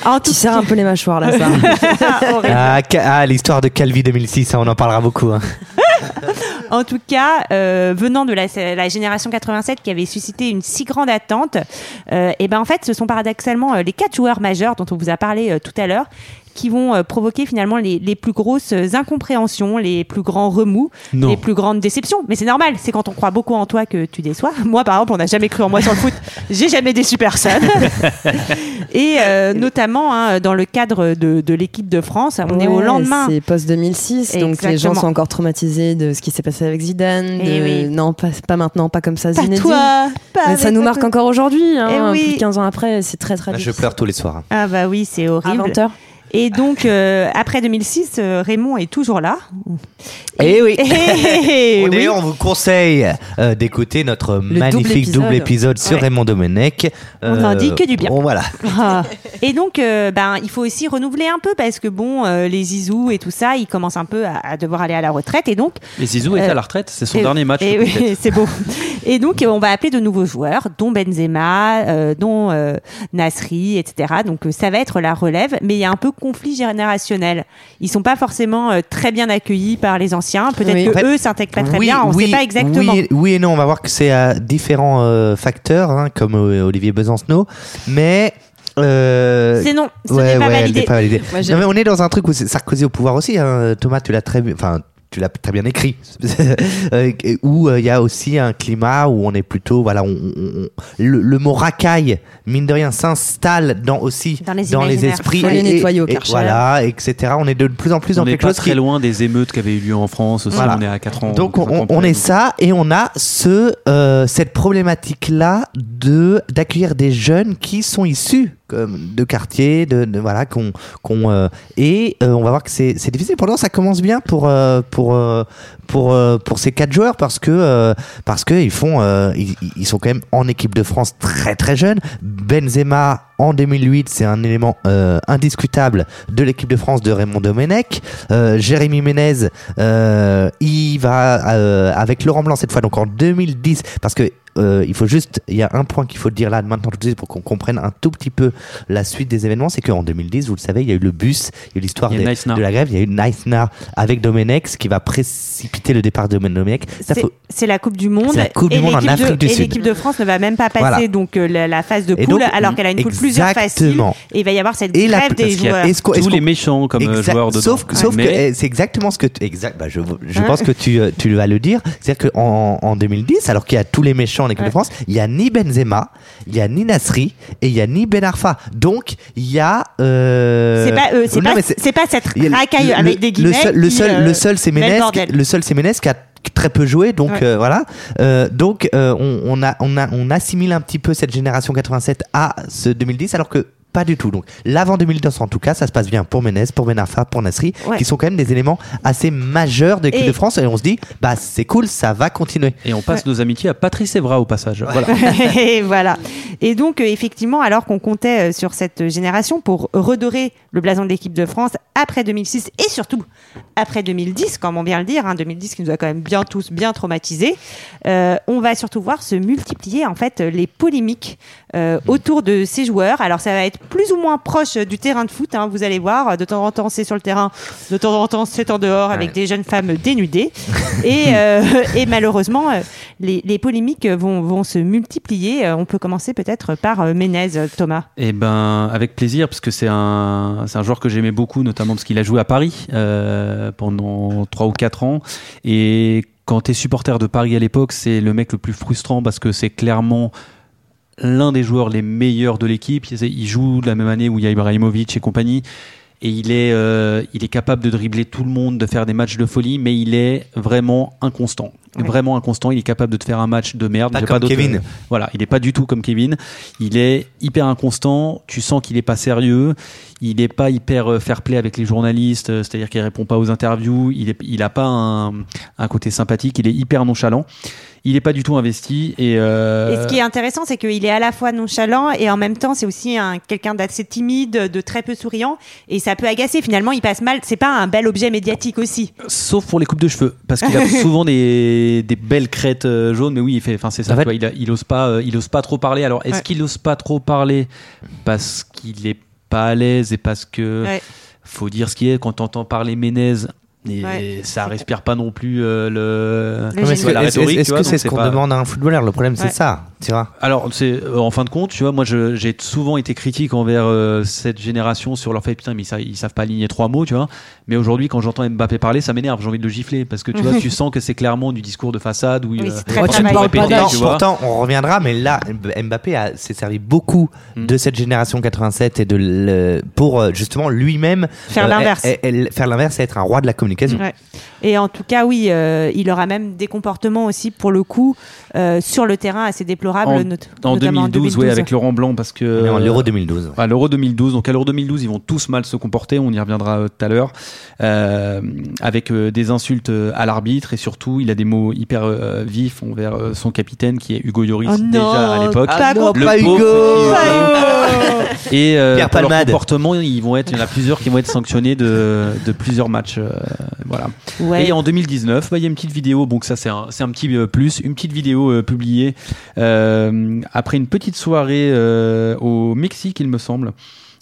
En tout Tu serres un peu les mâchoires là, ça. Ah, Ca- ah, l'histoire de Calvi 2006, ça, on en parlera beaucoup. hein. En tout cas, euh, venant de la, la génération 87 qui avait suscité une si grande attente, euh, et ben en fait, ce sont paradoxalement euh, les quatre joueurs majeurs dont on vous a parlé euh, tout à l'heure qui vont euh, provoquer finalement les, les plus grosses incompréhensions, les plus grands remous, Non. les plus grandes déceptions. Mais c'est normal, c'est quand on croit beaucoup en toi que tu déçois. Moi, par exemple, on n'a jamais cru en moi sur le foot. J'ai jamais déçu personne. Et euh, notamment hein, dans le cadre de, de l'équipe de France, on est au lendemain. C'est post 2006, donc les gens sont encore traumatisés de ce qui s'est passé avec Zidane. Eh de- oui. Non, pas, pas maintenant, pas comme ça, Pas Zinedine. toi, pas Mais ça nous marque toi. encore aujourd'hui, hein, Eh oui. plus de 15 ans après, c'est très très Là, je pleure tous les soirs. hein. Ah bah oui, c'est horrible. À 20 heures. Et donc, euh, après 2006, euh, Raymond est toujours là. Eh oui. Eh Bon, oui. D'ailleurs, on vous conseille euh, d'écouter notre magnifique double double épisode. sur Ouais. Raymond Domenech. On n'en dit que du bien. Bon, voilà. Ah. Et donc, euh, ben, il faut aussi renouveler un peu parce que bon, euh, les Zizou et tout ça, ils commencent un peu à, à devoir aller à la retraite et donc. Et Zizou est à la retraite, c'est son et- dernier match. et oui, peut-être. c'est beau. Et donc, on va appeler de nouveaux joueurs, dont Benzema, euh, dont euh, Nasri, etc. Donc, ça va être la relève, mais il y a un peu conflit générationnel. Ils sont pas forcément euh, très bien accueillis par les anciens. Peut-être Oui. que En fait, eux s'intègrent pas très Oui, bien. On oui, sait pas exactement. Oui, et- oui et non, on va voir que c'est à différents euh, facteurs, hein, comme euh, Olivier Besancenot, mais. Euh, C'est non, ce ouais, n'est pas ouais, validé. n'est pas validée. Moi, j'ai- non, mais on est dans un truc où c'est Sarkozy au pouvoir aussi. Hein. Thomas, tu l'as très bien. Enfin, tu l'as très bien écrit. Euh, où euh, il y a aussi un climat où on est plutôt. Voilà, on, on- on- le, le mot racaille, mine de rien, s'installe dans aussi Dans les les imaginaires. esprits. Faut les nettoyer au et-. Voilà, etc. On est de plus en plus On dans n'est quelque pas chose très qui loin des émeutes qui avaient eu lieu en France aussi. Voilà. On est à 4 ans. donc on, on est ça et on a ce euh, cette problématique là de d'accueillir des jeunes qui sont issus de quartiers de, voilà qu'on qu'on euh, et euh, on va voir que c'est c'est difficile. Pourtant ça commence bien pour euh, pour euh, pour euh, pour ces quatre joueurs parce que euh, parce que ils font ils, ils sont quand même en équipe de France très très jeunes. Benzema en 2008 c'est un élément indiscutable de l'équipe de France de Raymond Domenech. Jérémy Ménez il va avec Laurent Blanc cette fois donc en 2010 parce que euh, il faut juste, il y a un point qu'il faut dire là maintenant tout de suite pour qu'on comprenne un tout petit peu la suite des événements, c'est qu'en 2010, vous le savez, il y a eu le bus, il y a eu l'histoire de la grève, il y a eu Neissner avec Domenech, ce qui va précipiter le départ de Domenech. C'est- faut- la Coupe du Monde. C'est la Coupe du et Monde en l'équipe de- Afrique du Et Sud. l'équipe de France ne va même pas passer Voilà. donc euh, la, la phase de Et poule donc, alors qu'elle a une poule plusieurs faciles. exactement. Et il va y avoir cette Et la- grève des joueurs. Tous les méchants comme Exact. joueurs dedans. Sauf, que- sauf Mais- que eh, c'est exactement ce que tu, exact. Bah je, je pense que tu, euh, tu vas le dire. C'est-à-dire qu'en en 2010, alors qu'il y a tous les méchants en équipe Ouais. de France, il y a ni Benzema, il y a ni Nasri et il y a ni Ben Arfa. Donc il y a. Euh... C'est pas, euh, c'est pas, pas cette racaille le- avec des guillemets. Le seul, le qui, seul, euh, le seul c'est met le seul c'est Ménez qui a très peu joué, donc Ouais. euh, voilà. Euh, donc euh, on, on a, on a, on assimile un petit peu cette génération 87 à ce 2010, alors que pas du tout. Donc l'avant 2010 en tout cas, ça se passe bien pour Ménez, pour Ben Arfa, pour Nasri, Ouais. qui sont quand même des éléments assez majeurs de l'équipe de France, et on se dit, bah c'est cool, ça va continuer. Et on passe nos amitiés à Patrice Evra au passage. Voilà. et voilà. Et donc, euh, effectivement, alors qu'on comptait euh, sur cette génération pour redorer le blason de l'équipe de France après 2006 et surtout après 2010, comme on vient le dire, hein, 2010 qui nous a quand même bien tous bien traumatisés, euh, on va surtout voir se multiplier en fait les polémiques euh, autour de ces joueurs. Alors, ça va être plus ou moins proche du terrain de foot, hein, vous allez voir. De temps en temps, c'est sur le terrain, de temps en temps, c'est en dehors avec des jeunes femmes dénudées. et, euh, et malheureusement, euh, les, les polémiques vont, vont se multiplier. Euh, On peut commencer peut-être par Ménez, Thomas. Eh ben, avec plaisir, parce que c'est un, joueur que j'aimais beaucoup, notamment parce qu'il a joué à Paris euh, pendant 3 ou 4 ans. Et quand tu es supporter de Paris à l'époque, c'est le mec le plus frustrant parce que c'est clairement l'un des joueurs les meilleurs de l'équipe. Il joue de la même année où il y a Ibrahimovic et compagnie. Et il est, euh, il est capable de dribbler tout le monde, de faire des matchs de folie, mais il est vraiment inconstant. Vraiment inconstant. Il est capable de te faire un match de merde. Pas comme Kevin. Voilà, il n'est pas du tout comme Kevin. Il est hyper inconstant. Tu sens qu'il n'est pas sérieux. Il n'est pas hyper euh, fair play avec les journalistes. euh, C'est-à-dire qu'il répond pas aux interviews. Il est, il a pas un, un côté sympathique. Il est hyper nonchalant. Il n'est pas du tout investi. Et, euh, Et ce qui est intéressant, c'est qu'il est à la fois nonchalant et en même temps, c'est aussi un, quelqu'un d'assez timide, de très peu souriant. Et ça peut agacer. Finalement, il passe mal. C'est pas un bel objet médiatique aussi. Sauf pour les coupes de cheveux, parce qu'il a souvent des, des belles crêtes jaunes, mais oui, il fait, enfin c'est ça. En fait- tu vois, il, a- il ose pas, il ose pas trop parler. Alors, est-ce Ouais. qu'il ose pas trop parler parce qu'il est pas à l'aise et parce que Ouais. faut dire ce qui est quand t'entends parler Ménez. Et Ouais. ça respire pas non plus euh, le, tu Est-ce que tu c'est ce qu'on pas- demande à un footballeur? Le problème, c'est ça, tu vois. alors, c'est euh, en fin de compte, tu vois, moi, j'ai souvent été critique envers euh, cette génération sur leur fait putain, mais ils, sa- ils savent pas aligner trois mots, tu vois. Mais aujourd'hui, quand j'entends Mbappé parler, ça m'énerve. J'ai envie de le gifler parce que tu vois, tu sens que c'est clairement du discours de façade où Oui, il, travaillé. il faut répéter, Pourtant, tu vois. pourtant, on reviendra, mais là, Mbappé a- s'est servi beaucoup Mm. de cette génération 87 et de le- pour justement lui-même Faire euh, l'inverse. faire l'inverse et être un roi de la communication. Ouais. Et en tout cas, oui, euh, il aura même des comportements aussi, pour le coup, euh, sur le terrain assez déplorables. En, not- en notamment 2012, ouais, avec Laurent Blanc, parce que. En l'Euro 2012. À l'Euro 2012. Donc à l'Euro 2012, ils vont tous mal se comporter. On y reviendra euh, tout à l'heure. Euh, avec euh, des insultes à l'arbitre et surtout, il a des mots hyper euh, vifs envers euh, son capitaine qui est Hugo Lloris Oh non, déjà à l'époque. pas non. Le pas pauvre Hugo. Et euh, Pierre pour leur comportement, ils vont être, il y en a plusieurs qui vont être sanctionnés de, de plusieurs matchs. Euh, voilà. Ouais. Et en 2019, bah, il y a une petite vidéo, donc ça c'est un, un petit euh, plus, une petite vidéo euh, publiée après une petite soirée au Mexique, il me semble.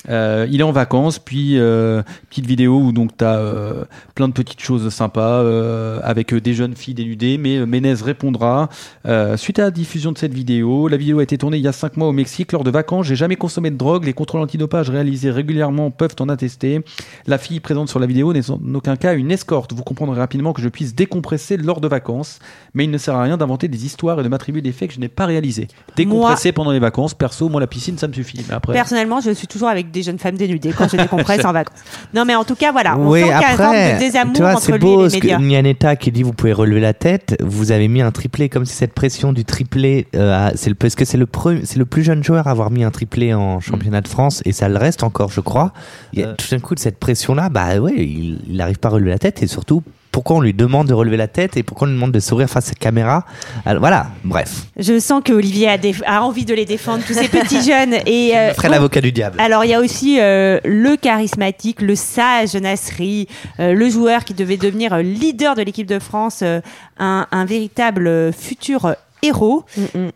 Euh, il est en vacances, puis euh, petite vidéo où donc tu as plein de petites choses sympas euh, avec euh, des jeunes filles dénudées, mais euh, Ménez répondra euh, suite à la diffusion de cette vidéo. La vidéo a été tournée il y a 5 mois au Mexique lors de vacances. J'ai jamais consommé de drogue. Les contrôles antidopage réalisés régulièrement peuvent en attester. La fille présente sur la vidéo n'est en aucun cas une escorte. Vous comprendrez rapidement que je puisse décompresser lors de vacances, mais il ne sert à rien d'inventer des histoires et de m'attribuer des faits que je n'ai pas réalisés. Décompresser pendant les vacances, perso, moi la piscine ça me suffit. Mais après, Personnellement, je suis toujours avec des jeunes femmes dénudées quand je décompresse en vacances. Non, mais en tout cas, voilà. On Oui, sent qu'il y a après, de désamour tu vois, entre c'est lui beau et les médias. Qui dit vous pouvez relever la tête. Vous avez mis un triplé comme si cette pression du triplé, euh, a- c'est le, parce que c'est le, pre- c'est le plus jeune joueur à avoir mis un triplé en championnat de France et ça le reste encore, je crois. Y a tout d'un coup cette pression-là, bah ouais, il n'arrive pas à relever la tête et surtout. Pourquoi on lui demande de relever la tête et pourquoi on lui demande de sourire face à la caméra Alors, Voilà, bref. Je sens que Olivier a, envie de les défendre, tous ces petits jeunes. Et, euh, Je l'avocat du diable. Alors, il y a aussi euh, le charismatique, le sage Nasri, euh, le joueur qui devait devenir euh, leader de l'équipe de France, euh, un, un véritable futur héros.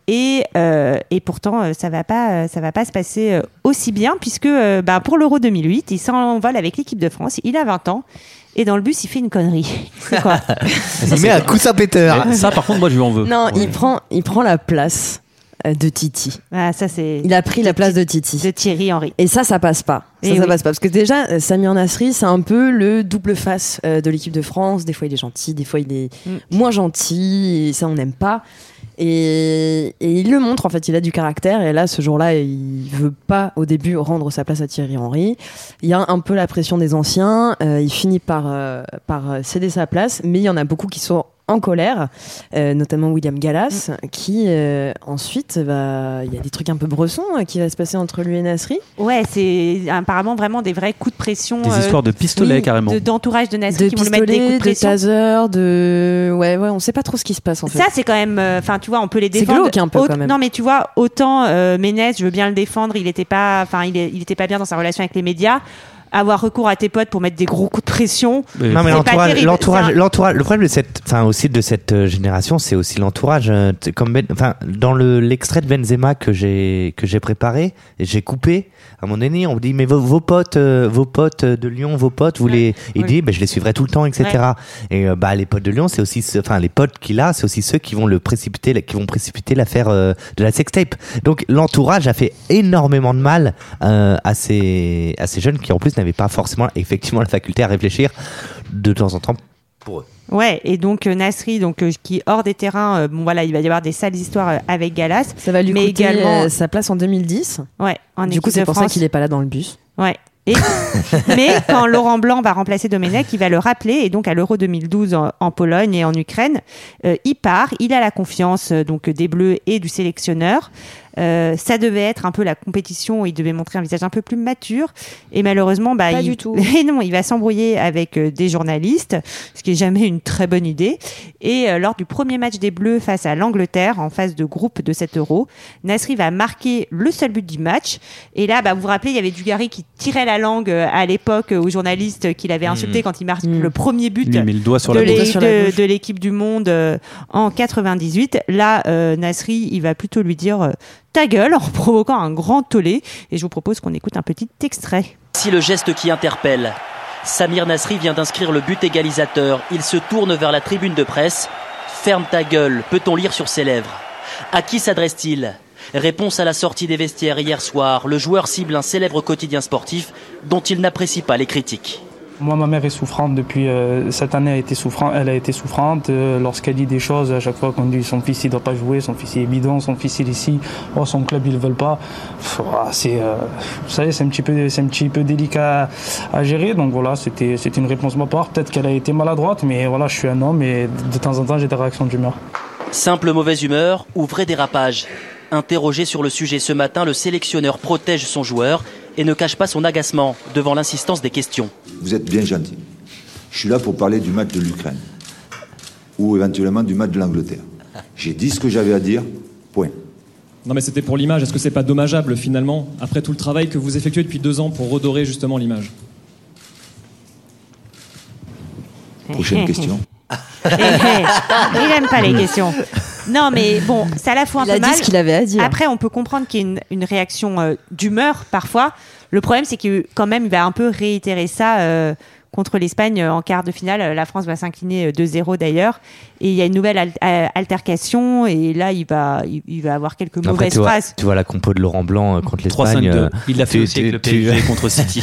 Et, euh, et pourtant, ça va pas, ça va pas se passer aussi bien puisque euh, bah, pour l'Euro 2008, il s'envole avec l'équipe de France. Il a 20 ans. Et dans le bus, il fait une connerie. C'est quoi Il met un coussin péteur. Ça, par contre, moi, je lui en veux. Non, il prend, il prend la place euh, de Titi. Ah, ça c'est. Il a pris la place de Titi. De Thierry Henry. Et ça, ça passe pas. Ça, Eh ça oui. passe pas. Parce que déjà, euh, Samir Nasri, c'est un peu le double face euh, de l'équipe de France. Des fois, il est gentil, des fois, il est Mm. moins gentil. Et ça, on n'aime pas. Et, et il le montre, en fait, il a du caractère. Et là, ce jour-là, il veut pas, au début, rendre sa place à Thierry Henry. Il y a un peu la pression des anciens. euh, il finit par, euh, par céder sa place. Mais il y en a beaucoup qui sont en colère, euh, notamment William Gallas, qui euh, ensuite va. Il y a des trucs un peu bressons euh, qui va se passer entre lui et Nasri. Ouais, c'est apparemment vraiment des vrais coups de pression. Des euh, histoires de pistolets, oui, carrément. de- D'entourage de Nasri de qui vont lui mettre des coups de pistolets, de pression. taser, de ouais ouais, on sait pas trop ce qui se passe en fait. Ça, c'est quand même. euh, Enfin, tu vois, on peut les C'est défendre. glauque un peu, quand même. Non, mais tu vois, autant euh, Ménez, je veux bien le défendre. Il était pas. Enfin, il, est- il était pas bien dans sa relation avec les médias. Avoir recours à tes potes pour mettre des gros coups de pression. Non mais l'entourage, l'entourage. Le problème de cette, enfin aussi de cette euh, génération, c'est aussi l'entourage. euh, Comme Ben- enfin dans le l'extrait de Benzema que j'ai que j'ai préparé, j'ai coupé. À moment donné, on me dit mais vos, vos potes, euh, vos potes de Lyon, vos potes, vous les, il dit ben je les suivrai tout le temps, etc. Ouais. Et euh, bah les potes de Lyon, c'est aussi, enfin les potes qu'il a, c'est aussi ceux qui vont le précipiter, qui vont précipiter l'affaire euh, de la sextape. Donc l'entourage a fait énormément de mal à ces à ces jeunes qui en plus n'avaient pas forcément effectivement la faculté à réfléchir de temps en temps pour eux. Ouais, et donc euh, Nasri, donc euh, qui est hors des terrains, euh, bon voilà, il va y avoir des sales histoires euh, avec Galas. Ça va lui mais coûter également euh, sa place en 2010. Ouais, en du coup, c'est pour ça qu'il est pas là dans le bus. Ouais. Et, mais quand Laurent Blanc va remplacer Domenech, il va le rappeler. Et donc à l'Euro 2012 en, en Pologne et en Ukraine, euh, il part. Il a la confiance euh, donc des Bleus et du sélectionneur. Euh, ça devait être un peu la compétition où il devait montrer un visage un peu plus mature. Et malheureusement, bah, Pas il, du tout. Et non, il va s'embrouiller avec euh, des journalistes, ce qui est jamais une très bonne idée. Et euh, lors du premier match des Bleus face à l'Angleterre, en phase de groupe de cet Euro, Nasri va marquer le seul but du match. Et là, bah, vous vous rappelez, il y avait Dugarry qui tirait la langue euh, à l'époque euh, aux journalistes qu'il avait insulté Mhm. quand il marque le premier but il met le doigt sur de l'équipe du monde euh, en 98. Là, euh, Nasri, il va plutôt lui dire euh, ta gueule en provoquant un grand tollé. Et je vous propose qu'on écoute un petit extrait. Si le geste qui interpelle. Samir Nasri vient d'inscrire le but égalisateur. Il se tourne vers la tribune de presse. Ferme ta gueule, peut-on lire sur ses lèvres? À qui s'adresse-t-il? Réponse à la sortie des vestiaires hier soir. Le joueur cible un célèbre quotidien sportif dont il n'apprécie pas les critiques. Moi, ma mère est souffrante depuis euh, cette année. A été souffrante, elle a été souffrante euh, lorsqu'elle dit des choses. À chaque fois qu'on dit son fils il doit pas jouer, son fils il est bidon, son fils il est ici, oh son club ils veulent pas. C'est, euh, vous savez, c'est un petit peu, c'est un petit peu délicat à, à gérer. Donc voilà, c'était, c'était une réponse de ma part. Peut-être qu'elle a été maladroite, mais voilà, je suis un homme et de temps en temps j'ai des réactions d'humeur. Simple mauvaise humeur ou vrai dérapage Interrogé sur le sujet ce matin, le sélectionneur protège son joueur et ne cache pas son agacement devant l'insistance des questions. Vous êtes bien gentil. Je suis là pour parler du match de l'Ukraine ou éventuellement du match de l'Angleterre. J'ai dit ce que j'avais à dire, point. Non mais c'était pour l'image. Est-ce que c'est pas dommageable finalement, après tout le travail que vous effectuez depuis deux ans pour redorer justement l'image? Prochaine question. il aime pas les questions. Non, mais bon, ça la fout un Il peu a dit mal. ce qu'il avait à dire. Après, on peut comprendre qu'il y a une, une réaction euh, d'humeur parfois. Le problème, c'est que quand même, il va un peu réitérer ça euh, contre l'Espagne euh, en quart de finale. La France va s'incliner euh, 2-0 d'ailleurs. Et il y a une nouvelle al- euh, altercation. Et là, il va, il, il va avoir quelques Après, mauvaises tu vois, phrases. tu vois la compo de Laurent Blanc euh, contre l'Espagne. 3-5-2. euh, Il l'a fait tu- aussi avec tu- le tu- PSG contre City.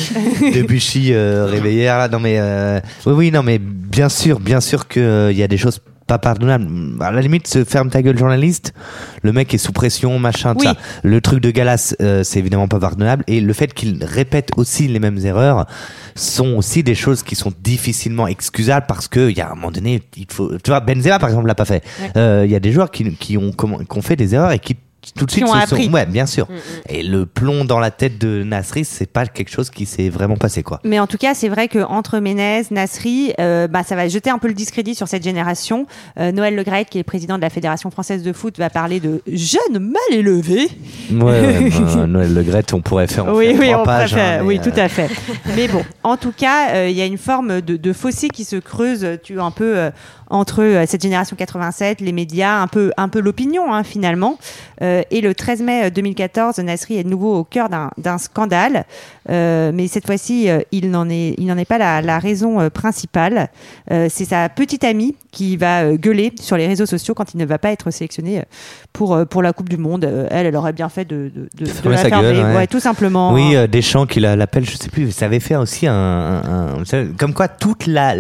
Debuchy euh, réveillé là. Non mais euh, oui oui non mais bien sûr bien sûr que euh, il y a des choses pas pardonnables. À la limite, se ferme ta gueule journaliste. Le mec est sous pression, machin, tout Oui. ça. Le truc de Galas, euh, c'est évidemment pas pardonnable. Et le fait qu'il répète aussi les mêmes erreurs sont aussi des choses qui sont difficilement excusables parce que il y a un moment donné, il faut. Tu vois, Benzema par exemple l'a pas fait. Euh, Il y a des joueurs qui, qui ont qui ont fait des erreurs et qui tout de suite ont appris. sont. Ouais, bien sûr. Mm, mm. Et le plomb dans la tête de Nasri, c'est pas quelque chose qui s'est vraiment passé quoi. Mais en tout cas, c'est vrai que entre Ménez, Nasri, euh, bah, ça va jeter un peu le discrédit sur cette génération. Euh, Noël Le qui est le président de la Fédération française de foot, va parler de jeunes mal élevés. Ouais, ouais, bah, Noël Le on pourrait faire, en oui, faire oui, trois on pages. préfère- hein, oui, euh, tout à fait. Mais bon, en tout cas, euh, il y a une forme de, de fossé qui se creuse, tu un peu euh, entre euh, cette génération 87, les médias, un peu, un peu l'opinion hein, finalement. Euh, et le 13 mai 2014, Nasri est de nouveau au cœur d'un scandale, Euh, mais cette fois-ci, euh, il n'en est, il n'en est pas la, la raison euh, principale. Euh, C'est sa petite amie qui va euh, gueuler sur les réseaux sociaux quand il ne va pas être sélectionné euh, pour euh, pour la Coupe du Monde. Euh, elle, elle aurait bien fait de, de, de, de la fermer, gueule, ouais. ouais, tout simplement. Oui, euh, Deschamps qui la- l'appelle, je sais plus, ça avait fait aussi un, comme quoi toute la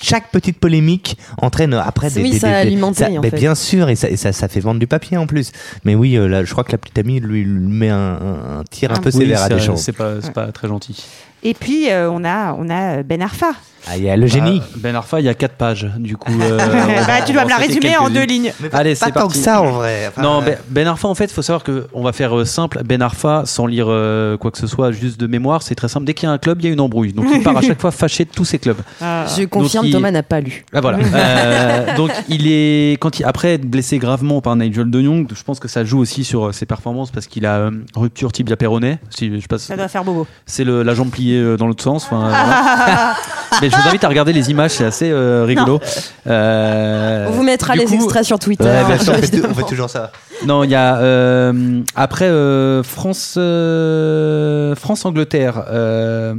chaque petite polémique entraîne après des, Oui, des- ça des- a des- alimenté, ça- en mais fait. bien sûr et ça, et ça ça fait vendre du papier en plus. Mais oui, euh, là, je crois que la petite amie lui lui met un, un- un tir un peu Oui, sévère à Deschamps. C'est pas, c'est pas très gentil. Et puis euh, on a on a Ben Arfa. Ah, il y a le génie. Bah, ben Arfa, il y a 4 pages. Du coup, euh, Bah, tu dois me la résumer en deux lignes. Pas- Allez, pas c'est tant parti. que ça, en vrai. Enfin, non, euh, ben, Ben Arfa, en fait, il faut savoir que on va faire euh, simple. Ben Arfa, sans lire euh, quoi que ce soit, juste de mémoire, c'est très simple. Dès qu'il y a un club, il y a une embrouille. Donc il part à chaque fois fâché de tous ses clubs. Je confirme, Donc, il- Thomas n'a pas lu. Ah voilà. Euh, donc il est quand il après être blessé gravement par Nigel De Jong, je pense que ça joue aussi sur ses performances parce qu'il a euh, rupture tibia péroné. Si je sais pas. Ça doit faire bobo. C'est le la jambe pliée euh, dans l'autre sens. Enfin, euh, voilà. Mais je vous invite à regarder les images, c'est assez euh, rigolo. Euh, On vous mettra les coup- extraits sur Twitter. Ouais, bien sûr, on fait, évidemment. on fait toujours ça. non, il y a euh, après euh, France euh, France Angleterre. euh,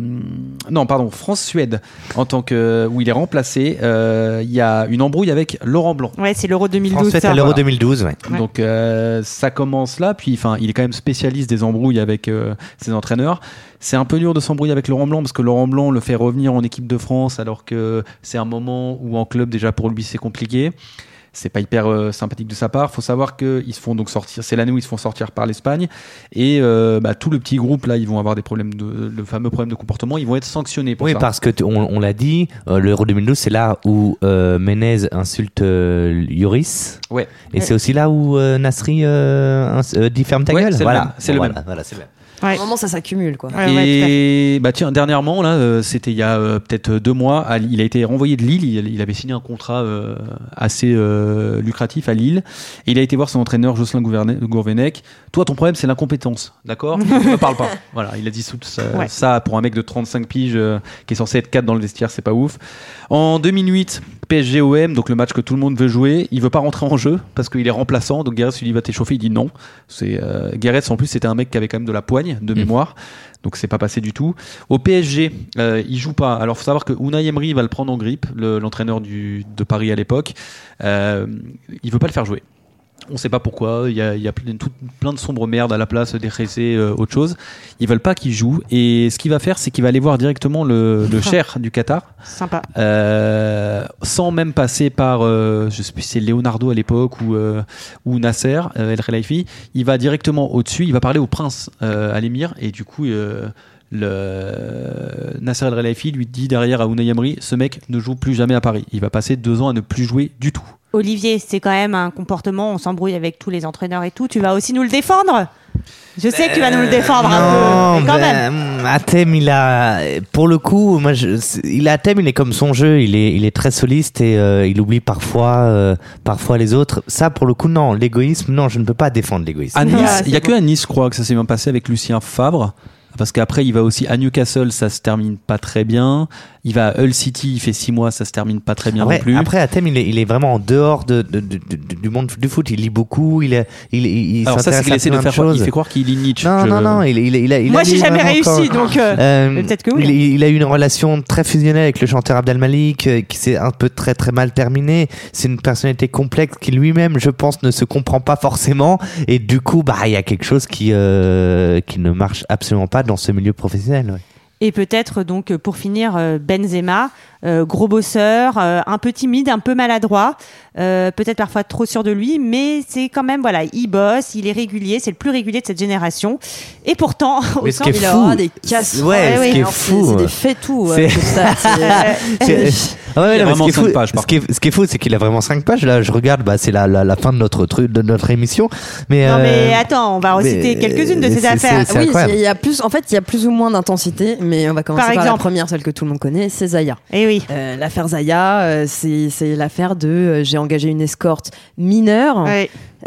non, pardon, France Suède en tant que où il est remplacé. euh, Il y a une embrouille avec Laurent Blanc. Ouais, c'est l'Euro 2012. France-Suède ça. à l'Euro 2012, ouais. Ouais. Donc euh, ça commence là, puis enfin il est quand même spécialiste des embrouilles avec euh, ses entraîneurs. C'est un peu dur de s'embrouiller avec Laurent Blanc parce que Laurent Blanc le fait revenir en équipe de France alors que c'est un moment où en club déjà pour lui c'est compliqué. C'est pas hyper euh, sympathique de sa part. Faut savoir qu'ils se font donc sortir. C'est l'année où ils se font sortir par l'Espagne et euh, bah, tout le petit groupe là, ils vont avoir des problèmes de le fameux problème de comportement. Ils vont être sanctionnés pour Oui, ça. parce que on, on l'a dit, euh, l'Euro 2012, c'est là où euh, Menez insulte Lloris. Ouais. Et c'est aussi là où Nasri dit ferme ta Ouais, gueule. c'est le Voilà, même, c'est le Voilà, même. voilà, c'est le même. À un moment, ça s'accumule, quoi. et bah tiens, dernièrement là, euh, c'était il y a euh, peut-être deux mois, à- il a été renvoyé de Lille. Il, il avait signé un contrat euh, assez euh, lucratif à Lille. Et il a été voir son entraîneur Jocelyn Gouverne- Gourvenec. Toi, ton problème, c'est l'incompétence, d'accord? Ne me parle pas. Voilà, il a dit tout ça, Ouais. ça pour un mec de 35 piges euh, qui est censé être 4 dans le vestiaire, c'est pas ouf. En 2008, PSG OM, donc le match que tout le monde veut jouer, il veut pas rentrer en jeu parce qu'il est remplaçant. Donc Gareth lui dit va t'échauffer, il dit non. C'est euh, Gareth en plus c'était un mec qui avait quand même de la poigne de mémoire. Donc c'est pas passé du tout. Au PSG, euh, il joue pas. Alors faut savoir que Unai Emery va le prendre en grippe, le- l'entraîneur de Paris à l'époque. Euh, il veut pas le faire jouer. On sait pas pourquoi. Il y a, il y a plein, tout- plein de sombres merdes à la place des Ressé, euh, autre chose. Ils veulent pas qu'il joue. Et ce qu'il va faire, c'est qu'il va aller voir directement le, le cher du Qatar. Sympa. Euh, sans même passer par, euh, je sais plus si c'est Leonardo à l'époque ou, euh, ou Nasser euh, El Khelaifi, il va directement au-dessus, il va parler au prince, à l'émir, et du coup, le Nasser El Khelaifi lui dit derrière à Unai Emery, ce mec ne joue plus jamais à Paris. Il va passer deux ans à ne plus jouer du tout. Olivier, c'est quand même un comportement, on s'embrouille avec tous les entraîneurs et tout. Tu vas aussi nous le défendre? Je sais que tu vas nous le défendre un peu, mais quand ben, même. Athème, il a, pour le coup, moi, je, il a Athème, il est comme son jeu, il est, il est très soliste et euh, il oublie parfois, euh, parfois les autres. Ça, pour le coup, non, l'égoïsme, non, je ne peux pas défendre l'égoïsme. À Nice, il y a que à Nice, je crois, que ça s'est bien passé avec Lucien Favre. Parce qu'après, il va aussi à Newcastle, ça se termine pas très bien. Il va à Hull City, il fait six mois, ça se termine pas très bien Après, non plus. après Athènes, il est, il est vraiment en dehors de, de- de- de- du monde du foot. Il lit beaucoup. Il, est, il, il, il Alors ça, c'est qu'il essaie de faire croire- il fait croire qu'il lit Nietzsche. Non, Je- non, non. Il, il, il a, il Moi, j'ai jamais réussi, quand- donc, euh, mais peut-être que oui. il, il a eu une relation très fusionnelle avec le chanteur Abdel Malik, euh, qui s'est un peu très très mal terminée. C'est une personnalité complexe qui lui-même, je pense, ne se comprend pas forcément. Et du coup, bah, il y a quelque chose qui euh, qui ne marche absolument pas dans ce milieu professionnel. Et peut-être donc pour finir euh, Benzema, euh, gros bosseur, euh, un peu timide, un peu maladroit, euh, peut-être parfois trop sûr de lui, mais c'est quand même voilà, il bosse, il est régulier, c'est le plus régulier de cette génération. Et pourtant, au centre, il fou, aura des casses. ouais, ce qui est fou, c'est des euh, faits tout. c'est- Ah ouais, vraiment ce qui est cinq fou- pages, par ce qui est- ce qui est fou, c'est qu'il a vraiment 5 pages. Là, je regarde, bah, c'est la, la, la fin de notre truc, de notre émission. Mais, Non mais euh, attends, on va reciter quelques-unes de ces affaires. Oui, il y a plus, en fait, il y a plus ou moins d'intensité, mais on va commencer Par par, la première, celle que tout le monde connaît, c'est Zaya. Et oui. Euh, l'affaire Zaya, euh, c'est c'est l'affaire de euh, j'ai engagé une escorte mineure.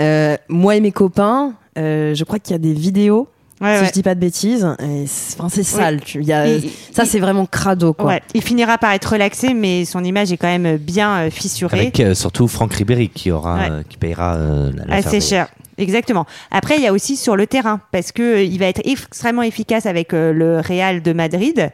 Euh, moi et mes copains, euh, je crois qu'il y a des vidéos. Ouais, si ouais. je dis pas de bêtises, Et c'est enfin, c'est sale. tu- il y a- Il- ça, c'est vraiment crado, quoi. Ouais, il finira par être relaxé, mais son image est quand même bien euh, fissurée. Avec euh, surtout Franck Ribéry qui aura, Ouais. euh, qui payera euh, Assez de- cher. Exactement. Après, il y a aussi sur le terrain, parce que euh, il va être extrêmement efficace avec euh, le Real de Madrid,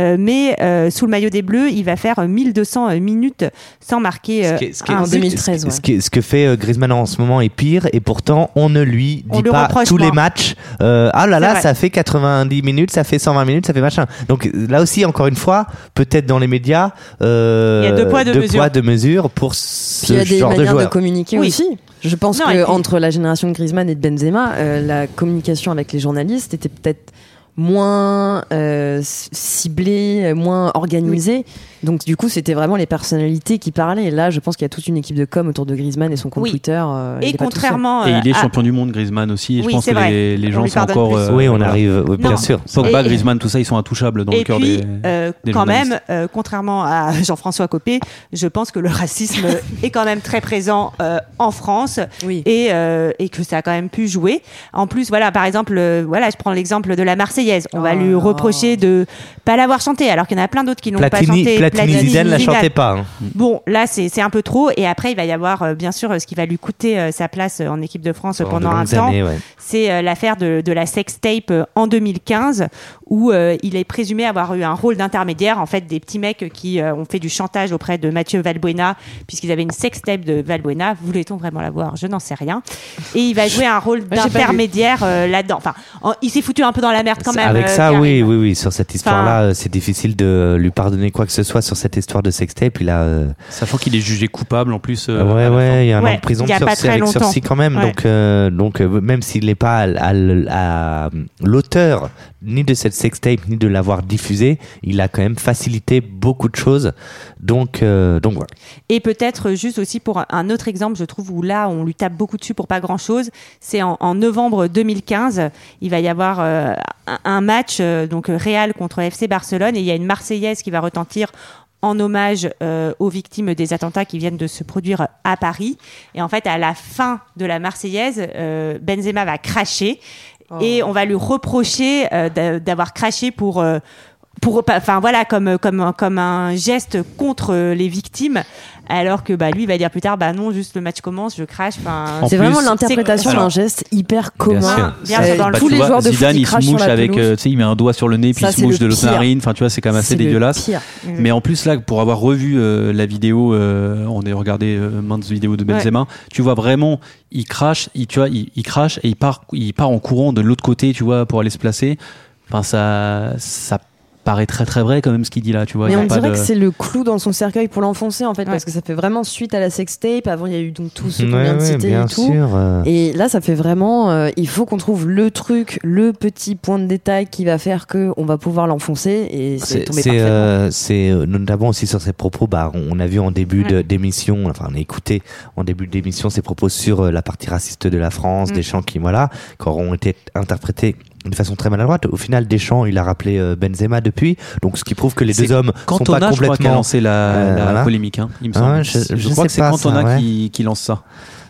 euh, mais euh, sous le maillot des Bleus, il va faire euh, 1200 minutes sans marquer qui est- ce que fait euh, Griezmann en ce moment est pire et pourtant on ne lui dit pas tous les matchs. euh, ah là là, ça fait 90 minutes, ça fait 120 minutes, ça fait machin. Donc là aussi, encore une fois, peut-être dans les médias, euh, Il y a deux poids, deux mesures. poids, deux mesures pour Puis ce il y a des genre de manières de, joueur. communiquer Oui. aussi. Je pense Non, que puis- entre la génération de Griezmann et de Benzema, euh, la communication avec les journalistes était peut-être moins euh, ciblée, moins organisée. Donc du coup, c'était vraiment les personnalités qui parlaient. Et là, je pense qu'il y a toute une équipe de com autour de Griezmann et son compte Oui. Twitter. euh, Et contrairement, Et il est euh, à- champion du monde, Griezmann aussi. Et je Oui, pense c'est que vrai. les, gens sont encore. plus. Oui, on arrive, oui, bien sûr. Pogba, Et- Griezmann, tout ça, ils sont intouchables dans Et le cœur puis, des. euh, des quand même, euh, contrairement à Jean-François Copé, je pense que le racisme est quand même très présent euh, en France et, euh, et que ça a quand même pu jouer. En plus, voilà, par exemple, euh, voilà, je prends l'exemple de la Marseillaise. On va lui reprocher de pas l'avoir chantée, alors qu'il y en a plein d'autres qui n'ont pas chanté. Platini Zidane la chantait pas. hein. Bon, là, c'est c'est un peu trop. Et après, il va y avoir, euh, bien sûr, euh, ce qui va lui coûter euh, sa place en équipe de France Pendant de un temps. ouais. C'est euh, l'affaire de, de la sextape euh, en 2015, où euh, il est présumé avoir eu un rôle d'intermédiaire, en fait, des petits mecs qui euh, ont fait du chantage auprès de Mathieu Valbuena, puisqu'ils avaient une sextape de Valbuena. Voulait-on vraiment la voir Je n'en sais rien. Et il va jouer un rôle d'intermédiaire euh, là-dedans. Enfin, en- il s'est foutu un peu dans la merde quand même. Avec ça, oui, oui, oui. Sur cette histoire-là, c'est difficile de lui pardonner quoi que ce soit sur cette histoire de sextape. Il a. euh, Sachant qu'il est jugé coupable en plus. euh, ouais, ouais, il y a un an de prison très avec sursis quand même. Ouais. Donc, euh, donc euh, même s'il n'est pas à, à- à l'auteur ni de cette sextape ni de l'avoir diffusée, il a quand même facilité beaucoup de choses. Donc, euh, donc voilà. Et peut-être juste aussi pour un- autre exemple, je trouve, où là, on lui tape beaucoup dessus pour pas grand-chose, c'est en, novembre 2015, il va y avoir euh, un, match, euh, donc Real contre FC Barcelone, et il y a une Marseillaise qui va retentir en hommage aux victimes des attentats qui viennent de se produire à Paris. Et en fait, à la fin de la Marseillaise, Benzema va cracher et on va lui reprocher euh, d'a- d'avoir craché pour euh, pour enfin voilà comme comme comme un geste contre les victimes alors que bah lui il va dire plus tard bah non juste le match commence je crache enfin C'est vraiment l'interprétation d'un geste hyper commun. sûr. Bien sûr, dans le tous les joueurs de Zidane, il se mouche avec, euh, tu sais, il met un doigt sur le nez puis il se mouche de l'autre Enfin, tu vois, c'est quand même assez dégueulasse. pire. Mais en plus, là, pour avoir revu euh, la vidéo, euh, on a regardé maintes vidéos de Benzema, tu vois vraiment, il crache, il, tu vois, il, il crache et il part, il part en courant de l'autre côté, tu vois, pour aller se placer. Enfin, ça, ça paraît très très vrai quand même ce qu'il dit là, tu vois. Mais il y a on pas dirait de- que c'est le clou dans son cercueil pour l'enfoncer en fait, parce que ça fait vraiment suite à la sextape. Avant, il y a eu donc tout ce qu'on Ouais, vient de ouais, citer bien et tout. sûr, euh. Et là, ça fait vraiment. euh, il faut qu'on trouve le truc, le petit point de détail qui va faire que on va pouvoir l'enfoncer. Et c'est tombé c'est, parfaitement. euh, c'est, euh, notamment aussi sur ses propos. Bah, on a vu en début d'émission, enfin, on a écouté en début d'émission ses propos sur euh, la partie raciste de la France, Mm. des chants qui, voilà, qui auront été interprétés de façon très maladroite. Au final, Deschamps, il a rappelé euh, Benzema depuis, donc ce qui prouve que les deux hommes sont Cantona, pas complètement lancé la, euh, la voilà. polémique, hein, il me semble. ouais, je- je crois que c'est Cantona ouais. qui, qui lance ça.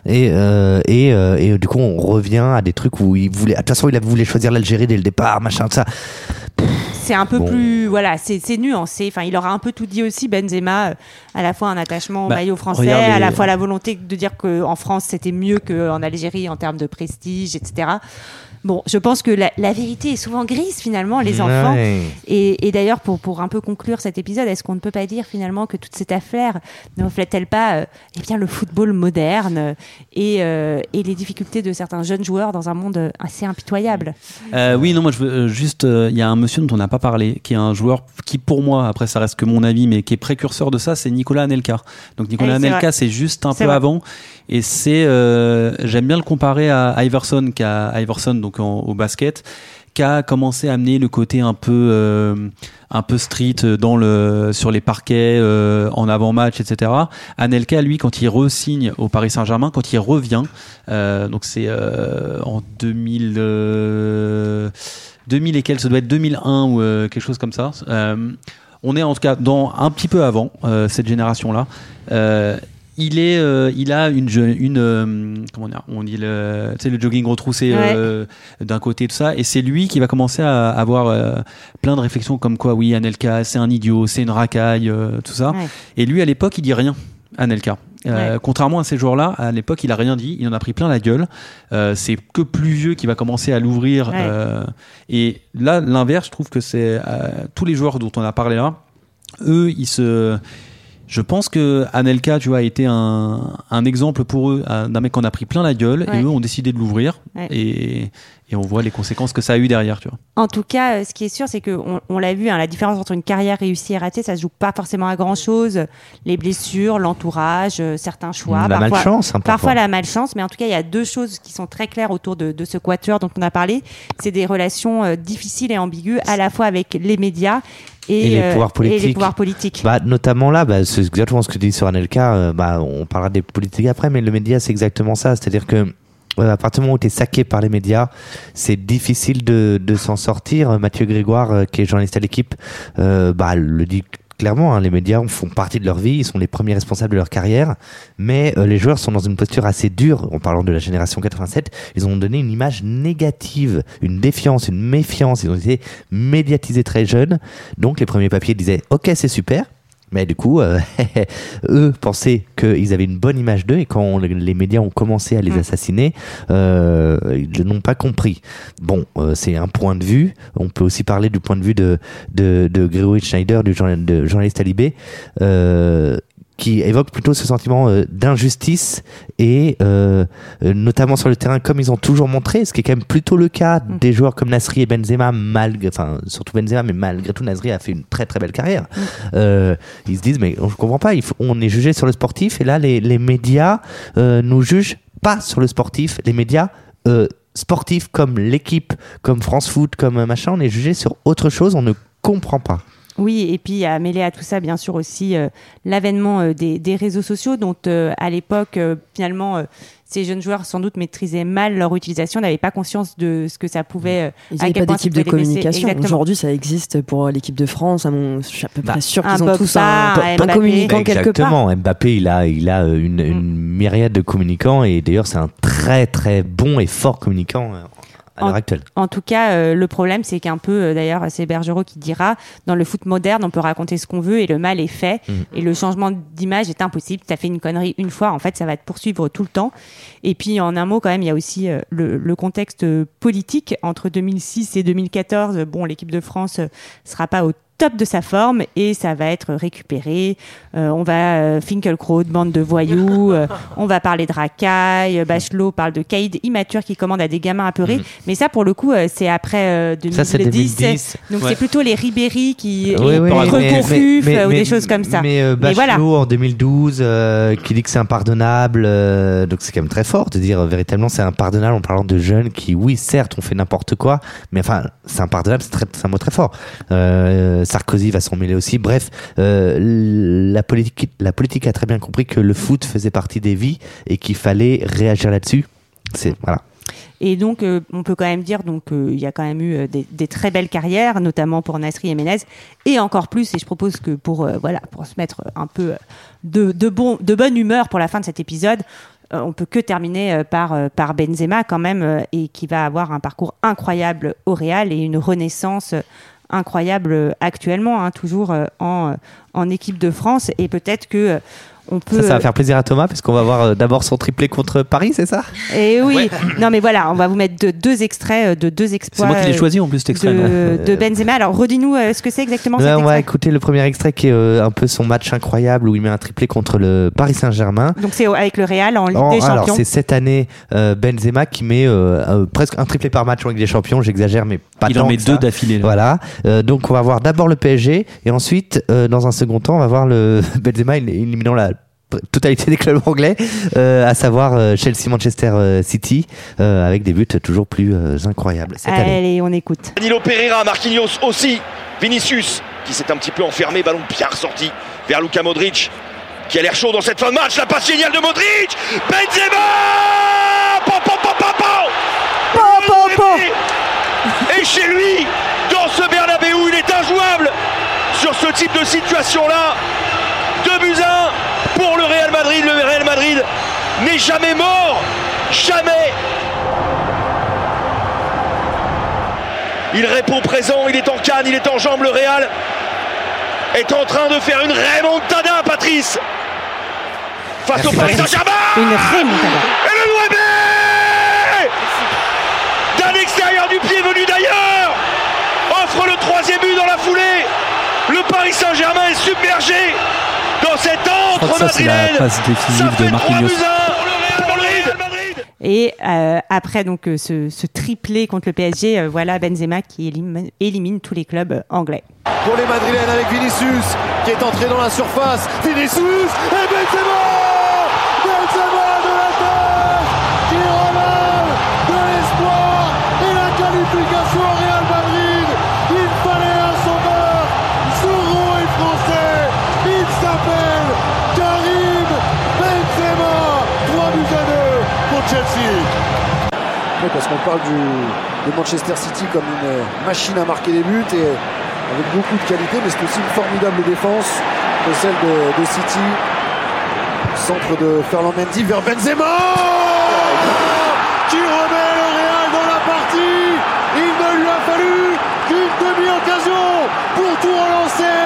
Et, euh, et, euh, et du coup, on revient à des trucs où il voulait. De toute façon, il voulait choisir l'Algérie dès le départ, machin, ça. C'est un peu Bon. plus. Voilà, c'est c'est nuancé. Enfin, il aura un peu tout dit aussi, Benzema. À la fois un attachement au Bah, maillot français, à la fois la volonté de dire qu'en France, c'était mieux qu'en Algérie en termes de prestige, etc. Bon, je pense que la, la vérité est souvent grise finalement, les enfants. Ouais. Et, et d'ailleurs, pour, pour un peu conclure cet épisode, est-ce qu'on ne peut pas dire finalement que toute cette affaire ne reflète-t-elle pas euh, eh bien, le football moderne euh, et, euh, et les difficultés de certains jeunes joueurs dans un monde euh, assez impitoyable? Euh, oui, non, moi je veux juste. euh, Il y a un monsieur dont on n'a pas parlé, qui est un joueur qui, pour moi, après ça reste que mon avis, mais qui est précurseur de ça, c'est Nicolas Anelka. Donc Nicolas oui, Anelka, c'est juste un peu vrai. avant. Et c'est. euh, J'aime bien le comparer à Iverson, qui a Iverson donc au basket qui a commencé à amener le côté un peu euh, un peu street dans le sur les parquets euh, en avant match etc Anelka lui quand il re-signe au Paris Saint-Germain quand il revient euh, donc c'est euh, en 2000 euh, 2000 et quelques ça doit être 2001 ou euh, quelque chose comme ça Euh, on est en tout cas dans un petit peu avant euh, cette génération là il est, euh, il a une, une euh, comment on dit le, tu sais, le jogging retroussé euh, d'un côté tout ça, et c'est lui qui va commencer à avoir plein de réflexions comme quoi, oui, Anelka, c'est un idiot, c'est une racaille, tout ça. Ouais. Et lui, à l'époque, il dit rien, Anelka. Euh, Ouais. Contrairement à ces joueurs-là, à l'époque, il a rien dit, il en a pris plein la gueule. Euh, c'est que plus vieux qui va commencer à l'ouvrir. Ouais. euh, et là, l'inverse, je trouve que c'est tous les joueurs dont on a parlé là, eux, ils se je pense que Anelka, tu vois, a été un, un exemple pour eux d'un mec qu'on a pris plein la gueule Ouais. et eux ont décidé de l'ouvrir Ouais. et, et on voit les conséquences que ça a eu derrière, tu vois. En tout cas, euh, ce qui est sûr, c'est que on, on l'a vu, hein, la différence entre une carrière réussie et ratée, ça se joue pas forcément à grand chose. Les blessures, l'entourage, euh, certains choix, La parfois, malchance, hein, parfois. parfois la malchance. Mais en tout cas, il y a deux choses qui sont très claires autour de, de ce quatuor dont on a parlé. C'est des relations euh, difficiles et ambiguës, à la fois avec les médias et, Et les euh, pouvoirs et politiques. les pouvoirs politiques. Bah, notamment là, bah, c'est exactement ce que tu dis sur Anelka. euh, bah, on parlera des politiques après, mais le média, c'est exactement ça. C'est-à-dire que euh, à partir du moment où tu es saqué par les médias, c'est difficile de, de s'en sortir. Mathieu Grégoire, qui est journaliste à l'équipe, euh, bah, le dit clairement. hein, les médias font partie de leur vie, ils sont les premiers responsables de leur carrière, mais euh, les joueurs sont dans une posture assez dure. En parlant de la génération 87, ils ont donné une image négative, une défiance, une méfiance. Ils ont été médiatisés très jeunes. Donc les premiers papiers disaient OK, c'est super. Mais du coup, euh, eux pensaient qu'ils avaient une bonne image d'eux et quand les médias ont commencé à les assassiner, euh, ils n'ont pas compris. Bon, euh, c'est un point de vue. On peut aussi parler du point de vue de, de, de Schneider, du journal- de journaliste à Libé, euh, qui évoque plutôt ce sentiment euh, d'injustice et euh, euh, notamment sur le terrain comme ils ont toujours montré, ce qui est quand même plutôt le cas des joueurs comme Nasri et Benzema, malgré, enfin surtout Benzema, mais malgré tout Nasri a fait une très très belle carrière. Euh, ils se disent mais on- je comprends pas, il faut- on est jugé sur le sportif et là les, les médias nous jugent pas sur le sportif, les médias sportifs comme l'équipe, comme France Foot, comme machin, on est jugé sur autre chose, on ne comprend pas. Oui, et puis à mêler à tout ça, bien sûr aussi euh, l'avènement euh, des, des réseaux sociaux, dont euh, à l'époque, euh, finalement, euh, ces jeunes joueurs sans doute maîtrisaient mal leur utilisation, n'avaient pas conscience de ce que ça pouvait. euh, Ils n'avaient pas d'équipe de communication. Aujourd'hui, ça existe pour l'équipe de France. à mon- Je suis à peu près sûr un qu'ils ont tous un, un communicant quelque part. Exactement, Mbappé il a, il a une, une myriade de communicants et d'ailleurs c'est un très très bon et fort communicant euh, à l'heure En- actuelle. En tout cas, euh, le problème, c'est qu'un peu, euh, d'ailleurs, c'est Bergerot qui dira, dans le foot moderne, on peut raconter ce qu'on veut et le mal est fait. Mhm. Et le changement d'image est impossible. Tu as fait une connerie une fois, en fait, ça va te poursuivre tout le temps. Et puis, en un mot, quand même, il y a aussi euh, le, le contexte politique. Entre 2006 et 2014, euh, bon, l'équipe de France euh, sera pas au top de sa forme et ça va être récupéré. Euh, on va euh, Finkelkraut, bande de voyous. euh, on va parler de racailles. euh, Bachelot parle de caïd immature qui commande à des gamins apeurés. Mhm. Mais ça, pour le coup, euh, c'est après euh, 2010. Ça, c'est 2010. Donc Ouais. c'est plutôt les Ribéry qui Oui, oui, contre mais- Confuf, mais- ou mais- des choses comme ça. Mais, euh, Bachelot voilà. en 2012, euh, qui dit que c'est impardonnable, euh, donc c'est quand même très fort de dire euh, véritablement c'est impardonnable en parlant de jeunes qui, oui, certes, ont fait n'importe quoi, mais enfin, c'est impardonnable, c'est un mot très fort. Sarkozy va s'en mêler aussi. Bref, euh, la politique, la politique a très bien compris que le foot faisait partie des vies et qu'il fallait réagir là-dessus. C'est voilà. Et donc, euh, on peut quand même dire donc euh, il y a quand même eu des, très belles carrières, notamment pour Nasri et Menez, et encore plus. Et je propose que pour voilà pour se mettre un peu de, de bon de bonne humeur pour la fin de cet épisode. on peut que terminer par, par Benzema quand même, et qui va avoir un parcours incroyable au Real et une renaissance incroyable euh, actuellement, hein, toujours euh, en, euh, en équipe de France. Et peut-être que on peut. Ça, ça va faire plaisir à Thomas, parce qu'on va voir euh, d'abord son triplé contre Paris, c'est ça? Et oui, non mais voilà, on va vous mettre de- deux extraits euh, de deux exploits. moi qui l'ai euh, choisi, en plus, cet extrait. De, de Benzema. Alors redis-nous euh, ce que c'est exactement Ouais, cet on va écouter le premier extrait qui est euh, un peu son match incroyable où il met un triplé contre le Paris Saint-Germain. Donc c'est avec le Real en Ligue En- des alors Champions. c'est cette année euh, Benzema qui met euh, euh, presque un triplé par match en Ligue des Champions, j'exagère mais pas Il tant en met que deux d'affilée, là. Voilà. Euh, donc on va voir d'abord le PSG et ensuite euh, dans un second temps on va voir le Benzema éli- éliminant la totalité des clubs anglais, euh, à savoir euh, Chelsea, Manchester euh, City, euh, avec des buts toujours plus euh, incroyables cette année. Allez, on écoute. Danilo Pereira, Marquinhos aussi, Vinicius qui s'est un petit peu enfermé, ballon bien ressorti vers Luka Modric qui a l'air chaud dans cette fin de match, la passe géniale de Modric, Benzema Pom, pom, pom, pom, pom Et chez lui, dans ce Bernabeu, il est injouable sur ce type de situation-là. 2 buts 1 pour le Real Madrid. Le Real Madrid n'est jamais mort, jamais. Il répond présent, il est en canne, il est en jambe, le Real est en train de faire une remontada, Patrice. Face au Paris Saint-Germain. Une remontada. Et le Nouébé D'un extérieur du pied venu d'ailleurs. Offre le troisième but dans la foulée. Le Paris Saint-Germain est submergé dans cette entre ça, c'est la madrilène passe décisive de Marquinhos. Et euh, après donc euh, ce, ce triplé contre le PSG, euh, voilà Benzema qui élimine, élimine tous les clubs anglais. pour les Madrilènes avec Vinicius qui est entré dans la surface. Vinicius et Benzema Benzema Chelsea. Parce qu'on parle du, de Manchester City comme une machine à marquer des buts et avec beaucoup de qualité, mais c'est aussi une formidable défense que celle de, City. Centre de Ferland Mendy vers Benzema qui remet le Real dans la partie. Il ne lui a fallu qu'une demi-occasion pour tout relancer.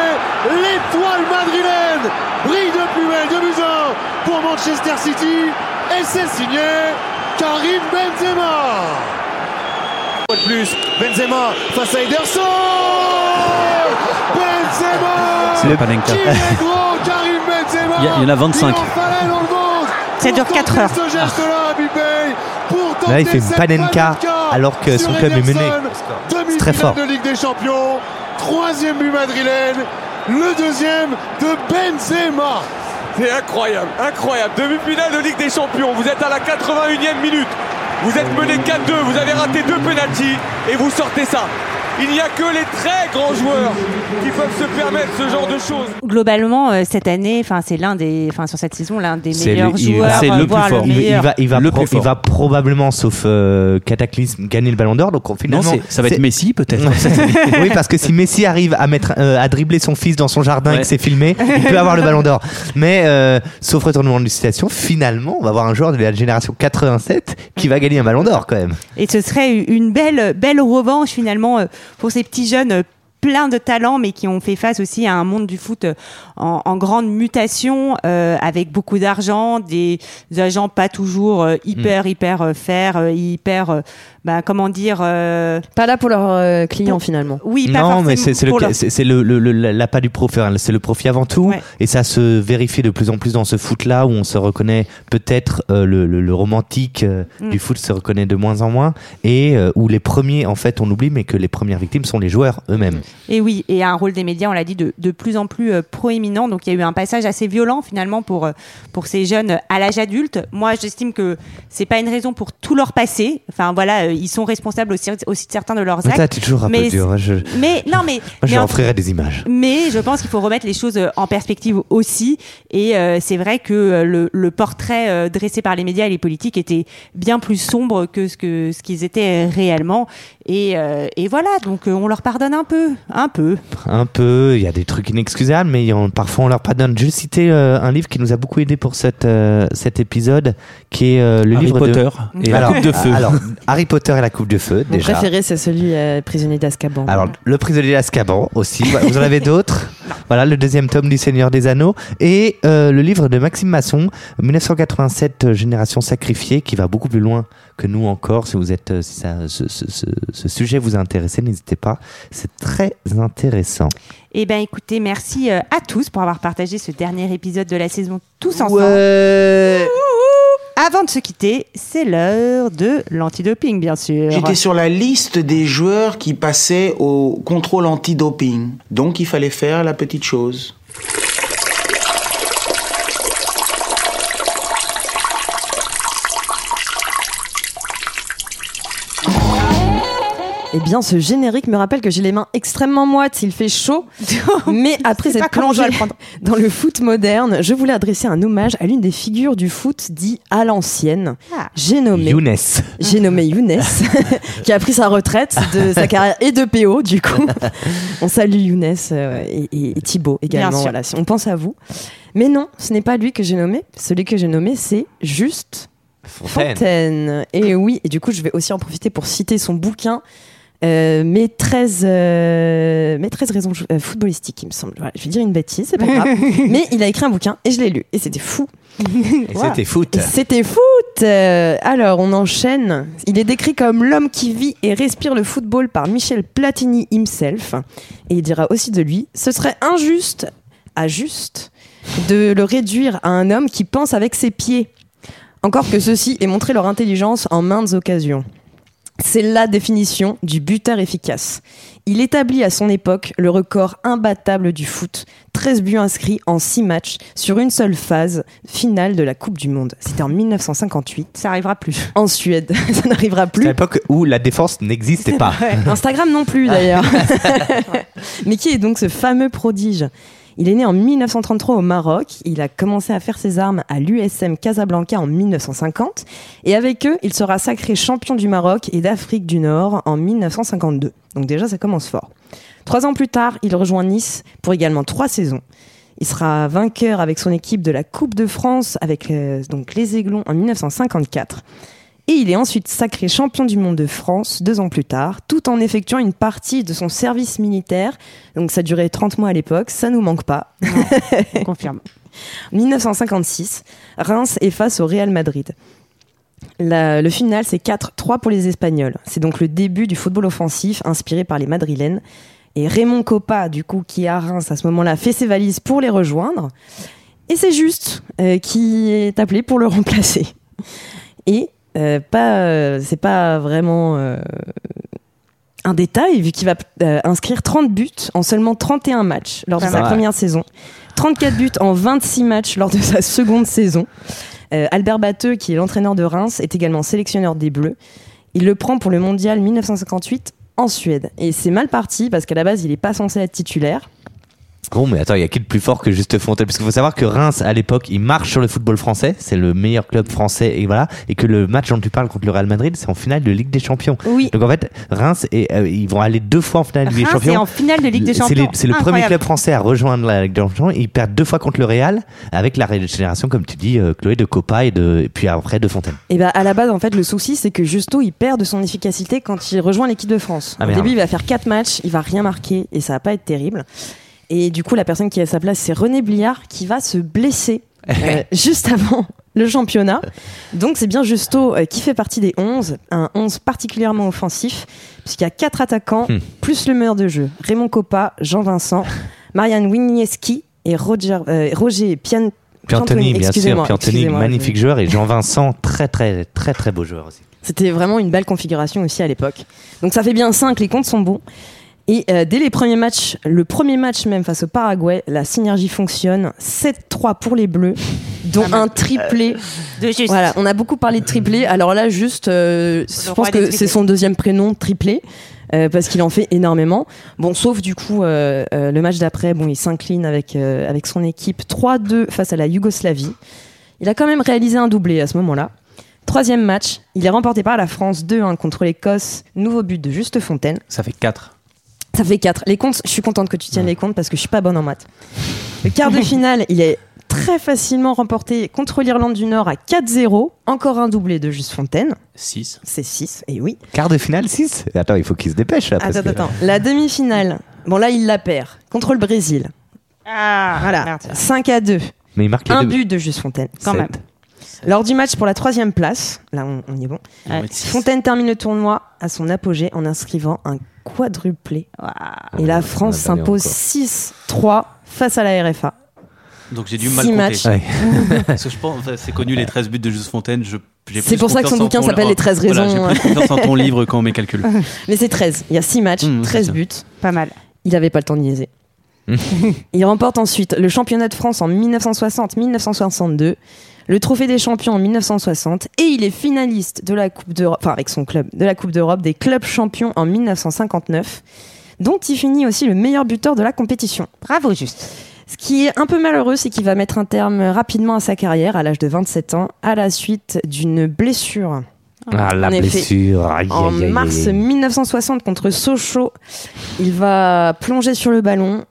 L'étoile madrilène brille de plus belle de buts un pour Manchester City et c'est signé Karim Benzema. Une fois de plus, Benzema face à Ederson Benzema C'est le Panenka. Qui est gros, Karim Benzema Il y a- il y en a 25. Il en fallait dans le monde Ça dure pour 4 tenter heures. tenter Là il fait une panenka alors que son club est mené. C'est très fort. Demi-finale de Ligue des Champions, troisième but madrilène, le deuxième de Benzema. C'est incroyable, incroyable. Demi-finale de Ligue des Champions. Vous êtes à la 81e minute. Vous êtes mené 4-2. Vous avez raté deux pénalties et vous sortez ça. Il n'y a que les très grands joueurs qui peuvent se permettre ce genre de choses. Globalement euh, cette année, enfin c'est l'un des, enfin sur cette saison l'un des meilleurs le, il- joueurs, c'est le plus fort. Il, il meilleur. va, il va, Le pro- plus fort. il va probablement, sauf euh, Cataclysme, gagner le Ballon d'Or. Donc on- finalement, c'est- ça va être Messi, peut-être. oui, parce que si Messi arrive à mettre, euh, à dribbler son fils dans son jardin et Ouais. que c'est filmé, il peut avoir le Ballon d'Or. Mais euh, sauf retournement de situation, finalement, on va avoir un joueur de la génération 87 qui va gagner un Ballon d'Or quand même. Et ce serait une belle, belle revanche finalement euh, pour ces petits jeunes euh, pleins de talent, mais qui ont fait face aussi à un monde du foot euh, en, en grande mutation, euh, avec beaucoup d'argent, des agents pas toujours euh, hyper, hyper euh, hyper, euh, bah, comment dire... euh, Pas là pour leurs euh, clients finalement. Oui, pas non, mais c'est le, le, le, le- l'appât du profit, hein, c'est le profit avant tout, et ça se vérifie de plus en plus dans ce foot-là où on se reconnaît peut-être euh, le, le, le romantique euh, Mm. du foot se reconnaît de moins en moins, et euh, où les premiers, en fait, on oublie, mais que les premières victimes sont les joueurs eux-mêmes. Et oui, et un rôle des médias, on l'a dit, de, de plus en plus euh, proéminent. Donc il y a eu un passage assez violent finalement pour, pour ces jeunes à l'âge adulte. Moi, j'estime que c'est pas une raison pour tout leur passé. Enfin voilà, euh, ils sont responsables aussi, aussi de certains de leurs Mais actes. ça, t'es toujours un peu Mais- dur, hein, je- Mais non, mais, Moi, je mais leur en- offrirai des images. mais je pense qu'il faut remettre les choses euh, en perspective aussi. Et euh, c'est vrai que euh, le, le portrait euh, dressé par les médias et les politiques était bien plus sombre que ce que ce qu'ils étaient réellement. Et, euh, et voilà, donc euh, on leur pardonne un peu. un peu. Un peu, il y a des trucs inexcusables, mais parfois on leur pardonne. Je vais citer euh, un livre qui nous a beaucoup aidé pour cette, euh, cet épisode, qui est euh, le Harry livre Potter de... et la Coupe de Feu. Alors, Harry Potter et la Coupe de Feu, Mon déjà. préféré, c'est celui euh, Prisonnier d'Azkaban. Alors, le prisonnier d'Azkaban aussi. Voilà, Vous en avez d'autres Voilà, le deuxième tome du Seigneur des Anneaux. Et euh, le livre de Maxime Masson, 1987, euh, Génération sacrifiée, qui va beaucoup plus loin que nous encore. Si vous êtes, euh, si ça, ce, ce- ce- ce sujet vous a intéressé, n'hésitez pas. C'est très intéressant. Eh bien, écoutez, merci euh, à tous pour avoir partagé ce dernier épisode de la saison tous ensemble. Avant de se quitter, c'est l'heure de l'antidoping, bien sûr. J'étais sur la liste des joueurs qui passaient au contrôle antidoping. Donc il fallait faire la petite chose. Eh bien, ce générique me rappelle que j'ai les mains extrêmement moites, il fait chaud. Mais après cette plongée dois le prendre. dans le foot moderne, je voulais adresser un hommage à l'une des figures du foot dit à l'ancienne. Ah. J'ai nommé Younes. J'ai nommé Younes, qui a pris sa retraite de sa carrière et de PO, du coup. On salue Younes euh, et, et- et Thibaut également. Bien sûr. Voilà, si on pense à vous. Mais non, ce n'est pas lui que j'ai nommé. Celui que j'ai nommé, c'est juste Fontaine. Fontaine. Et oui, et du coup, je vais aussi en profiter pour citer son bouquin. Euh, mes 13, euh, mes 13 raisons euh, footballistiques, il me semble. Voilà, je vais dire une bêtise, c'est pas grave. Mais il a écrit un bouquin et je l'ai lu. Et c'était fou. Et c'était foot. C'était foot Euh, Alors, on enchaîne. Il est décrit comme l'homme qui vit et respire le football par Michel Platini himself. Et il dira aussi de lui, ce serait injuste, à juste, de le réduire à un homme qui pense avec ses pieds. Encore que ceux-ci aient montré leur intelligence en maintes occasions. C'est la définition du buteur efficace. Il établit à son époque le record imbattable du foot. 13 buts inscrits en 6 matchs sur une seule phase finale de la Coupe du Monde. C'était en 1958. Ça arrivera plus. En Suède. Ça n'arrivera C'est à plus. l'époque où la défense n'existait pas. Instagram non plus d'ailleurs. Mais qui est donc ce fameux prodige? Il est né en 1933 au Maroc. Il a commencé à faire ses armes à l'USM Casablanca en 1950. Et avec eux, il sera sacré champion du Maroc et d'Afrique du Nord en 1952. Donc déjà, ça commence fort. Trois ans plus tard, il rejoint Nice pour également trois saisons. Il sera vainqueur avec son équipe de la Coupe de France avec euh, donc les Aiglons en 1954. Et il est ensuite sacré champion du monde de France deux ans plus tard, tout en effectuant une partie de son service militaire. Donc ça durait 30 mois à l'époque, ça nous manque pas. On confirme. 1956, Reims est face au Real Madrid. La- le final, c'est 4-3 pour les Espagnols. C'est donc le début du football offensif inspiré par les Madrilènes. Et Raymond Coppa, du coup, qui est à Reims à ce moment-là, fait ses valises pour les rejoindre. Et c'est juste euh, qui est appelé pour le remplacer. Et euh, pas, euh, c'est pas vraiment euh, un détail, vu qu'il va inscrire 30 buts en seulement 31 matchs lors de sa première saison. 34 buts en 26 matchs lors de sa seconde saison. Albert Batteux, qui est l'entraîneur de Reims, est également sélectionneur des Bleus. Il le prend pour le mondial 1958 en Suède. Et c'est mal parti parce qu'à la base, il n'est pas censé être titulaire. Bon, mais attends, il y a qui de plus fort que juste Fontaine? Parce qu'il faut savoir que Reims, à l'époque, il marche sur le football français. C'est le meilleur club français. Et voilà. Et que le match dont tu parles contre le Real Madrid, c'est en finale de Ligue des Champions. Oui. Donc en fait, Reims, et, euh, ils vont aller deux fois en finale de Ligue des Champions. est en finale de Ligue des C'est Champions. C'est le premier club français à rejoindre la Ligue des Champions. Ils perdent deux fois contre le Real avec la régénération, comme tu dis, euh, Chloé, de Copa et, de, et puis après de Fontaine. Et bah à la base en fait le souci c'est que Justo il perd de son efficacité quand il rejoint l'équipe de France. Ah, Au merde. début il va faire 4 matchs, il va rien marquer et ça va pas être terrible. Et du coup la personne qui est à sa place c'est René Bliard qui va se blesser euh, juste avant le championnat. Donc c'est bien Justo euh, qui fait partie des 11, un 11 particulièrement offensif puisqu'il y a 4 attaquants Hmm. plus le meilleur de jeu, Raymond Coppa, Jean-Vincent, Marianne Winiewski et Roger, euh, Roger Pian Piantoni, bien sûr. Piantoni, magnifique joueur. Et Jean-Vincent, très, très, très, très beau joueur aussi. C'était vraiment une belle configuration aussi à l'époque. Donc ça fait bien 5, les comptes sont bons. Et euh, dès les premiers matchs, le premier match même face au Paraguay, la synergie fonctionne. 7-3 pour les Bleus, dont un triplé. De juste. Voilà, on a beaucoup parlé de triplé. Alors là, juste, euh, je pense que c'est son deuxième prénom, triplé. euh, parce qu'il en fait énormément. Bon, sauf du coup euh, euh, le match d'après, bon, il s'incline avec euh, avec son équipe 3-2 face à la Yougoslavie. Il a quand même réalisé un doublé à ce moment-là. Troisième match, il est remporté par la France 2-1 contre l'Écosse. Nouveau but de Juste Fontaine. Ça fait 4. Ça fait 4. Les comptes, je suis contente que tu tiennes les comptes parce que je suis pas bonne en maths. Le quart de finale, il est très facilement remporté contre l'Irlande du Nord à 4-0. Encore un doublé de Juste Fontaine. 6. C'est 6, et oui. Quart de finale 6 Attends, il faut qu'il se dépêche là. parce Attends, que- attends. La demi-finale, bon là, il la perd contre le Brésil. Ah, voilà. 5 à 2. Mais il marque les Un deux. but de Juste Fontaine. Quand Sept. même. Lors du match pour la troisième place, là on, on y est bon, Ouais. Fontaine termine le tournoi à son apogée en inscrivant un quadruplé. Et la France s'impose encore. 6-3 face à la RFA. Donc j'ai dû mal Six compter. matchs. Ouais. Parce que je pense, c'est connu les 13 buts de Juste Fontaine. Je, j'ai C'est pour ça que son bouquin s'appelle Les 13 Voilà, raisons. j'ai plus confiance en ton livre qu'en mes calculs. Mais c'est 13. Il y a 6 matchs, Mmh, c'est 13 ça. buts. Pas mal. Il n'avait pas le temps de niaiser. Il remporte ensuite le championnat de France en 1960-1962, le trophée des champions en 1960 et il est finaliste de la Coupe d'Europe, enfin avec son club, de la Coupe d'Europe des clubs champions en 1959, dont il finit aussi le meilleur buteur de la compétition. Bravo, juste. Ce qui est un peu malheureux, c'est qu'il va mettre un terme rapidement à sa carrière à l'âge de 27 ans à la suite d'une blessure. Ah, la En effet, blessure. Aïe, en aïe, aïe, mars aïe. 1960 contre Sochaux, il va plonger sur le ballon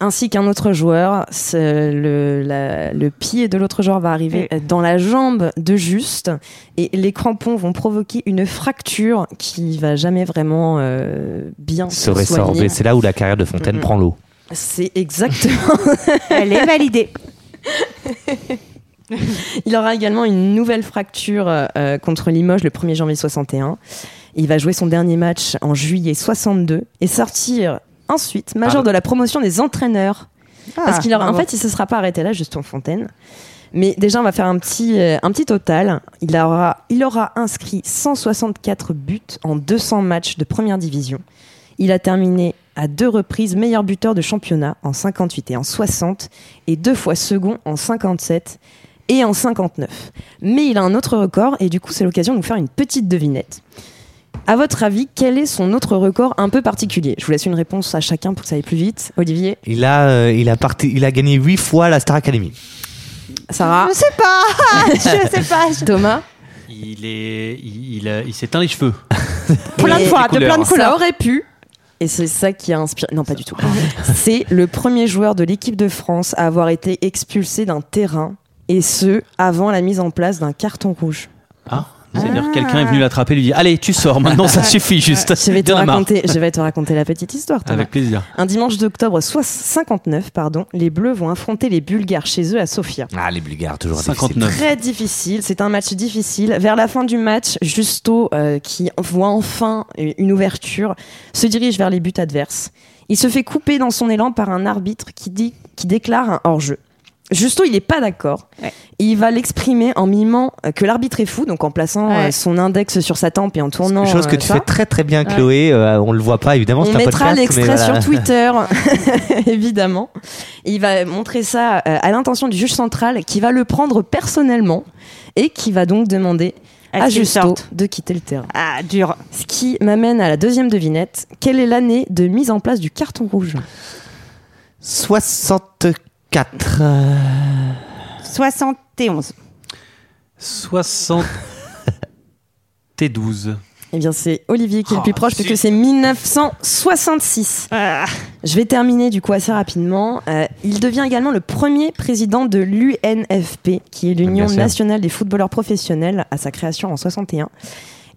ainsi qu'un autre joueur. Le, la- le pied de l'autre joueur va arriver dans la jambe de Juste et les crampons vont provoquer une fracture qui va jamais vraiment euh, bien Se se résorber. C'est là où la carrière de Fontaine prend l'eau. C'est exactement. Elle est validée. Il aura également une nouvelle fracture euh, contre Limoges le 1er janvier 61. Il va jouer son dernier match en juillet 62 et sortir ensuite major Ah. de la promotion des entraîneurs. Ah, Parce qu'il aura, en fait, il se sera pas arrêté là, Justin Fontaine. Mais déjà, on va faire un petit, euh, un petit total. Il aura, il aura inscrit 164 buts en 200 matchs de première division. Il a terminé à deux reprises meilleur buteur de championnat en 58 et en 60 et deux fois second en 57 et en 59. Mais il a un autre record et du coup c'est l'occasion de vous faire une petite devinette. À votre avis, quel est son autre record un peu particulier? Je vous laisse une réponse à chacun pour que ça aille plus vite. Olivier, Il a, euh, il, a parti, il a gagné 8 fois la Star Academy. Sarah, Je sais pas. je sais pas. Thomas? Il est, il, il, il s'éteint les cheveux. Plein de fois, de plein de Ça couleurs. aurait pu. Et c'est ça qui a inspiré. Non, pas du tout. c'est le premier joueur de l'équipe de France à avoir été expulsé d'un terrain, et ce, avant la mise en place d'un carton rouge. Ah, c'est-à-dire que quelqu'un est venu l'attraper et lui dit Allez, tu sors, maintenant ça suffit juste. Je vais, te raconter, je vais te raconter la petite histoire. Thomas. Avec plaisir. Un dimanche d'octobre soix- 59, pardon, les Bleus vont affronter les Bulgares chez eux à Sofia. Ah, les Bulgares, toujours 59. Très difficile, c'est un match difficile. Vers la fin du match, Justo, euh, qui voit enfin une ouverture, se dirige vers les buts adverses. Il se fait couper dans son élan par un arbitre qui, dit, qui déclare un hors-jeu. Justo, il n'est pas d'accord. Il va l'exprimer en mimant euh, que l'arbitre est fou, donc en plaçant euh, Ouais. son index sur sa tempe et en tournant. Chose que euh, tu ça. fais très très bien, Ouais. Chloé. Euh, on le voit pas évidemment. On mettra l'extrait voilà. sur Twitter, évidemment. Il va montrer ça à l'intention du juge central qui va le prendre personnellement et qui va donc demander À Justo sorte. de quitter le terrain. Ah, dur. Ce qui m'amène à la deuxième devinette. Quelle est l'année de mise en place du carton rouge? 64. Euh, 71. 72. Eh bien, c'est Olivier qui est le plus Oh, proche, puisque c'est 1966. Je vais terminer du coup assez rapidement. Euh, il devient également le premier président de l'UNFP, qui est l'Union nationale des footballeurs professionnels, à sa création en 61.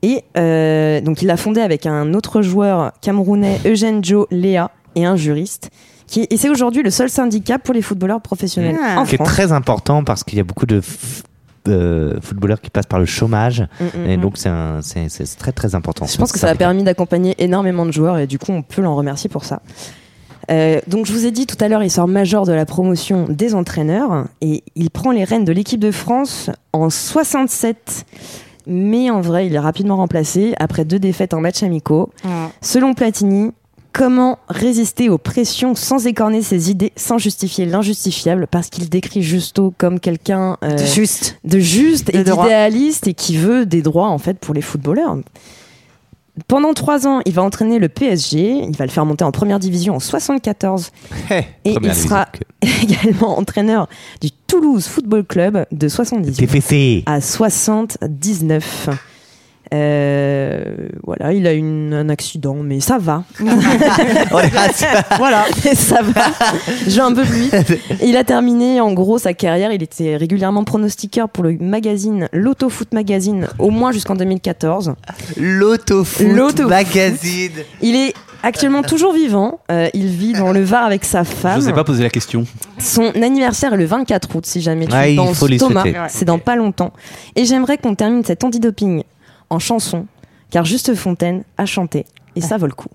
Et euh, donc, il l'a fondé avec un autre joueur camerounais, Eugène Joe Léa, et un juriste. Qui, et c'est aujourd'hui le seul syndicat pour les footballeurs professionnels Ah. en qui est France. très important parce qu'il y a beaucoup de euh, footballeurs qui passent par le chômage. Mm, mm, et mm. donc, c'est très très important. Je pense que ça a permis d'accompagner énormément de joueurs et du coup, on peut l'en remercier pour ça. Euh, donc, je vous ai dit tout à l'heure, il sort major de la promotion des entraîneurs et il prend les rênes de l'équipe de France en 67. Mais en vrai, il est rapidement remplacé après deux défaites en match amicaux. Selon Platini, comment résister aux pressions sans écorner ses idées, sans justifier l'injustifiable Parce qu'il décrit Justo comme quelqu'un euh, De juste. de juste De et d'idéaliste et qui veut des droits en fait pour les footballeurs. Pendant trois ans, il va entraîner le PSG. Il va le faire monter en première division en 74. et il sera également entraîneur du Toulouse Football Club de 78 TFC. à 79. Euh, voilà, il a eu un accident, mais ça va. voilà, ça va. Je vais un peu plus vite. Il a terminé en gros sa carrière. Il était régulièrement pronostiqueur pour le magazine l'Autofoot Magazine, au moins jusqu'en 2014. L'Autofoot L'Autofoot. Magazine. Il est actuellement toujours vivant. Euh, il vit dans le Var avec sa Je femme. n'osais pas poser la question. Son anniversaire est le 24 août, si jamais tu Ah, il penses, Thomas. C'est dans pas longtemps. Et j'aimerais qu'on termine cet antidoping en chanson, car Juste Fontaine a chanté, et ça vaut le coup.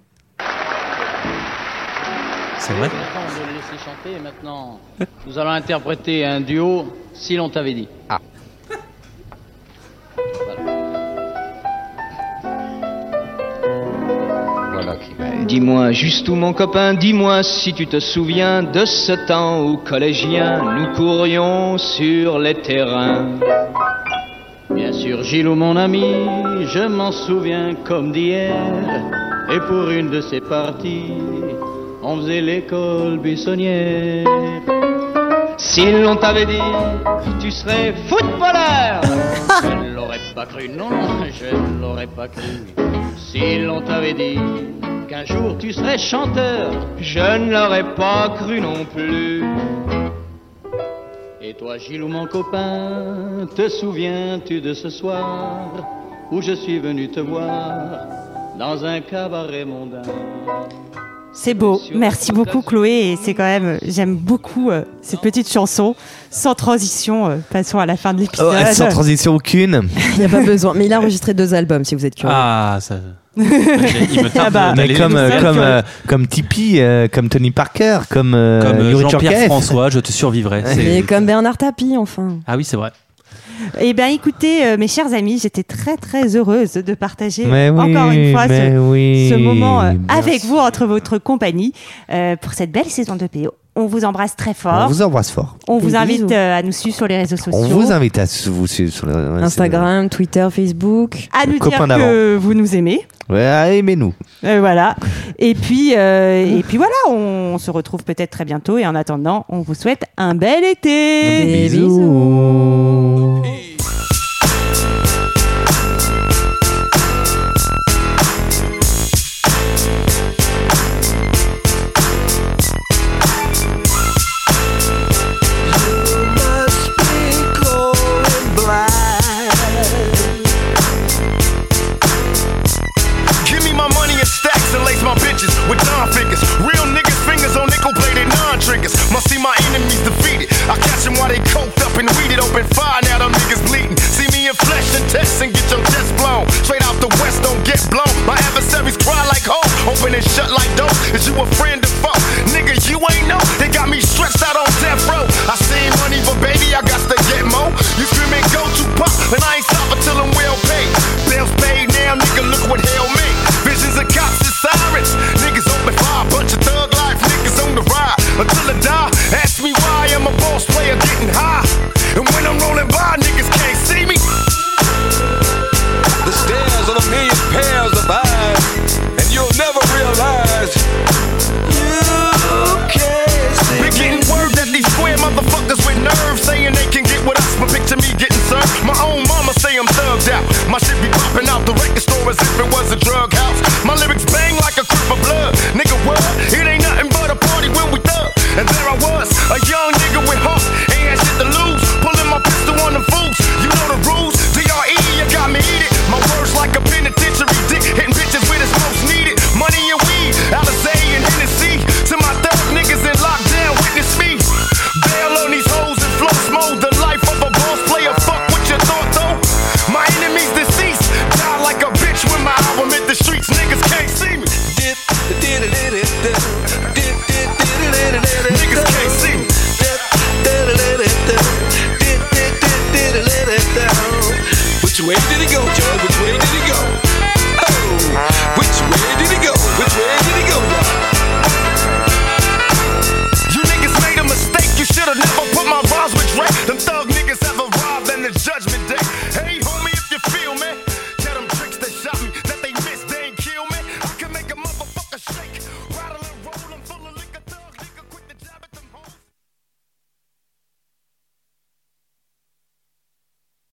C'est vrai de le laisser chanter et maintenant nous allons interpréter un duo si l'on t'avait dit. Ah. Dis-moi juste tout mon copain, dis-moi si tu te souviens de ce temps où collégiens nous courions sur les terrains. Bien sûr, Gilou, mon ami, je m'en souviens comme d'hier. Et pour une de ces parties, on faisait l'école buissonnière. Si l'on t'avait dit que tu serais footballeur, Je ne l'aurais pas cru, non, je ne l'aurais pas cru. Si l'on t'avait dit qu'un jour tu serais chanteur, je ne l'aurais pas cru non plus. Et toi, Gilou, mon copain, te souviens-tu de ce soir où je suis venu te voir dans un cabaret mondain? C'est beau. Merci beaucoup, Chloé. Et c'est quand même, j'aime beaucoup euh, cette petite chanson. Sans transition, euh, passons à la fin de l'épisode. Oh, sans transition aucune. Il n'y a pas besoin. Mais il a enregistré deux albums, si vous êtes curieux. Ah, ça. Il me tarde Ah bah. Mais comme, euh, comme, euh, comme Tipeee, euh, comme Tony Parker, comme, euh, Comme euh, Yuri Jean-Pierre. François, je te survivrai. Comme Bernard Tapie, enfin. Ah oui, c'est vrai. Eh bien, écoutez, euh, mes chers amis, j'étais très très heureuse de partager Mais oui, encore une fois ce, oui, ce moment euh, avec vous, entre votre compagnie, euh, pour cette belle saison de PO. On vous embrasse très fort. On vous embrasse fort. On vous invite euh, à nous suivre sur les réseaux sociaux. On vous invite à vous suivre sur le Instagram, Twitter, Facebook. À nous dire que vous nous aimez. Ouais, allez, aimez-nous. Euh, voilà. Et puis, euh, et puis voilà, on se retrouve peut-être très bientôt. Et en attendant, on vous souhaite un bel été. Des bisous. I catch them while they coked up and weeded open fire. Now them niggas bleeding. See me in flesh and test and get your chest blown. Straight out the west, don't get blown. My adversaries cry like ho, open and shut like dope. Is you a friend or foe? Nigga, you ain't know. They got me stretched out on death row. I seen money, but baby, I got to get more. You screaming go to pop, and I ain't. as if it was a drug house. My lyrics